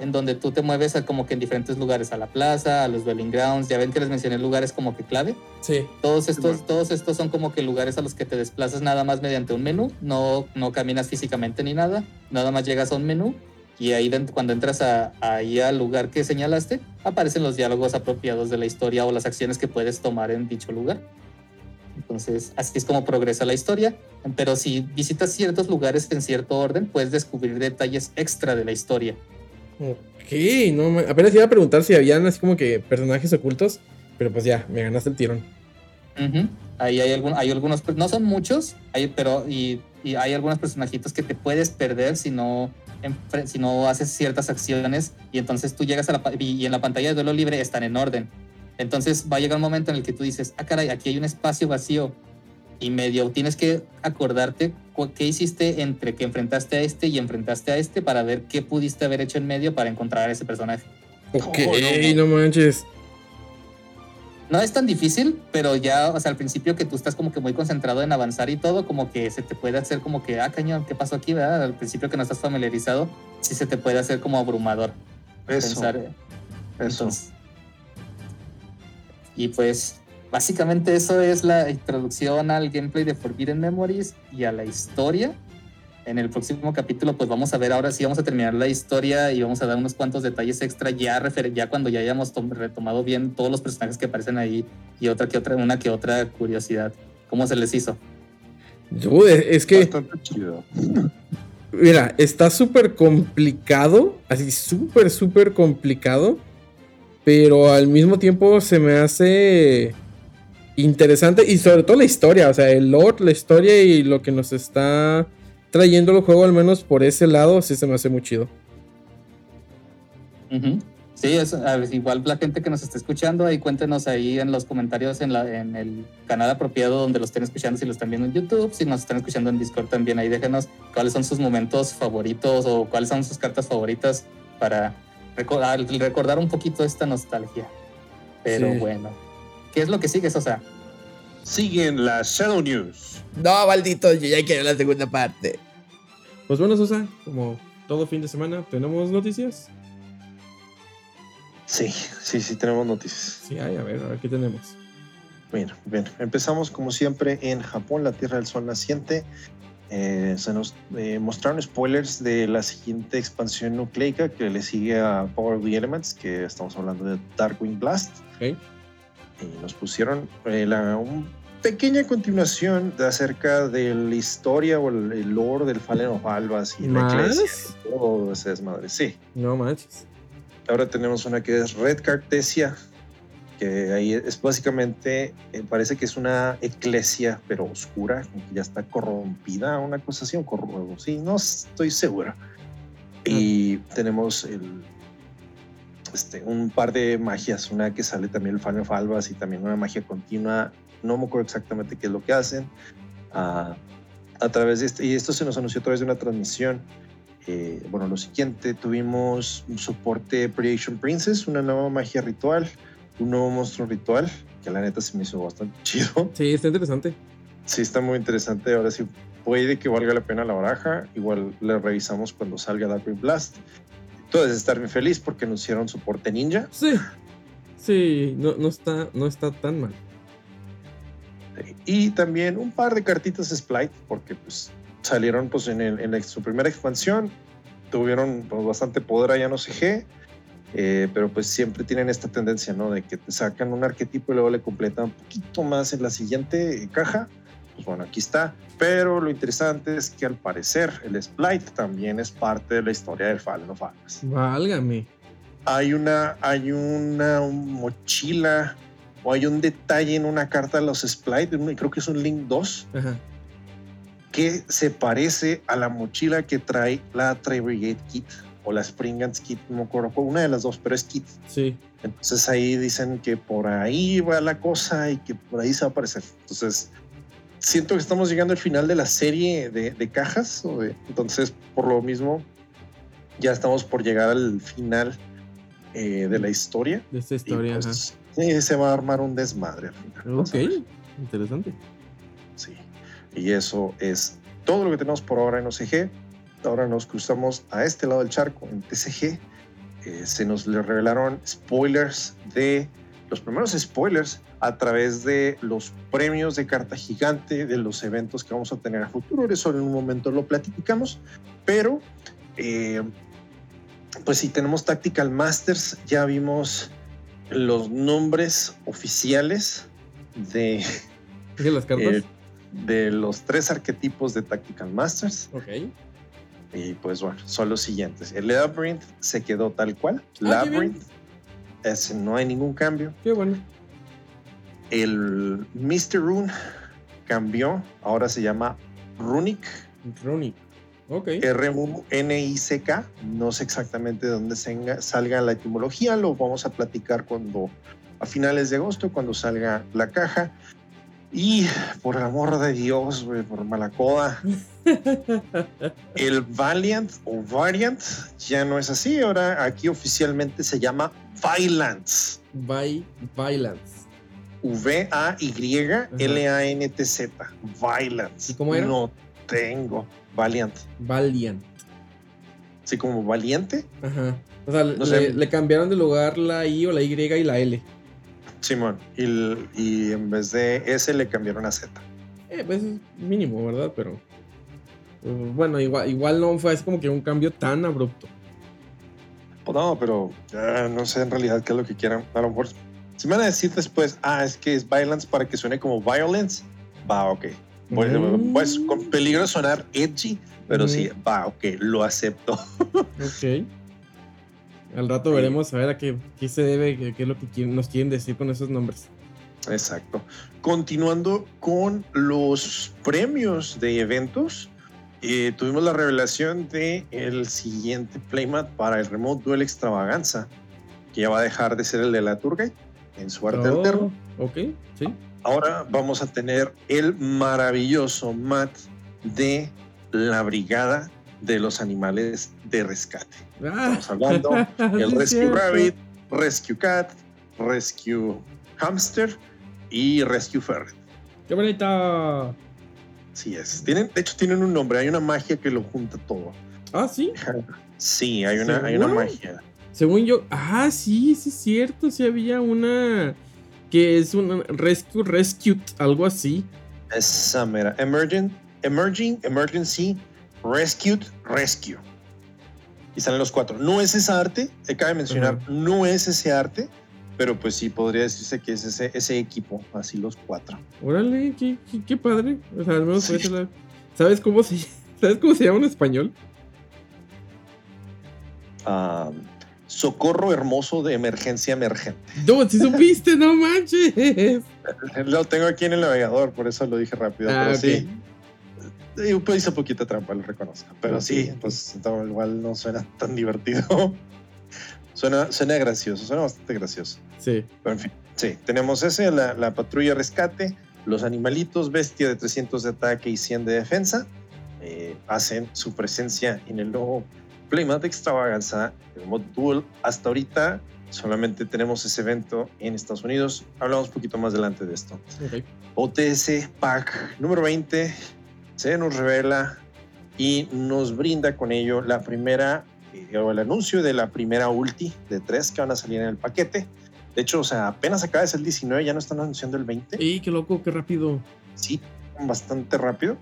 en donde tú te mueves a como que en diferentes lugares, a la plaza, a los dwelling grounds, ya ven que les mencioné lugares como que clave. Sí. Todos estos, todos estos son como que lugares a los que te desplazas nada más mediante un menú, no, no caminas físicamente ni nada, nada más llegas a un menú y ahí cuando entras a, ahí al lugar que señalaste, aparecen los diálogos apropiados de la historia o las acciones que puedes tomar en dicho lugar. Entonces, así es como progresa la historia, pero si visitas ciertos lugares en cierto orden, puedes descubrir detalles extra de la historia. Ok, no, apenas iba a preguntar si habían así como que personajes ocultos, pero pues ya, me ganaste el tirón. Ahí hay, algún, hay algunos, no son muchos, hay, pero y, hay algunos personajitos que te puedes perder si no, enfre- si no haces ciertas acciones y entonces tú llegas a la y en la pantalla de duelo libre están en orden. Entonces va a llegar un momento en el que tú dices, ah, caray, aquí hay un espacio vacío y medio tienes que acordarte qué hiciste entre que enfrentaste a este y enfrentaste a este para ver qué pudiste haber hecho en medio para encontrar a ese personaje. Ok, no manches. No es tan difícil, pero ya, o sea, al principio que tú estás como que muy concentrado en avanzar y todo, como que se te puede hacer como que, ah, cañón, ¿qué pasó aquí, verdad? Al principio que no estás familiarizado, sí se te puede hacer como abrumador. Eso. Pensar, eh, Eso. entonces- y pues, básicamente eso es la introducción al gameplay de Forbidden Memories y a la historia. En el próximo capítulo, pues vamos a ver ahora sí, vamos a terminar la historia y vamos a dar unos cuantos detalles extra ya, refer- ya cuando ya hayamos tom- retomado bien todos los personajes que aparecen ahí y otra que otra, una que otra curiosidad. ¿Cómo se les hizo? Dude, es que, Bastante chido. *laughs* mira, está súper complicado, así súper, súper complicado, pero al mismo tiempo se me hace interesante y sobre todo la historia, o sea, el lore, la historia y lo que nos está trayendo el juego, al menos por ese lado, sí se me hace muy chido. Sí, es, igual la gente que nos está escuchando, ahí cuéntenos ahí en los comentarios en, la, en el canal apropiado donde lo estén escuchando, si lo están viendo en YouTube, si nos están escuchando en Discord también, ahí déjenos cuáles son sus momentos favoritos o cuáles son sus cartas favoritas para recordar, recordar un poquito esta nostalgia. Pero Sí. bueno, ¿qué es lo que sigue, Sosa? Siguen las Shadow News. No, maldito, yo ya quiero la segunda parte. Pues bueno, Sosa, como todo fin de semana, ¿tenemos noticias? Sí, sí, sí, tenemos noticias. Sí, ay, a ver, a ver qué tenemos. Bueno, bien, empezamos como siempre en Japón, la Tierra del Sol naciente. Eh, se nos eh, mostraron spoilers de la siguiente expansión nucleica que le sigue a Power of the Elements, que estamos hablando de Darkwing Blast. Ok. Nos pusieron eh, la, un pequeña continuación de acerca de la historia o el, el lore del Fallen of Albas y la ¿Más? iglesia. y Todo ese desmadre, sí. No manches. Ahora tenemos una que es Red Cartesia, que ahí es básicamente, eh, parece que es una iglesia, pero oscura, que ya está corrompida, una cosa así, corrupto, sí, no estoy segura. Y tenemos el, este, un par de magias, una que sale también el Final of Albas y también una magia continua, no me acuerdo exactamente qué es lo que hacen. Ah, a través de este, y esto se nos anunció a través de una transmisión. Eh, bueno, lo siguiente, tuvimos un soporte Predation Princess, una nueva magia ritual, un nuevo monstruo ritual, que la neta se me hizo bastante *laughs* chido. Sí, está interesante. Sí, está muy interesante. Ahora sí, puede que valga la pena la baraja. Igual le revisamos cuando salga Darkwing Blast. Tú debes estar bien feliz porque anunciaron soporte ninja. Sí. Sí, no, no, está, no está tan mal. Y también un par de cartitas Splite, porque pues salieron pues en, el- en la- su primera expansión, tuvieron pues, bastante poder allá en OCG, eh, pero pues siempre tienen esta tendencia, ¿no? De que te sacan un arquetipo y luego le completan un poquito más en la siguiente caja. Pues bueno, aquí está. Pero lo interesante es que al parecer el Splite también es parte de la historia del Fallen of Albas Válgame. hay una, hay una mochila o hay un detalle en una carta de los Splite, creo que es un Link 2, Ajá. que se parece a la mochila que trae la Tri Brigade Kit o la Spring Ants Kit, no me acuerdo, una de las dos, pero es Kit. Sí. Entonces ahí dicen que por ahí va la cosa y que por ahí se va a aparecer. Entonces siento que estamos llegando al final de la serie de, de cajas. entonces por lo mismo ya estamos por llegar al final eh, de la historia. De esta Y, historia, pues, sí, se va a armar un desmadre al final. ajá. Ok, interesante. Sí. Y eso es todo lo que tenemos por ahora en OCG. Ahora nos cruzamos a este lado del charco, en TCG. Eh, se nos revelaron spoilers de los primeros spoilers a través de los premios de carta gigante, de los eventos que vamos a tener a futuro. Eso en un momento lo platicamos, pero eh, pues si tenemos Tactical Masters, ya vimos los nombres oficiales de ¿Qué las cartas? eh, de los tres arquetipos de Tactical Masters. ok. Y pues bueno, son los siguientes. El Labyrinth se quedó tal cual. Ah, Labyrinth, ese no hay ningún cambio. Qué bueno. El Mr. Rune cambió, ahora se llama Runic, Ronic. Ok. R-U-N-I-C-K. No sé exactamente de dónde salga la etimología, lo vamos a platicar cuando a finales de agosto, cuando salga la caja. Y por el amor de Dios, güey, por malacoda, *laughs* el Valiant o Variant ya no es así. Ahora aquí oficialmente se llama Violence. By Violence. V-A-Y-L-A-N-T-Z. Violence. ¿Y cómo era? No tengo. Valiant. Valiant. Así como valiente. Ajá. O sea, No le, cambiaron de lugar la I o la Y y la L. Simón. Y, en vez de S le cambiaron a Z. Eh, pues es mínimo, ¿verdad? Pero. uh, bueno, igual, igual no fue así como que un cambio tan abrupto. Pues no, pero ah, no sé en realidad qué es lo que quieran. A lo mejor, si me van a decir después, ah, es que es violence para que suene como violence, va, ok. Pues, Mm. pues, con peligro de sonar edgy, pero sí, Mm. va, ok, lo acepto. *laughs* Ok. Al rato Sí. veremos a ver a qué, qué se debe, qué, qué es lo que quieren- nos quieren decir con esos nombres. Exacto. Continuando con los premios de eventos, eh, tuvimos la revelación de el siguiente playmat para el Remote Duel Extravaganza. que ya va a dejar de ser el de la Turgay en su arte Oh, alterno. Ok, sí. Ahora vamos a tener el maravilloso mat de la Brigada de los Animales de Rescate. Ah, Estamos hablando *laughs* el sí es Rescue cierto. Rabbit, Rescue Cat, Rescue Hamster y Rescue Ferret. ¡Qué bonito! Sí es. Tienen, de hecho, tienen un nombre. Hay una magia que lo junta todo. Ah, sí. *laughs* Sí, hay una, hay una magia. Según yo. Ah, sí, sí es cierto. Sí había una. Que es una Rescue Rescue, algo así. Esa mera. Emergent, emerging, emergency, rescued, rescue. Y salen los cuatro. No es esa arte, se cabe mencionar, no es ese arte, pero pues sí podría decirse que es ese, ese equipo, así los cuatro. Órale, qué, qué, qué padre. O sea, al menos ese lado. ¿Sabes cómo se, *laughs* ¿Sabes cómo se llama en español? Ah, socorro hermoso de emergencia emergente. No, si *laughs* supiste, no manches. Lo tengo aquí en el navegador, por eso lo dije rápido. Ah, pero sí. Sí, pues hice poquita trampa, lo reconozco. Pero sí, pues igual no suena tan *laughs* divertido. suena, suena gracioso, suena bastante gracioso. Sí. Pero en fin, sí, tenemos ese, la, la patrulla rescate, los animalitos, bestia de 300 de ataque y 100 de defensa, eh, hacen su presencia en el nuevo Playmat Extravaganza, el Mod Duel. Hasta ahorita solamente tenemos ese evento en Estados Unidos. Hablamos un poquito más adelante de esto. Ok. OTS Pack número 20 se nos revela y nos brinda con ello la primera, eh, o el anuncio de la primera ulti de tres que van a salir en el paquete. De hecho, o sea, apenas acaba de ser el 19, ya no están anunciando el 20. ¡Ey, qué loco, qué rápido! Sí, bastante rápido.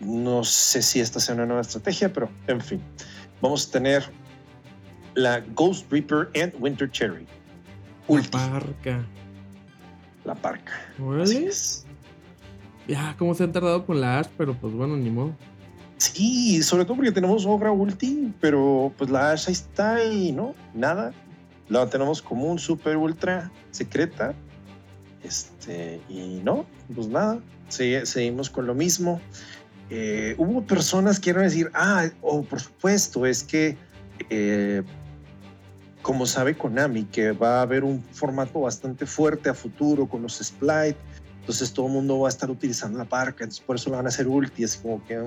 No sé si esta sea una nueva estrategia, pero en fin. Vamos a tener la Ghost Reaper and Winter Cherry. Ulti, Parca. la parca. Así es. Ya, cómo se han tardado con la Ash, pero pues bueno, ni modo. Sí, sobre todo porque tenemos Ogra Ulti, pero pues la Ash ahí está y no, nada. La tenemos como un super ultra secreta. Este, y no, pues nada, se- seguimos con lo mismo. Eh, hubo personas que iban a decir, ah, oh, por supuesto, es que eh, como sabe Konami que va a haber un formato bastante fuerte a futuro con los Splite, entonces todo el mundo va a estar utilizando la parca, entonces por eso la van a hacer ulti, así como que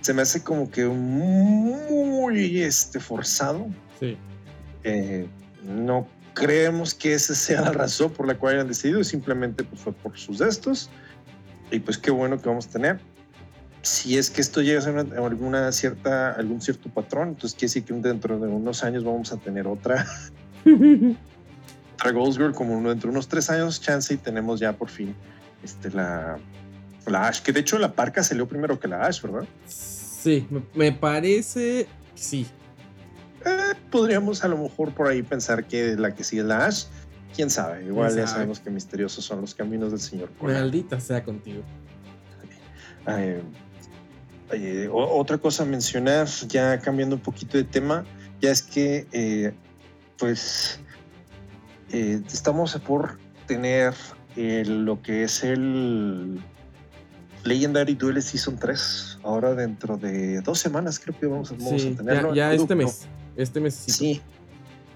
se me hace como que muy este, forzado. Sí. Eh, no creemos que esa sea la razón por la cual hayan decidido, simplemente pues, fue por sus estos. Y pues qué bueno que vamos a tener. Si es que esto llega a ser una- alguna cierta, algún cierto patrón, entonces quiere decir que dentro de unos años vamos a tener otra, otra Ghost Girl, como uno- dentro de unos tres años, chance, y tenemos ya por fin este, la, la Ash, que de hecho la parca salió primero que la Ash, ¿verdad? Sí, me, me parece sí. Eh, podríamos a lo mejor por ahí pensar que la que sigue es la Ash. Quién sabe, igual ¿Quién ya sabe? sabemos que misteriosos son los caminos del señor. Maldita sea contigo. Eh, eh, otra cosa a mencionar, ya cambiando un poquito de tema, ya es que eh, pues eh, estamos por tener lo que es el Legendary Duel Season 3. Ahora dentro de dos semanas creo que vamos, a- vamos Sí, a tenerlo. ya, ya este mes. Este mes Sí.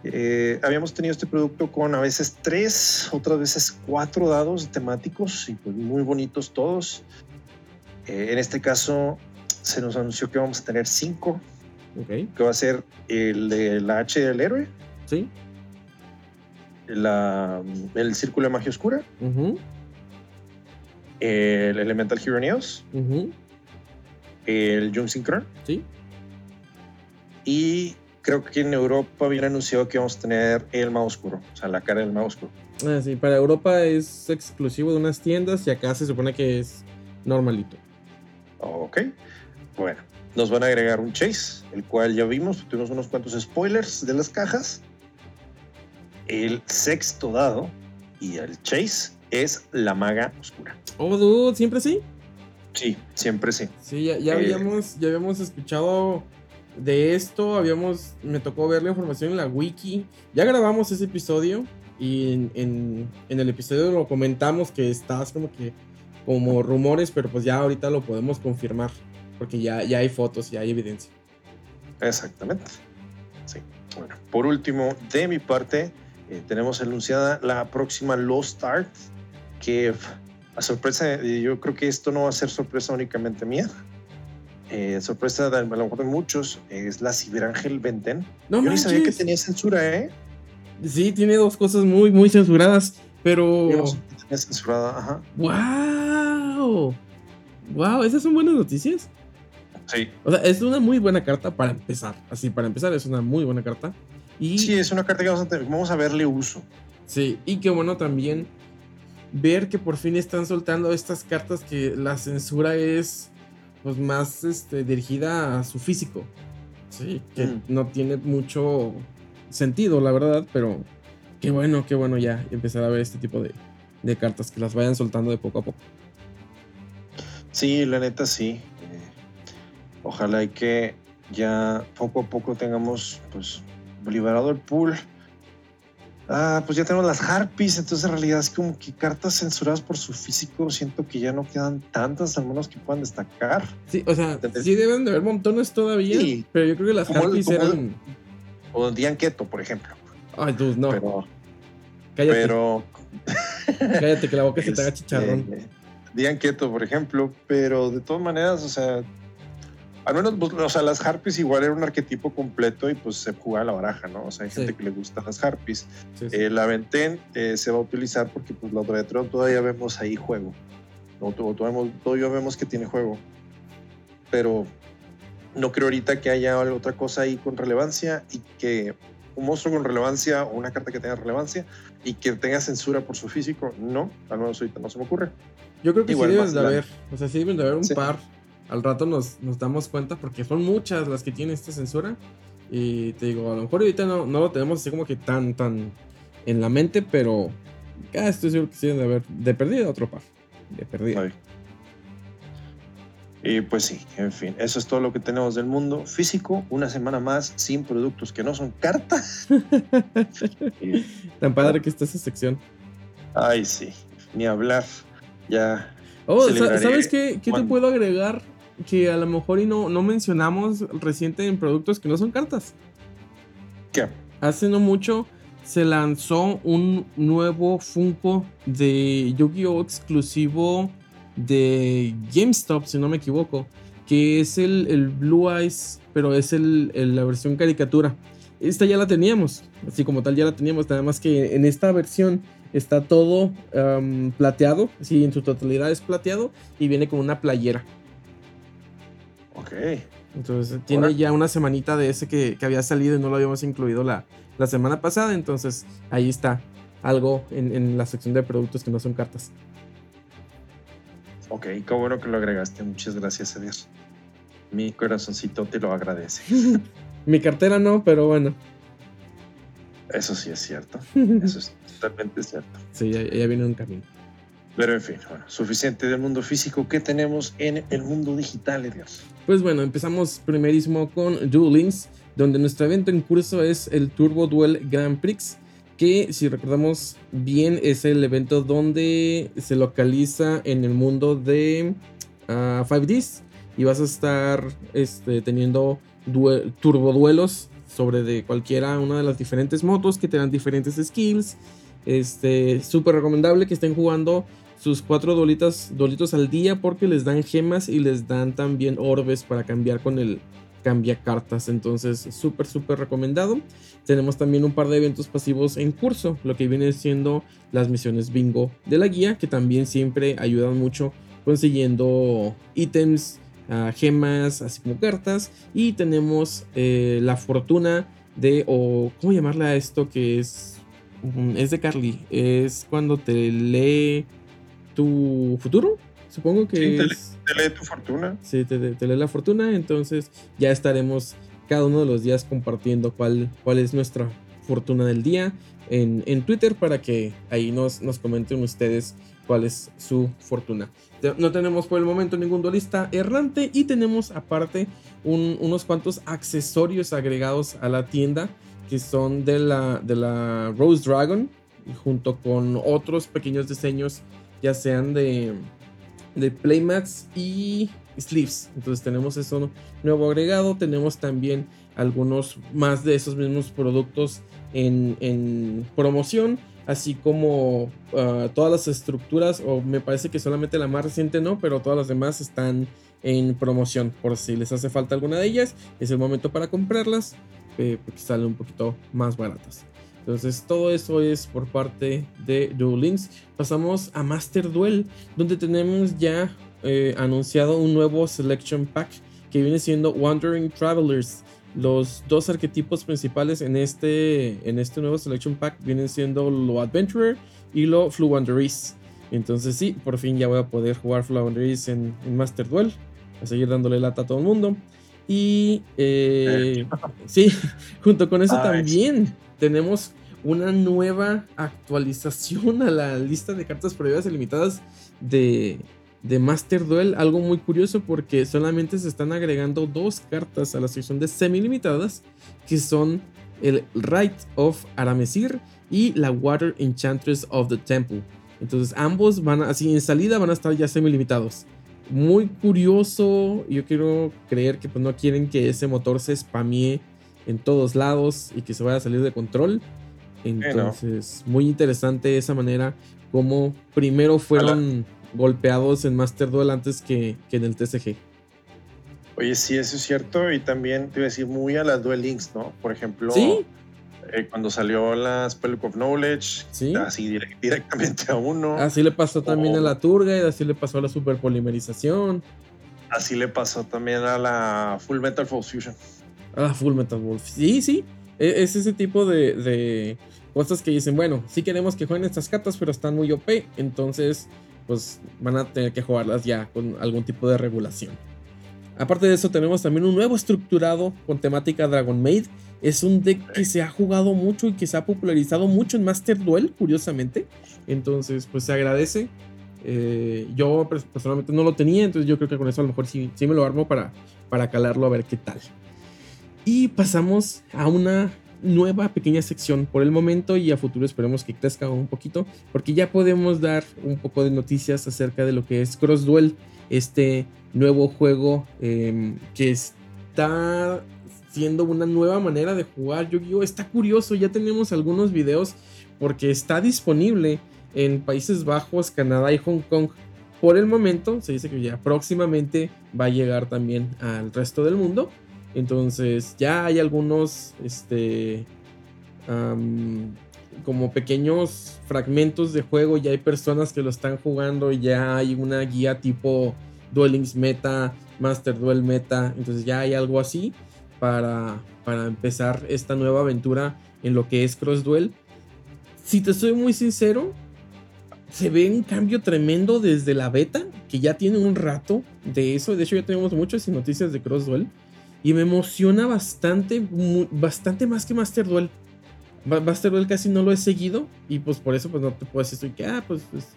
Eh, habíamos tenido este producto con a veces tres, otras veces cuatro dados temáticos y pues muy bonitos todos. Eh, en este caso se nos anunció que vamos a tener cinco, Ok. que va a ser el de la H del héroe, Sí. la, el círculo de magia oscura, el Elemental Hero Neos, el Jung Synchron Sí. y creo que en Europa habían anunciado que vamos a tener el mago oscuro, o sea, la cara del mago oscuro. Ah, sí, para Europa es exclusivo de unas tiendas y acá se supone que es normalito. Ok. Bueno, nos van a agregar un chase, el cual ya vimos, tuvimos unos cuantos spoilers de las cajas. El sexto dado y el chase es la maga oscura. Oh, dude, ¿siempre sí? Sí, siempre sí. Sí, ya, ya Eh. habíamos, ya habíamos escuchado de esto, habíamos, me tocó ver la información en la wiki. Ya grabamos ese episodio y en, el episodio lo comentamos que estabas como que como rumores, pero pues ya ahorita lo podemos confirmar porque ya, ya hay fotos, ya hay evidencia. Exactamente. Sí. Bueno, por último, de mi parte, eh, tenemos anunciada la próxima Lost Art, que a sorpresa, yo creo que esto no va a ser sorpresa únicamente mía. Eh, sorpresa de, a lo mejor de muchos, es la Ciberángel Benten. No yo ni sabía que tenía censura, ¿eh? Sí, tiene dos cosas muy, muy censuradas, pero... Yo no sabía que tenía censurada, ajá. ¡Wow! ¡Wow! Esas son buenas noticias. Sí. O sea, es una muy buena carta para empezar. Así, para empezar, es una muy buena carta. Y Sí, es una carta que vamos a, vamos a verle uso. Sí, y qué bueno también ver que por fin están soltando estas cartas que la censura es pues más este, dirigida a su físico. Sí, que Mm. no tiene mucho sentido, la verdad, pero qué bueno, qué bueno ya empezar a ver este tipo de, de cartas que las vayan soltando de poco a poco. Sí, la neta sí. Eh, ojalá y que ya poco a poco tengamos pues liberado el pool. Ah, pues ya tenemos las harpies, entonces en realidad es como que cartas censuradas por su físico, siento que ya no quedan tantas, al menos que puedan destacar. Sí, o sea, sí deben de haber montones todavía, Sí. pero yo creo que las el- Harpies el- eran... O Dian Keto, por ejemplo. Ay, dude, no. Pero, cállate, pero *laughs* cállate, que la boca se te haga Este, chicharrón. Dian Keto, por ejemplo, pero de todas maneras, o sea, al menos, pues, o sea, las Harpies igual era un arquetipo completo y pues se jugaba la baraja, ¿no? O sea, hay Sí. gente que le gusta las Harpies. Sí, sí. Eh, la Venten eh, se va a utilizar porque pues la retro todavía vemos ahí juego. O, to- todavía, todavía vemos que tiene juego. Pero no creo ahorita que haya otra cosa ahí con relevancia y que un monstruo con relevancia o una carta que tenga relevancia y que tenga censura por su físico, no, al menos ahorita no se me ocurre. Yo creo que Igual sí deben de haber. O sea, sí deben de haber un par. Al rato nos, nos damos cuenta porque son muchas las que tienen esta censura. Y te digo, a lo mejor ahorita no, no lo tenemos así como que tan, tan en la mente, pero ya estoy seguro que sí de haber de perdida otro par. De perdida. Ay. Y pues sí, en fin, eso es todo lo que tenemos del mundo físico. Una semana más sin productos que no son cartas. *laughs* Y- Tan padre que está esa sección. Ay, sí, ni hablar. Ya. Oh, ¿sabes qué, qué te puedo agregar? Que a lo mejor y no, no mencionamos reciente en productos que no son cartas. ¿Qué? Hace no mucho se lanzó un nuevo Funko de Yu-Gi-Oh! exclusivo de GameStop, si no me equivoco. Que es el, el Blue Eyes, pero es el, el- la versión caricatura. Esta ya la teníamos, así como tal ya la teníamos, nada más que en esta versión está todo plateado, sí, en su totalidad es plateado y viene con una playera. Ok. Entonces tiene Ahora- ya una semanita de ese que, que había salido y no lo habíamos incluido la, la semana pasada. Entonces ahí está algo en, en la sección de productos que no son cartas. Ok, qué bueno que lo agregaste. Muchas gracias, Dios. Mi corazoncito te lo agradece. *laughs* Mi cartera no, pero bueno. Eso sí es cierto. *laughs* Eso es totalmente cierto. Sí, ya, ya viene un camino. Pero en fin, bueno, suficiente del mundo físico. ¿Qué tenemos en el mundo digital, Edgar? Pues bueno, empezamos primerísimo con Duel Links, donde nuestro evento en curso es el Turbo Duel Grand Prix, que si recordamos bien es el evento donde se localiza en el mundo de ah, 5Ds y vas a estar este, teniendo due- turboduelos sobre de cualquiera una de las diferentes motos que te dan diferentes skills. Este, súper recomendable que estén jugando sus cuatro dolitas, dolitos al día porque les dan gemas y les dan también orbes para cambiar con el cambia cartas. Entonces, súper, súper recomendado. Tenemos también un par de eventos pasivos en curso, lo que viene siendo las misiones bingo de la guía, que también siempre ayudan mucho consiguiendo ítems, ah, gemas, así como cartas. Y tenemos eh, la fortuna de, o ¿cómo llamarla esto? Que es, mm, es de Carly. Es cuando te lee tu futuro. Supongo que Sí, te, es... te lee tu fortuna. Sí, te, te lee la fortuna. Entonces ya estaremos cada uno de los días compartiendo cuál, cuál es nuestra fortuna del día en, en Twitter para que ahí nos, nos comenten ustedes cuál es su fortuna. No tenemos por el momento ningún duelista errante y tenemos aparte un- unos cuantos accesorios agregados a la tienda que son de la, de la Rose Dragon junto con otros pequeños diseños ya sean de, de playmats y sleeves. Entonces tenemos eso nuevo agregado. Tenemos también algunos más de esos mismos productos en, en promoción, así como uh, todas las estructuras, o me parece que solamente la más reciente no, pero todas las demás están en promoción. Por si les hace falta alguna de ellas, es el momento para comprarlas, eh, porque salen un poquito más baratas. Entonces todo eso es por parte de Duel Links. Pasamos a Master Duel, donde tenemos ya eh, anunciado un nuevo Selection Pack que viene siendo Wandering Travelers. Los dos arquetipos principales en este, en este nuevo Selection Pack vienen siendo lo Adventurer y lo Fluwanderees. Entonces sí, por fin ya voy a poder jugar Fluwanderees en, en Master Duel. A seguir dándole lata a todo el mundo. Y eh, *laughs* sí, *laughs* junto con eso también tenemos una nueva actualización a la lista de cartas prohibidas ilimitadas de, de Master Duel. Algo muy curioso porque solamente se están agregando dos cartas a la sección de semi-limitadas que son el Right of Aramesir y la Water Enchantress of the Temple. Entonces ambos van así en salida van a estar ya semi-limitados. Muy curioso, yo quiero creer que pues no quieren que ese motor se spamie en todos lados y que se vaya a salir de control. Entonces, muy interesante esa manera como primero fueron golpeados en Master Duel antes que, que, en el TCG. Oye, sí, eso es cierto. Y también te iba a decir muy a las Duel Links, ¿no? Por ejemplo, ¿Sí? eh, cuando salió la Spell of Knowledge, ¿Sí? así direct, directamente a uno. Así le pasó también a la Turga y así le pasó a la Superpolimerización. Así le pasó también a la Full Metal Fusion. A la Full Metal Wolf. Sí, sí. E, es ese tipo de, de cosas que dicen, bueno, sí queremos que jueguen estas cartas, pero están muy OP, entonces pues van a tener que jugarlas ya con algún tipo de regulación. Aparte de eso tenemos también un nuevo estructurado con temática Dragon Maid. Es un deck que se ha jugado mucho y que se ha popularizado mucho en Master Duel, curiosamente. Entonces, pues se agradece. Eh, yo personalmente no lo tenía, entonces yo creo que con eso a lo mejor sí, sí me lo armo para, para calarlo a ver qué tal. Y pasamos a una nueva pequeña sección por el momento y a futuro esperemos que crezca un poquito porque ya podemos dar un poco de noticias acerca de lo que es Cross Duel, este nuevo juego eh, que está siendo una nueva manera de jugar Yu-Gi-Oh! Está curioso, ya tenemos algunos videos porque está disponible en Países Bajos, Canadá y Hong Kong. Por el momento se dice que ya próximamente va a llegar también al resto del mundo. Entonces ya hay algunos, este, como pequeños fragmentos de juego, ya hay personas que lo están jugando, ya hay una guía tipo Duel Meta, Master Duel Meta, entonces ya hay algo así para, para empezar esta nueva aventura en lo que es Cross Duel. Si te soy muy sincero, se ve un cambio tremendo desde la beta, que ya tiene un rato de eso. De hecho, ya tenemos muchas noticias de Cross Duel. Y me emociona bastante, bastante más que Master Duel. Master Duel casi no lo he seguido y pues por eso pues no te puedo decir que, ah, pues, pues,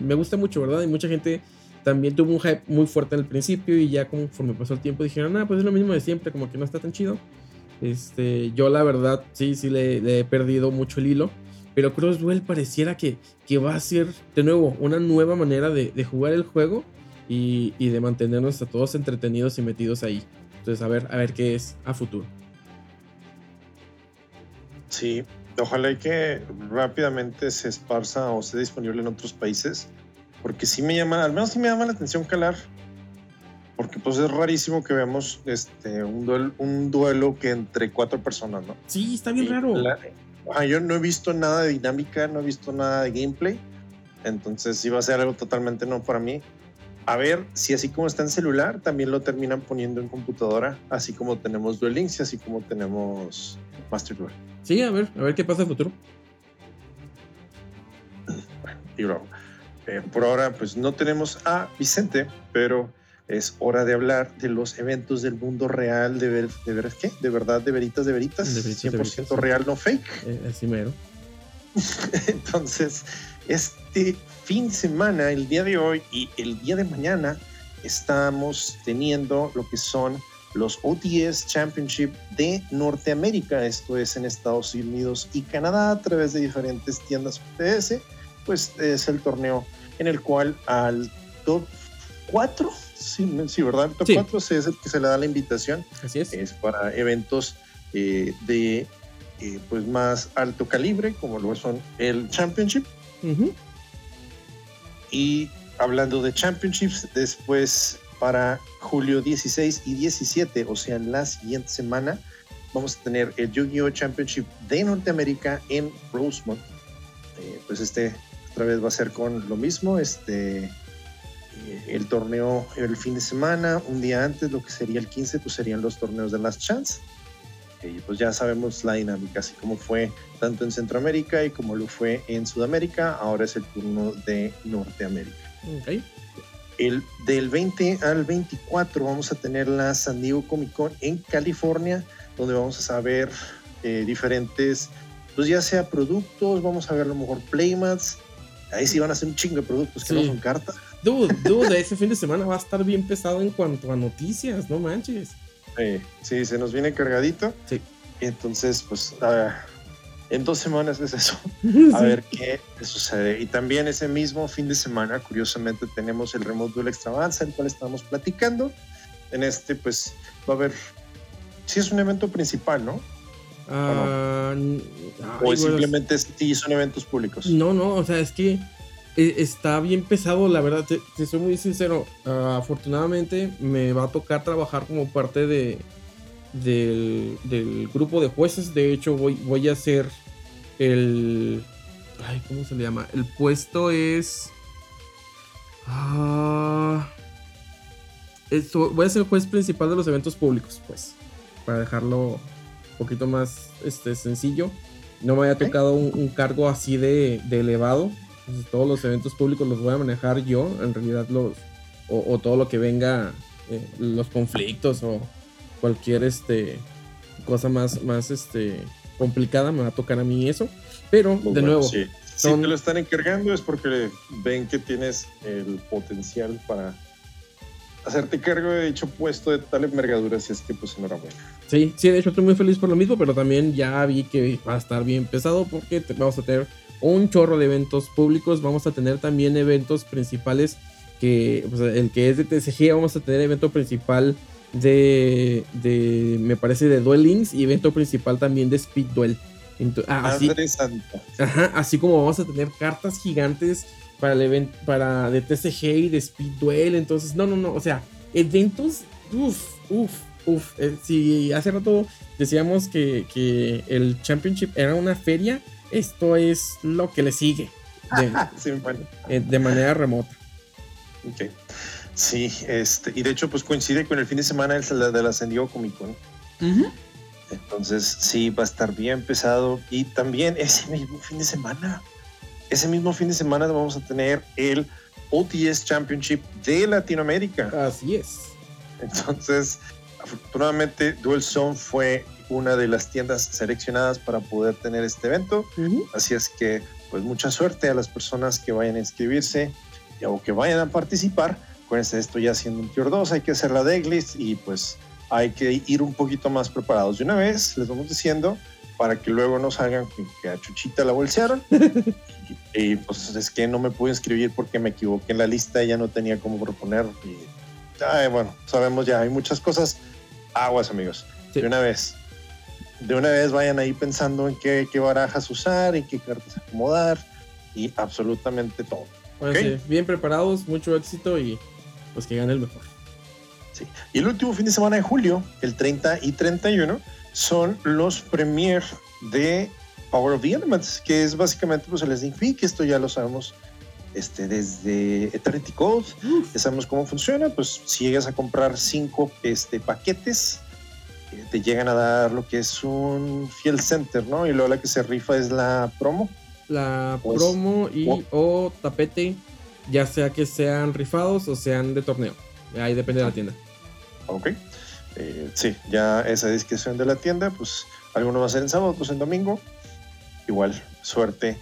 me gusta mucho, ¿verdad? Y mucha gente también tuvo un hype muy fuerte el principio y ya conforme pasó el tiempo dijeron, ah, pues es lo mismo de siempre, como que no está tan chido. Este, yo la verdad, sí, sí le, he perdido mucho el hilo. Pero Cross Duel pareciera que, que, va a ser, de nuevo, una nueva manera de, de jugar el juego y, y, de mantenernos a todos entretenidos y metidos ahí. Entonces, a ver, a ver qué es a futuro. Sí, ojalá y que rápidamente se esparza o esté disponible en otros países, porque sí me llama, al menos sí me llama la atención calar, porque pues es rarísimo que veamos este, un, duelo, un duelo que entre cuatro personas, ¿no? Sí, está bien raro. yo no he visto nada de dinámica, no he visto nada de gameplay, entonces sí va a ser algo totalmente no para mí a ver si así como está en celular, también lo terminan poniendo en computadora, así como tenemos Duel Links y así como tenemos Master Duel. Sí, a ver, a ver qué pasa en el futuro. y bro, eh, por ahora pues no tenemos a Vicente, pero es hora de hablar de los eventos del mundo real, de ver, de ver qué, de verdad, de veritas, de veritas, de veritas 100% real, no fake. Eh, así mero. *laughs* Entonces, este fin de semana, el día de hoy y el día de mañana, estamos teniendo lo que son los OTS Championship de Norteamérica. Esto es en Estados Unidos y Canadá a través de diferentes tiendas OTS. Pues es el torneo en el cual al top 4, sí, sí, ¿verdad? El top Sí. 4 sí es el que se le da la invitación. Así es. Es para eventos eh, de eh, pues más alto calibre, como lo son el Championship. Ujú. Y hablando de Championships, después para julio 16 y 17, o sea, la siguiente semana, vamos a tener el Yu-Gi-Oh! Championship de Norteamérica en Rosemont. Eh, pues este otra vez va a ser con lo mismo, este, eh, el torneo el fin de semana, un día antes, lo que sería el 15, pues serían los torneos de Last Chance. Y pues ya sabemos la dinámica, así como fue tanto en Centroamérica y como lo fue en Sudamérica, ahora es el turno de Norteamérica. Ok. El, del 20 al 24 vamos a tener la San Diego Comic Con en California, donde vamos a saber eh, diferentes, pues ya sea productos, vamos a ver a lo mejor playmats, ahí sí van a ser un chingo de productos que no son cartas. Dude, dude, *laughs* ese fin de semana va a estar bien pesado en cuanto a noticias, no manches. Eh, sí, se nos viene cargadito. Sí. Entonces, pues ah, en dos semanas es eso. *laughs* A Sí. ver qué sucede. Y también ese mismo fin de semana, curiosamente, tenemos el Remote Duel Extravaganza, el cual estamos platicando. En este, pues, va a haber. Sí, es un evento principal, ¿no? Ah, o güey, simplemente sí son eventos públicos. No, no, o sea, es que eh, está bien pesado, la verdad, te, te soy muy sincero. Ah, afortunadamente me va a tocar trabajar como parte de del, del grupo de jueces. De hecho, voy, voy a hacer el. Ay, ¿cómo se le llama? El puesto es. Ah, esto, voy a ser el juez principal de los eventos públicos, pues. Para dejarlo un poquito más este, sencillo. No me había tocado un, un cargo así de, de elevado. Entonces, todos los eventos públicos los voy a manejar yo. En realidad, los. O, o todo lo que venga. eh, los conflictos o cualquier este cosa más, más este complicada me va a tocar a mí eso. Pero, Muy de bueno, nuevo, sí. Si son- te lo están encargando es porque ven que tienes el potencial para hacerte cargo de dicho puesto de tal envergadura, si es que pues enhorabuena. Sí, sí, de hecho estoy muy feliz por lo mismo, pero también ya vi que va a estar bien pesado porque te- vamos a tener un chorro de eventos públicos, vamos a tener también eventos principales que, pues, el que es de TCG, vamos a tener evento principal de, de me parece, de Duel Links y evento principal también de Speed Duel. Ah, así. Ajá, así como vamos a tener cartas gigantes para el evento para de TCG y de Speed Duel. Entonces, no, no, no. O sea, eventos. Uf, uf, uf. Eh, si hace rato decíamos que, que el Championship era una feria, esto es lo que le sigue. De, *laughs* Sí, bueno. eh, de manera remota. Ok. Sí, este, y de hecho, pues coincide con el fin de semana de la, de la San Diego Comic Con. Entonces, sí, va a estar bien pesado. Y también ese mismo fin de semana, ese mismo fin de semana vamos a tener el OTS Championship de Latinoamérica. Así es. Entonces, afortunadamente, Duel Zone fue una de las tiendas seleccionadas para poder tener este evento. Así es que, pues mucha suerte a las personas que vayan a inscribirse y- o que vayan a participar. Acuérdense, esto ya siendo un tier 2, hay que hacer la decklist y pues hay que ir un poquito más preparados de una vez, les vamos diciendo, para que luego no salgan que a Chuchita la bolsearon. y, *laughs* y, pues es que no me pude inscribir porque me equivoqué en la lista y ya no tenía cómo proponer. Y, ay, bueno, sabemos ya, hay muchas cosas. Aguas, amigos. De una vez. De una vez vayan ahí pensando en qué, qué barajas usar, en qué cartas acomodar y absolutamente todo. Bueno, ¿ok? sí, bien preparados, mucho éxito y pues que gane el mejor. Sí. Y el último fin de semana de julio, el 30 y 31, son los premier de Power of the Elements, que es básicamente pues, el Sneak Peek. Esto ya lo sabemos este, desde Eternity Code. Ya sabemos cómo funciona. Pues si llegas a comprar cinco este, paquetes, eh, te llegan a dar lo que es un Field Center, ¿no? Y luego la que se rifa es la promo. La Pues, promo y o tapete, ya sea que sean rifados o sean de torneo. Ahí depende de la tienda. Ok. Eh, sí, ya esa discreción de la tienda, pues algunos va a ser en sábado, otros en domingo. Igual, suerte.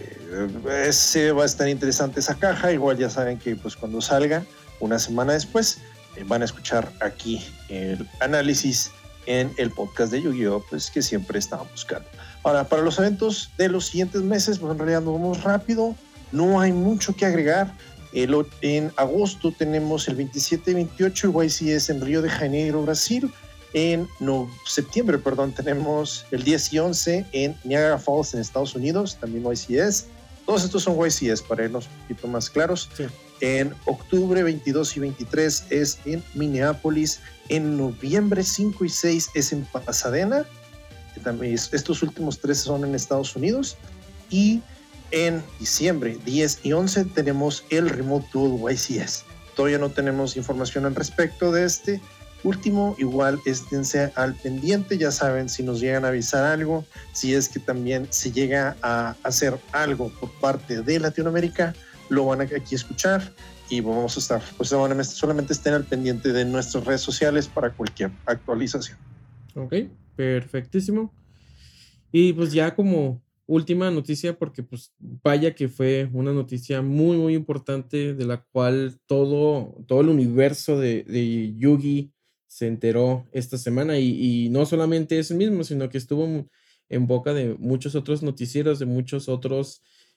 Eh, ese va a estar interesante esa caja. Igual ya saben que pues cuando salga, una semana después, eh, van a escuchar aquí el análisis en el podcast de Yu-Gi-Oh! Pues que siempre estaban buscando. Ahora, para los eventos de los siguientes meses, pues en realidad nos vamos rápido. No hay mucho que agregar. El, en agosto tenemos el 27 y 28 el YCS en Río de Janeiro, Brasil. En no, septiembre, perdón, tenemos el 10 y 11 en Niagara Falls, en Estados Unidos, también YCS. Todos estos son YCS para irnos un poquito más claros. En octubre 22 y 23 es en Minneapolis. En noviembre 5 y 6 es en Pasadena. Que también es- estos últimos tres son en Estados Unidos. Y en diciembre 10 y 11 tenemos el Remote Duel YCS. Todavía no tenemos información al respecto de este último. Igual esténse al pendiente, ya saben si nos llegan a avisar algo, si es que también se llega a hacer algo por parte de Latinoamérica, lo van a aquí escuchar y vamos a estar, pues solamente, estén al pendiente de nuestras redes sociales para cualquier actualización. Ok, perfectísimo. Y pues ya como última noticia, porque pues vaya que fue una noticia muy, muy importante de la cual todo, todo el universo de, de Yugi se enteró esta semana y, y no solamente ese mismo, sino que estuvo en boca de muchos otros noticieros, de muchos otros,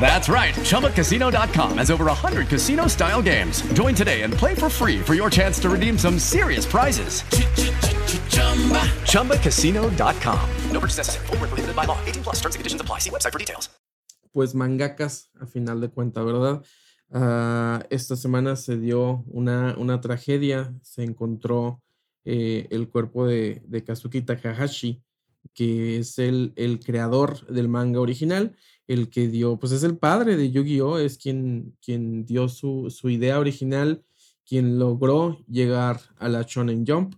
That's right. ChumbaCasino.com has over 100 casino style games. Join today and play for free for your chance to redeem some serious prizes. No purchase necessary. Where prohibited by law. 18 plus. Terms and conditions apply. See website for details. pues mangakas a final de cuenta, ¿verdad? Ah, esta semana se dio una, una tragedia, se encontró eh, el cuerpo de, de Kazuki Takahashi, que es el, el creador del manga original, el que dio, pues es el padre de Yu-Gi-Oh!, es quien, quien dio su, su idea original, quien logró llegar a la Shonen Jump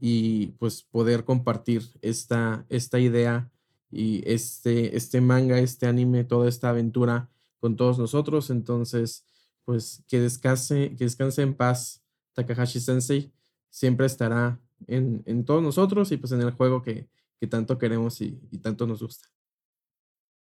y pues poder compartir esta, esta idea y este, este manga, este anime, toda esta aventura con todos nosotros. Entonces, pues que descanse, que descanse en paz Takahashi Sensei. Siempre estará en, en todos nosotros y pues en el juego que, que tanto queremos y, y tanto nos gusta.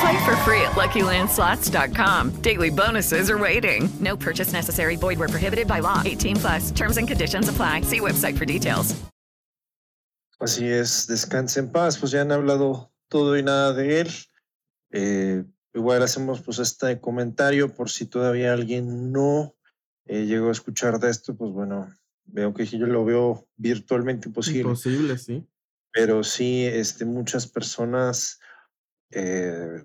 Play for free at LuckyLandSlots.com. Daily bonuses are waiting. No purchase necessary. Void where prohibited by law. 18 plus. Terms and conditions apply. See website for details. Así es, descanse en paz, pues ya han hablado todo y nada de él. Eh, igual hacemos pues este comentario por si todavía alguien no eh, llegó a escuchar de esto, pues bueno, veo que yo lo veo virtualmente imposible. Imposible, sí. Pero sí, este, muchas personas eh,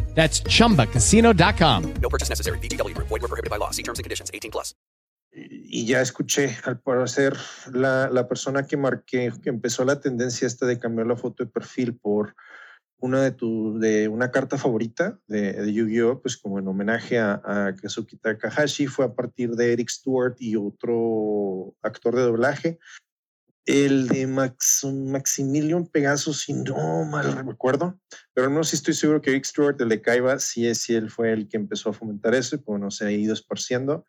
That's chumbacasino.com. No purchase necessary. VGW Group. Void where prohibited by law. See terms and conditions. 18 plus. y ya escuché, al parecer, la, la persona que marqué, que empezó la tendencia esta de cambiar la foto de perfil por una de tu, de una carta favorita de, de Yu-Gi-Oh, pues como en homenaje a, a Kazuki Takahashi, fue a partir de Eric Stewart y otro actor de doblaje. El de Max, Maximilian Pegasus, si no mal recuerdo, pero no sí estoy seguro que Eric Stewart, el de Kaiba, sí, es, sí él fue el que empezó a fomentar eso y bueno, se ha ido esparciendo.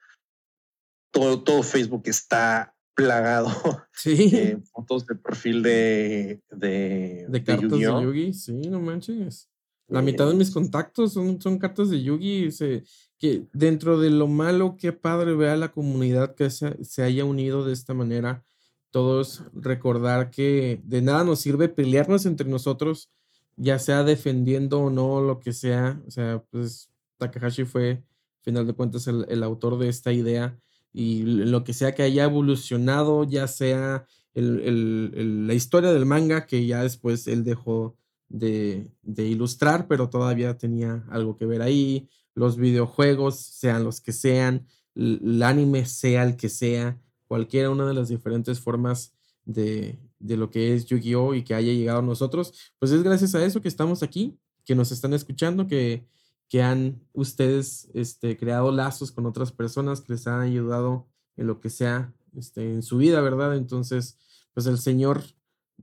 Todo, todo Facebook está plagado *laughs* Sí. de fotos de perfil de, de, De cartas de, Yu-Gi-Oh! Yugi, sí, no manches. La mitad de mis contactos son, son cartas de Yugi. se- que dentro de lo malo, qué padre ver a la comunidad que se, se haya unido de esta manera. Todos recordar que de nada nos sirve pelearnos entre nosotros, ya sea defendiendo o no lo que sea. O sea, pues Takahashi fue, al final de cuentas, el, el autor de esta idea. Y lo que sea que haya evolucionado, ya sea el- el- la historia del manga, que ya después él dejó de, de ilustrar, pero todavía tenía algo que ver ahí. Los videojuegos, sean los que sean, el anime, sea el que sea, cualquiera una de las diferentes formas de, de lo que es Yu-Gi-Oh! y que haya llegado a nosotros, pues es gracias a eso que estamos aquí, que nos están escuchando, que, que han ustedes este, creado lazos con otras personas que les han ayudado en lo que sea este, en su vida, ¿verdad? Entonces, pues el Señor,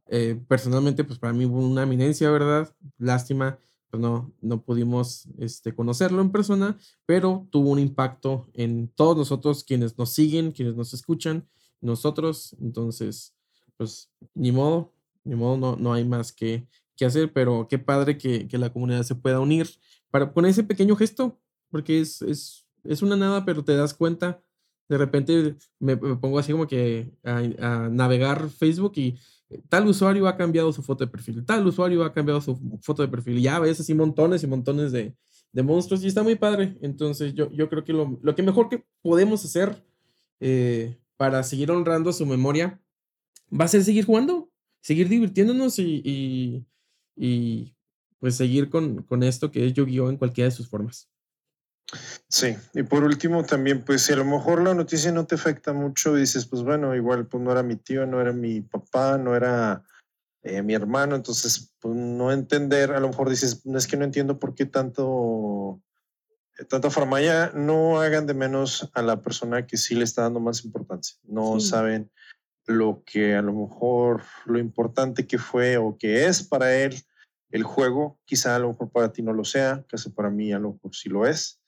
eh, personalmente, pues para mí fue una eminencia, ¿verdad? Lástima, pues no, no pudimos este, conocerlo en persona, pero tuvo un impacto en todos nosotros, quienes nos siguen, quienes nos escuchan, nosotros, entonces, pues ni modo, ni modo, no, no hay más que, que hacer, pero qué padre que, que la comunidad se pueda unir para, con ese pequeño gesto, porque es, es, es una nada, pero te das cuenta, de repente me, pongo así como que a, a navegar Facebook y eh, tal usuario ha cambiado su foto de perfil, tal usuario ha cambiado su foto de perfil, y ya ves así montones y montones de, de monstruos y está muy padre. Entonces yo, yo creo que lo, lo que mejor que podemos hacer eh, para seguir honrando su memoria va a ser seguir jugando, seguir divirtiéndonos y, y, y, pues seguir con, con esto que es Yu-Gi-Oh en cualquiera de sus formas. Sí, y por último también, pues si a lo mejor la noticia no te afecta mucho, dices, pues bueno, igual pues no era mi tío, no era mi papá, no era eh, mi hermano, entonces pues no entender, a lo mejor dices, no es que no entiendo por qué tanto, eh, tanta farmaya, no hagan de menos a la persona que sí le está dando más importancia, no Sí. saben lo que a lo mejor, lo importante que fue o que es para él el juego, quizá a lo mejor para ti no lo sea, casi para mí a lo mejor sí lo es.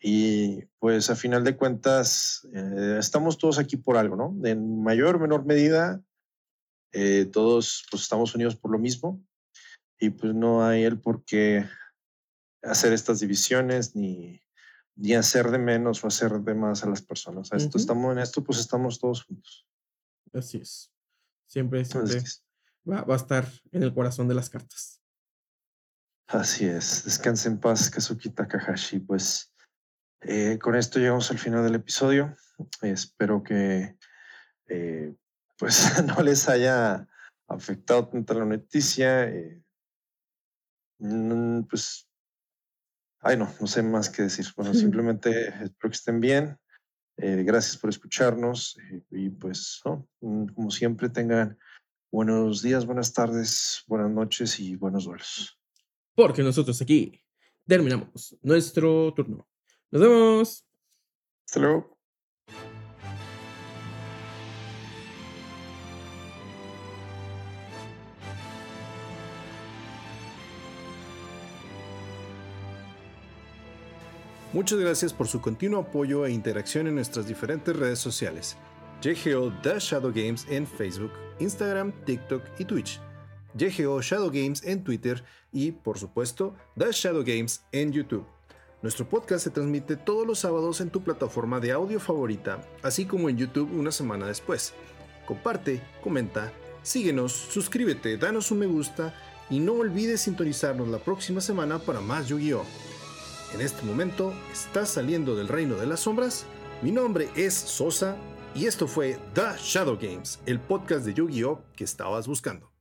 Y pues a final de cuentas, eh, estamos todos aquí por algo, ¿no? En mayor o menor medida, eh, todos pues estamos unidos por lo mismo y pues no hay el por qué hacer estas divisiones ni, ni hacer de menos o hacer de más a las personas. A esto Ujú. estamos en esto, pues estamos todos juntos. Así es. Siempre, va, va a estar en el corazón de las cartas. Así es, descanse en paz, Kazuki Takahashi. Pues eh, con esto llegamos al final del episodio. espero que eh, pues *laughs* no les haya afectado tanto la noticia. eh, mm, pues, ay no, no sé más que decir. Bueno, *laughs* simplemente espero que estén bien. Eh, gracias por escucharnos eh, y pues, ¿no? Mm, como siempre, tengan buenos días, buenas tardes, buenas noches y buenos duelos. Porque nosotros aquí terminamos nuestro turno. Nos vemos. Hasta luego. Muchas gracias por su continuo apoyo e interacción en nuestras diferentes redes sociales. The Shadow Games en Facebook, Instagram, TikTok y Twitch. JGO Shadow Games en Twitter y, por supuesto, The Shadow Games en YouTube. Nuestro podcast se transmite todos los sábados en tu plataforma de audio favorita, así como en YouTube una semana después. Comparte, comenta, síguenos, suscríbete, danos un me gusta y no olvides sintonizarnos la próxima semana para más Yu-Gi-Oh! En este momento estás saliendo del reino de las sombras. Mi nombre es Sosa y esto fue The Shadow Games, el podcast de Yu-Gi-Oh! que estabas buscando.